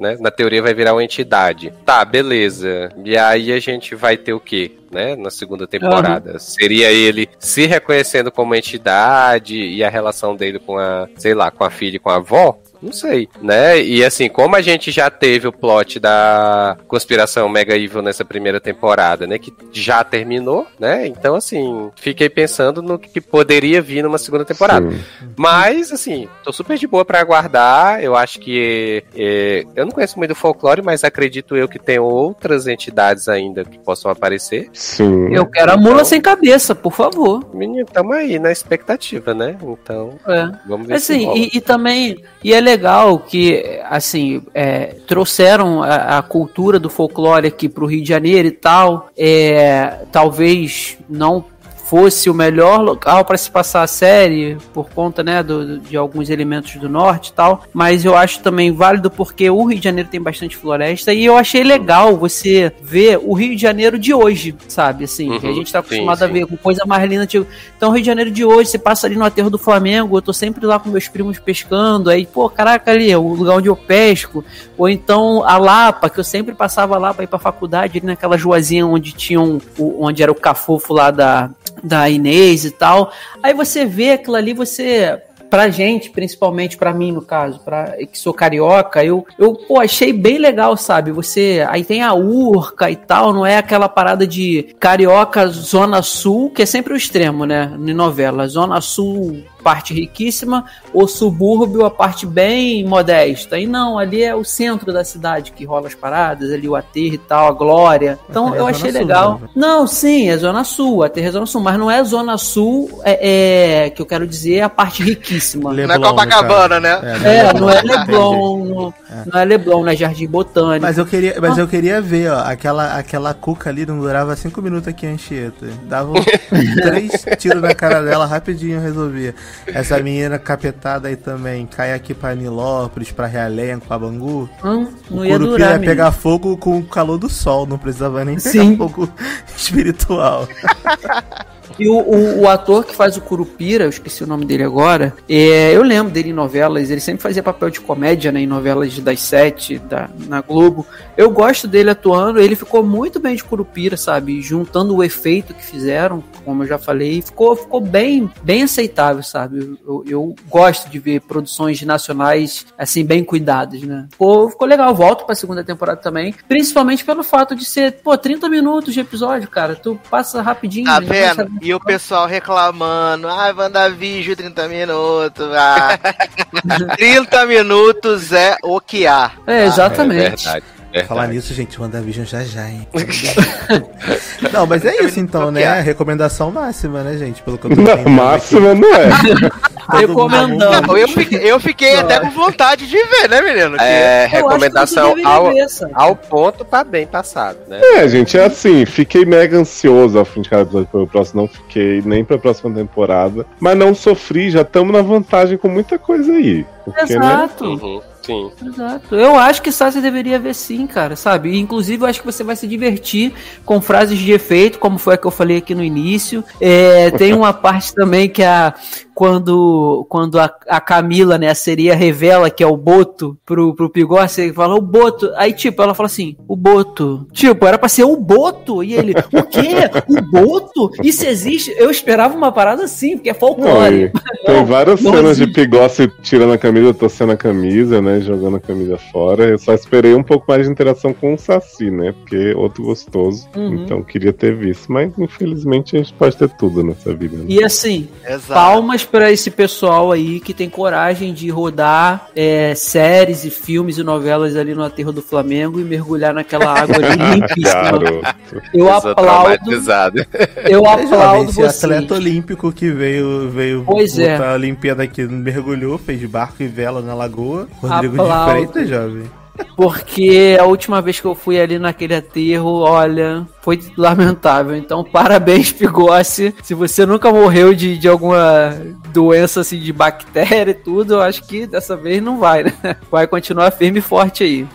né, na teoria vai virar uma entidade. Tá, beleza. E aí a gente vai ter o quê? Né, na segunda temporada. Seria ele se reconhecendo como entidade e a relação dele com a, sei lá, com a filha e com a avó? Não sei, né? E assim, como a gente já teve o plot da conspiração Mega Evil nessa primeira temporada, né? Que já terminou, né? Então, assim, fiquei pensando no que poderia vir numa segunda temporada. Sim. Mas, assim, tô super de boa pra aguardar. Eu acho que. é, eu não conheço muito do folclore, mas acredito eu que tem outras entidades ainda que possam aparecer. Sim. Eu quero a mula sem cabeça, por favor. Menino, tamo aí na expectativa, né? Então, É. vamos ver se Assim, e, e também, e é legal que, assim, é, trouxeram a, a cultura do folclore aqui pro Rio de Janeiro e tal. É, talvez não fosse o melhor local para se passar a série por conta, né, do, de alguns elementos do norte e tal, mas eu acho também válido porque o Rio de Janeiro tem bastante floresta e eu achei legal você ver o Rio de Janeiro de hoje, sabe, assim, Uhum, a gente tá sim, acostumado a sim. ver com coisa mais linda, tipo, então o Rio de Janeiro de hoje, você passa ali no aterro do Flamengo, eu tô sempre lá com meus primos pescando, aí, pô, caraca, ali é o lugar onde eu pesco, ou então a Lapa, que eu sempre passava lá pra ir pra faculdade, ali naquela ruazinha onde tinham, onde era o cafofo lá da, da Inês e tal. Aí você vê aquilo ali, você pra gente, principalmente pra mim no caso, para que sou carioca, eu eu pô, achei bem legal, sabe? Você aí tem a Urca e tal, não é aquela parada de carioca zona sul, que é sempre o extremo, né, em novela. Zona sul parte riquíssima, ou subúrbio a parte bem modesta. E não, ali é o centro da cidade que rola as paradas, ali o aterro e tal, a glória. Então É eu Zona achei Sul, legal. né? Não, sim, é Zona Sul, aterro é Zona Sul, mas não é Zona Sul, é, é, que eu quero dizer, a parte riquíssima. Não é Leblon, no Copacabana, né? É, não é. Leblon, não, não é Leblon, não é Jardim Botânico. Mas eu queria, mas eu queria ver, ó, aquela, aquela cuca ali não durava cinco minutos aqui em Anchieta. Dava três tiros na cara dela, rapidinho resolvia. Essa menina capetada aí também, cai aqui pra Nilópolis, pra Realengo, pra Bangu. Hum, não o ia Curupira durar, ia menino. pegar fogo com o calor do sol, não precisava nem pegar Sim. fogo espiritual. E o, o, o ator que faz o Curupira, eu esqueci o nome dele agora, é, eu lembro dele em novelas, ele sempre fazia papel de comédia, né, em novelas das sete, da, na Globo. Eu gosto dele atuando, ele ficou muito bem de Curupira, sabe, juntando o efeito que fizeram, como eu já falei, ficou, ficou bem, bem aceitável, sabe. Eu, eu, gosto de ver produções nacionais, assim, bem cuidadas, né. Ficou, ficou legal, volto pra segunda temporada também, principalmente pelo fato de ser, pô, 30 minutos de episódio, cara, tu passa rapidinho. Tá saber- vendo? E o pessoal reclamando, ah, WandaVision 30 minutos, ah. 30 minutos é o que há. É, É exatamente. verdade. verdade. Falar nisso, gente, WandaVision já já, hein? não, mas é isso então, né? Recomendação máxima, né, gente? Pelo que eu tô Não, máxima não é. Recomendamos. Não, eu fiquei, eu fiquei até com vontade de ver, né, menino? Que- É, que recomendação você deveria ao, ao ponto pra bem passado, né? É, gente, é assim, fiquei mega ansioso ao fim de cada episódio pelo próximo, não fiquei nem pra próxima temporada, mas não sofri, já estamos na vantagem com muita coisa aí. Porque, né? Exato. Uhum, sim. Exato. Eu acho que Sassi deveria ver sim, cara, sabe? Inclusive, eu acho que você vai se divertir com frases de efeito, como foi a que eu falei aqui no início. É, tem uma parte também que a. Quando, quando a, a Camila, né, a seria revela que é o Boto pro, pro Pigossi, ele fala o Boto. Aí, tipo, ela fala assim, o Boto. Tipo, era pra ser o Boto. E ele, o quê? O Boto? Isso existe? Eu esperava uma parada assim, porque é folclore. tem várias não cenas de. Pigossi tirando a camisa, torcendo a camisa, né? Jogando a camisa fora. Eu só esperei um pouco mais de interação com o Saci, né? Porque é outro gostoso. Uhum. Então queria ter visto. Mas infelizmente a gente pode ter tudo nessa vida. Né? E assim, Exato. Palmas pra esse pessoal aí que tem coragem de rodar é, séries e filmes e novelas ali no aterro do Flamengo e mergulhar naquela água ali limpíssima. Eu Eu sou aplaudo, eu É, aplaudo esse você. atleta olímpico que veio, veio Pois é. botar a Olimpíada aqui, mergulhou, fez barco e vela na lagoa. Rodrigo Aplaudo. de Freitas, jovem. Porque a última vez que eu fui ali naquele aterro, olha, foi lamentável. Então, parabéns, Pigossi. Se você nunca morreu de, de alguma doença assim de bactéria e tudo, eu acho que dessa vez não vai, né? Vai continuar firme e forte aí.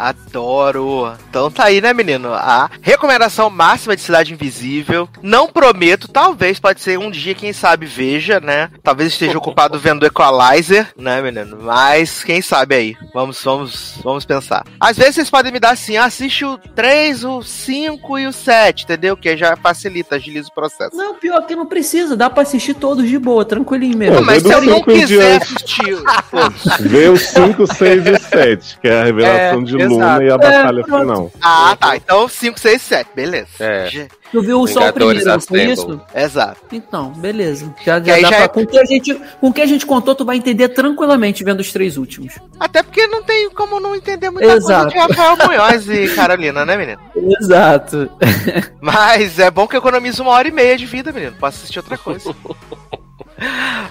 Adoro. Então tá aí, né, menino? A recomendação máxima de Cidade Invisível. Não prometo, talvez pode ser um dia, quem sabe, veja, né? Talvez esteja ocupado vendo Equalizer, né, menino? Mas quem sabe aí. Vamos, vamos, vamos pensar. Às vezes vocês podem me dar assim, ah, assiste o 3, o 5 e o 7, entendeu? Que já facilita, agiliza o processo. Não, pior que não precisa, dá pra assistir todos de boa, tranquilinho mesmo. É, Mas se eu não quiser assistir, pô, Vê o 5, 6 e 7, que é a revelação É, de exato. Luna e a batalha pronto. final. Ah, tá. Então 5, 6, 7. Beleza. É. Tu viu só o primeiro, não foi isso? Exato. Então, beleza. Já, já já pra, é- com, o que a gente, com o que a gente contou, tu vai entender tranquilamente vendo os três últimos. Até porque não tem como não entender muita Exato. coisa de Rafael Munhoz e Carolina, né, menino? Exato. Mas é bom que eu economizo uma hora e meia de vida, menino. Posso assistir outra coisa.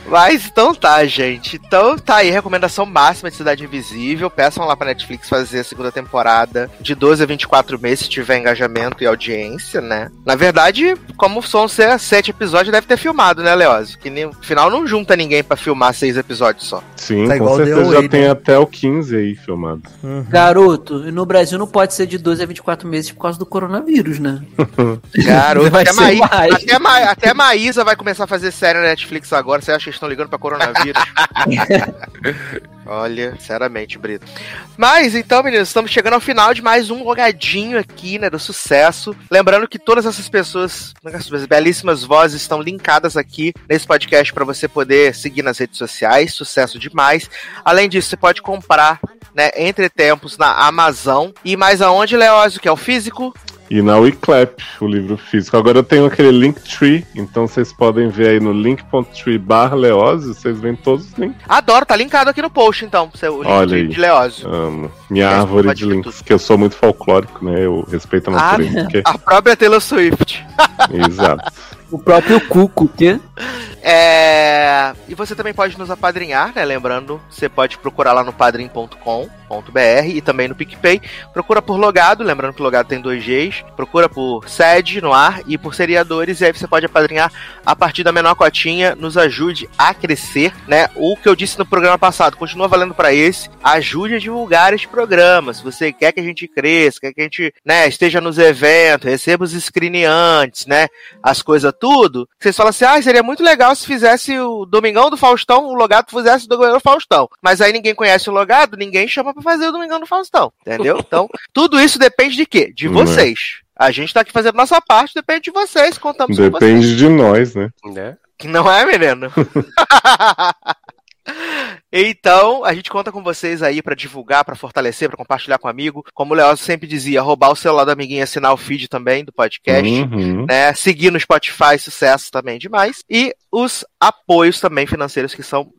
Mas então tá, gente. Então tá aí, recomendação máxima de Cidade Invisível. Peçam lá pra Netflix fazer a segunda temporada de 12 a 24 meses, se tiver engajamento e audiência, né? Na verdade, como são se- sete episódios, deve ter filmado, né, Leózio? Que no final não junta ninguém pra filmar seis episódios só. Sim, Tá com certeza já tem né? até o 15 aí filmado. Garoto, e no Brasil não pode ser de 12 a 24 meses por causa do coronavírus, né? Garoto, Vai até, ser Maí- mais. até, Ma- até Maísa vai começar a fazer série na Netflix agora. Você acha que estão ligando pra coronavírus? Olha, sinceramente, Brito. Mas então, meninos, estamos chegando ao final de mais um logadinho aqui, né, do sucesso. Lembrando que todas essas pessoas, essas belíssimas vozes estão linkadas aqui nesse podcast para você poder seguir nas redes sociais. Sucesso demais. Além disso, você pode comprar, né, entre tempos na Amazon e mais aonde, Leózio, que é o físico. E na Wiclap, o livro físico. Agora eu tenho aquele Linktree, então vocês podem ver aí no link.tree barra Leose, vocês veem todos os links. Adoro, tá linkado aqui no post, então, seu link Olha de, Leózio. Amo. Minha É, árvore de links, tudo. que eu sou muito folclórico, né? Eu respeito a Ah, natureza. porque- A própria Taylor Swift. Exato. O próprio Cuco, que É... E você também pode nos apadrinhar, né? Lembrando, você pode procurar lá no padrim.com.br e também no PicPay. Procura por Logado, lembrando que Logado tem dois Gs. Procura por sede no ar e por seriadores. E aí você pode apadrinhar a partir da menor cotinha. Nos ajude a crescer, né? O que eu disse no programa passado, continua valendo para esse. Ajude a divulgar este programa. Se você quer que a gente cresça, quer que a gente né, esteja nos eventos, receba os screen antes, né? As coisas tudo. Vocês falam assim, ah, seria muito legal se fizesse o Domingão do Faustão, o Logado fizesse o Domingão do Faustão. Mas aí ninguém conhece o Logado, ninguém chama pra fazer o Domingão do Faustão. Entendeu? Então, tudo isso depende de quê? De Né. vocês. A gente tá aqui fazendo nossa parte, depende de vocês, contamos com vocês. Depende de nós, né? Né? Que não é, menino? Então, a gente conta com vocês aí pra divulgar, pra fortalecer, pra compartilhar com amigo. Como o Leoz sempre dizia, roubar o celular do amiguinho e assinar o feed também do podcast. Uhum. Né, seguir no Spotify, sucesso também demais. E os apoios também financeiros que são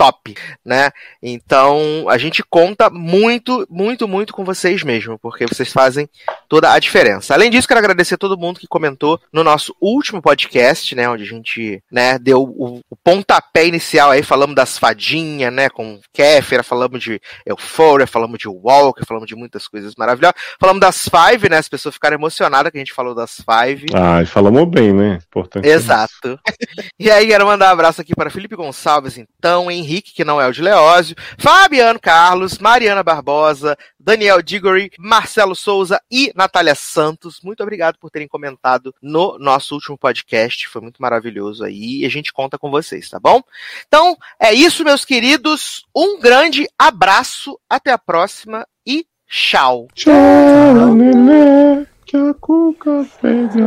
top, né? Então a gente conta muito, muito, muito com vocês mesmo, porque vocês fazem toda a diferença. Além disso, quero agradecer a todo mundo que comentou no nosso último podcast, né? Onde a gente né, deu o, o pontapé inicial aí, falamos das fadinhas, né? Com Kéfera, falamos de Euphoria, falamos de Walker, falamos de muitas coisas maravilhosas. Falamos das Five, né? As pessoas ficaram emocionadas que a gente falou das Five. Ah, e falamos bem, né? Importante. Exato. e aí, quero mandar um abraço aqui para Felipe Gonçalves, então, Henrique, que não é o de Leózio, Fabiano Carlos, Mariana Barbosa, Daniel Digory, Marcelo Souza e Natália Santos. Muito obrigado por terem comentado no nosso último podcast. Foi muito maravilhoso aí. E a gente conta com vocês, tá bom? Então, é isso, meus queridos. Um grande abraço. Até a próxima e tchau. Tchau, nenê, que a cuca pega.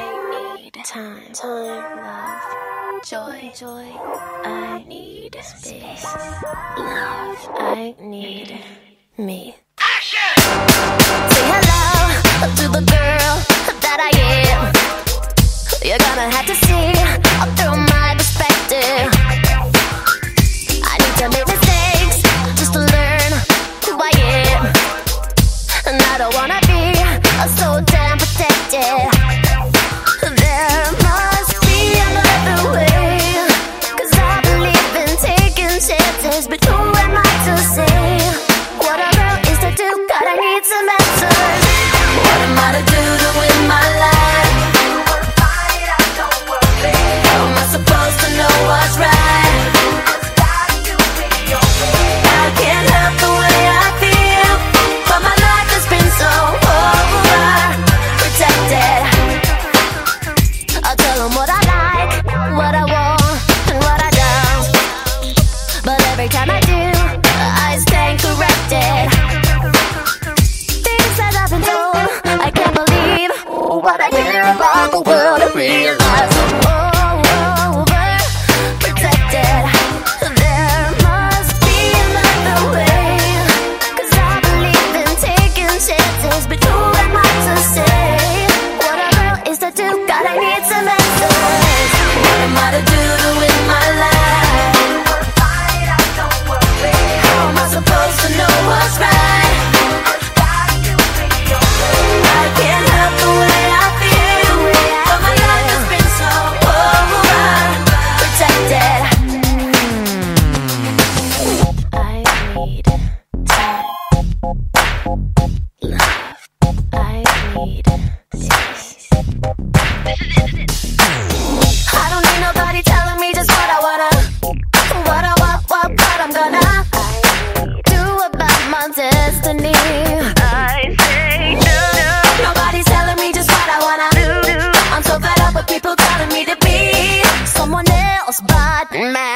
Time, time, love, joy, joy. I need space, love. I need me. Say hello to the girl that I am. You're gonna have to see through my perspective. I need to make mistakes just to learn who I am. And I don't wanna be so damn protected. What I hear about the world and realize Bye.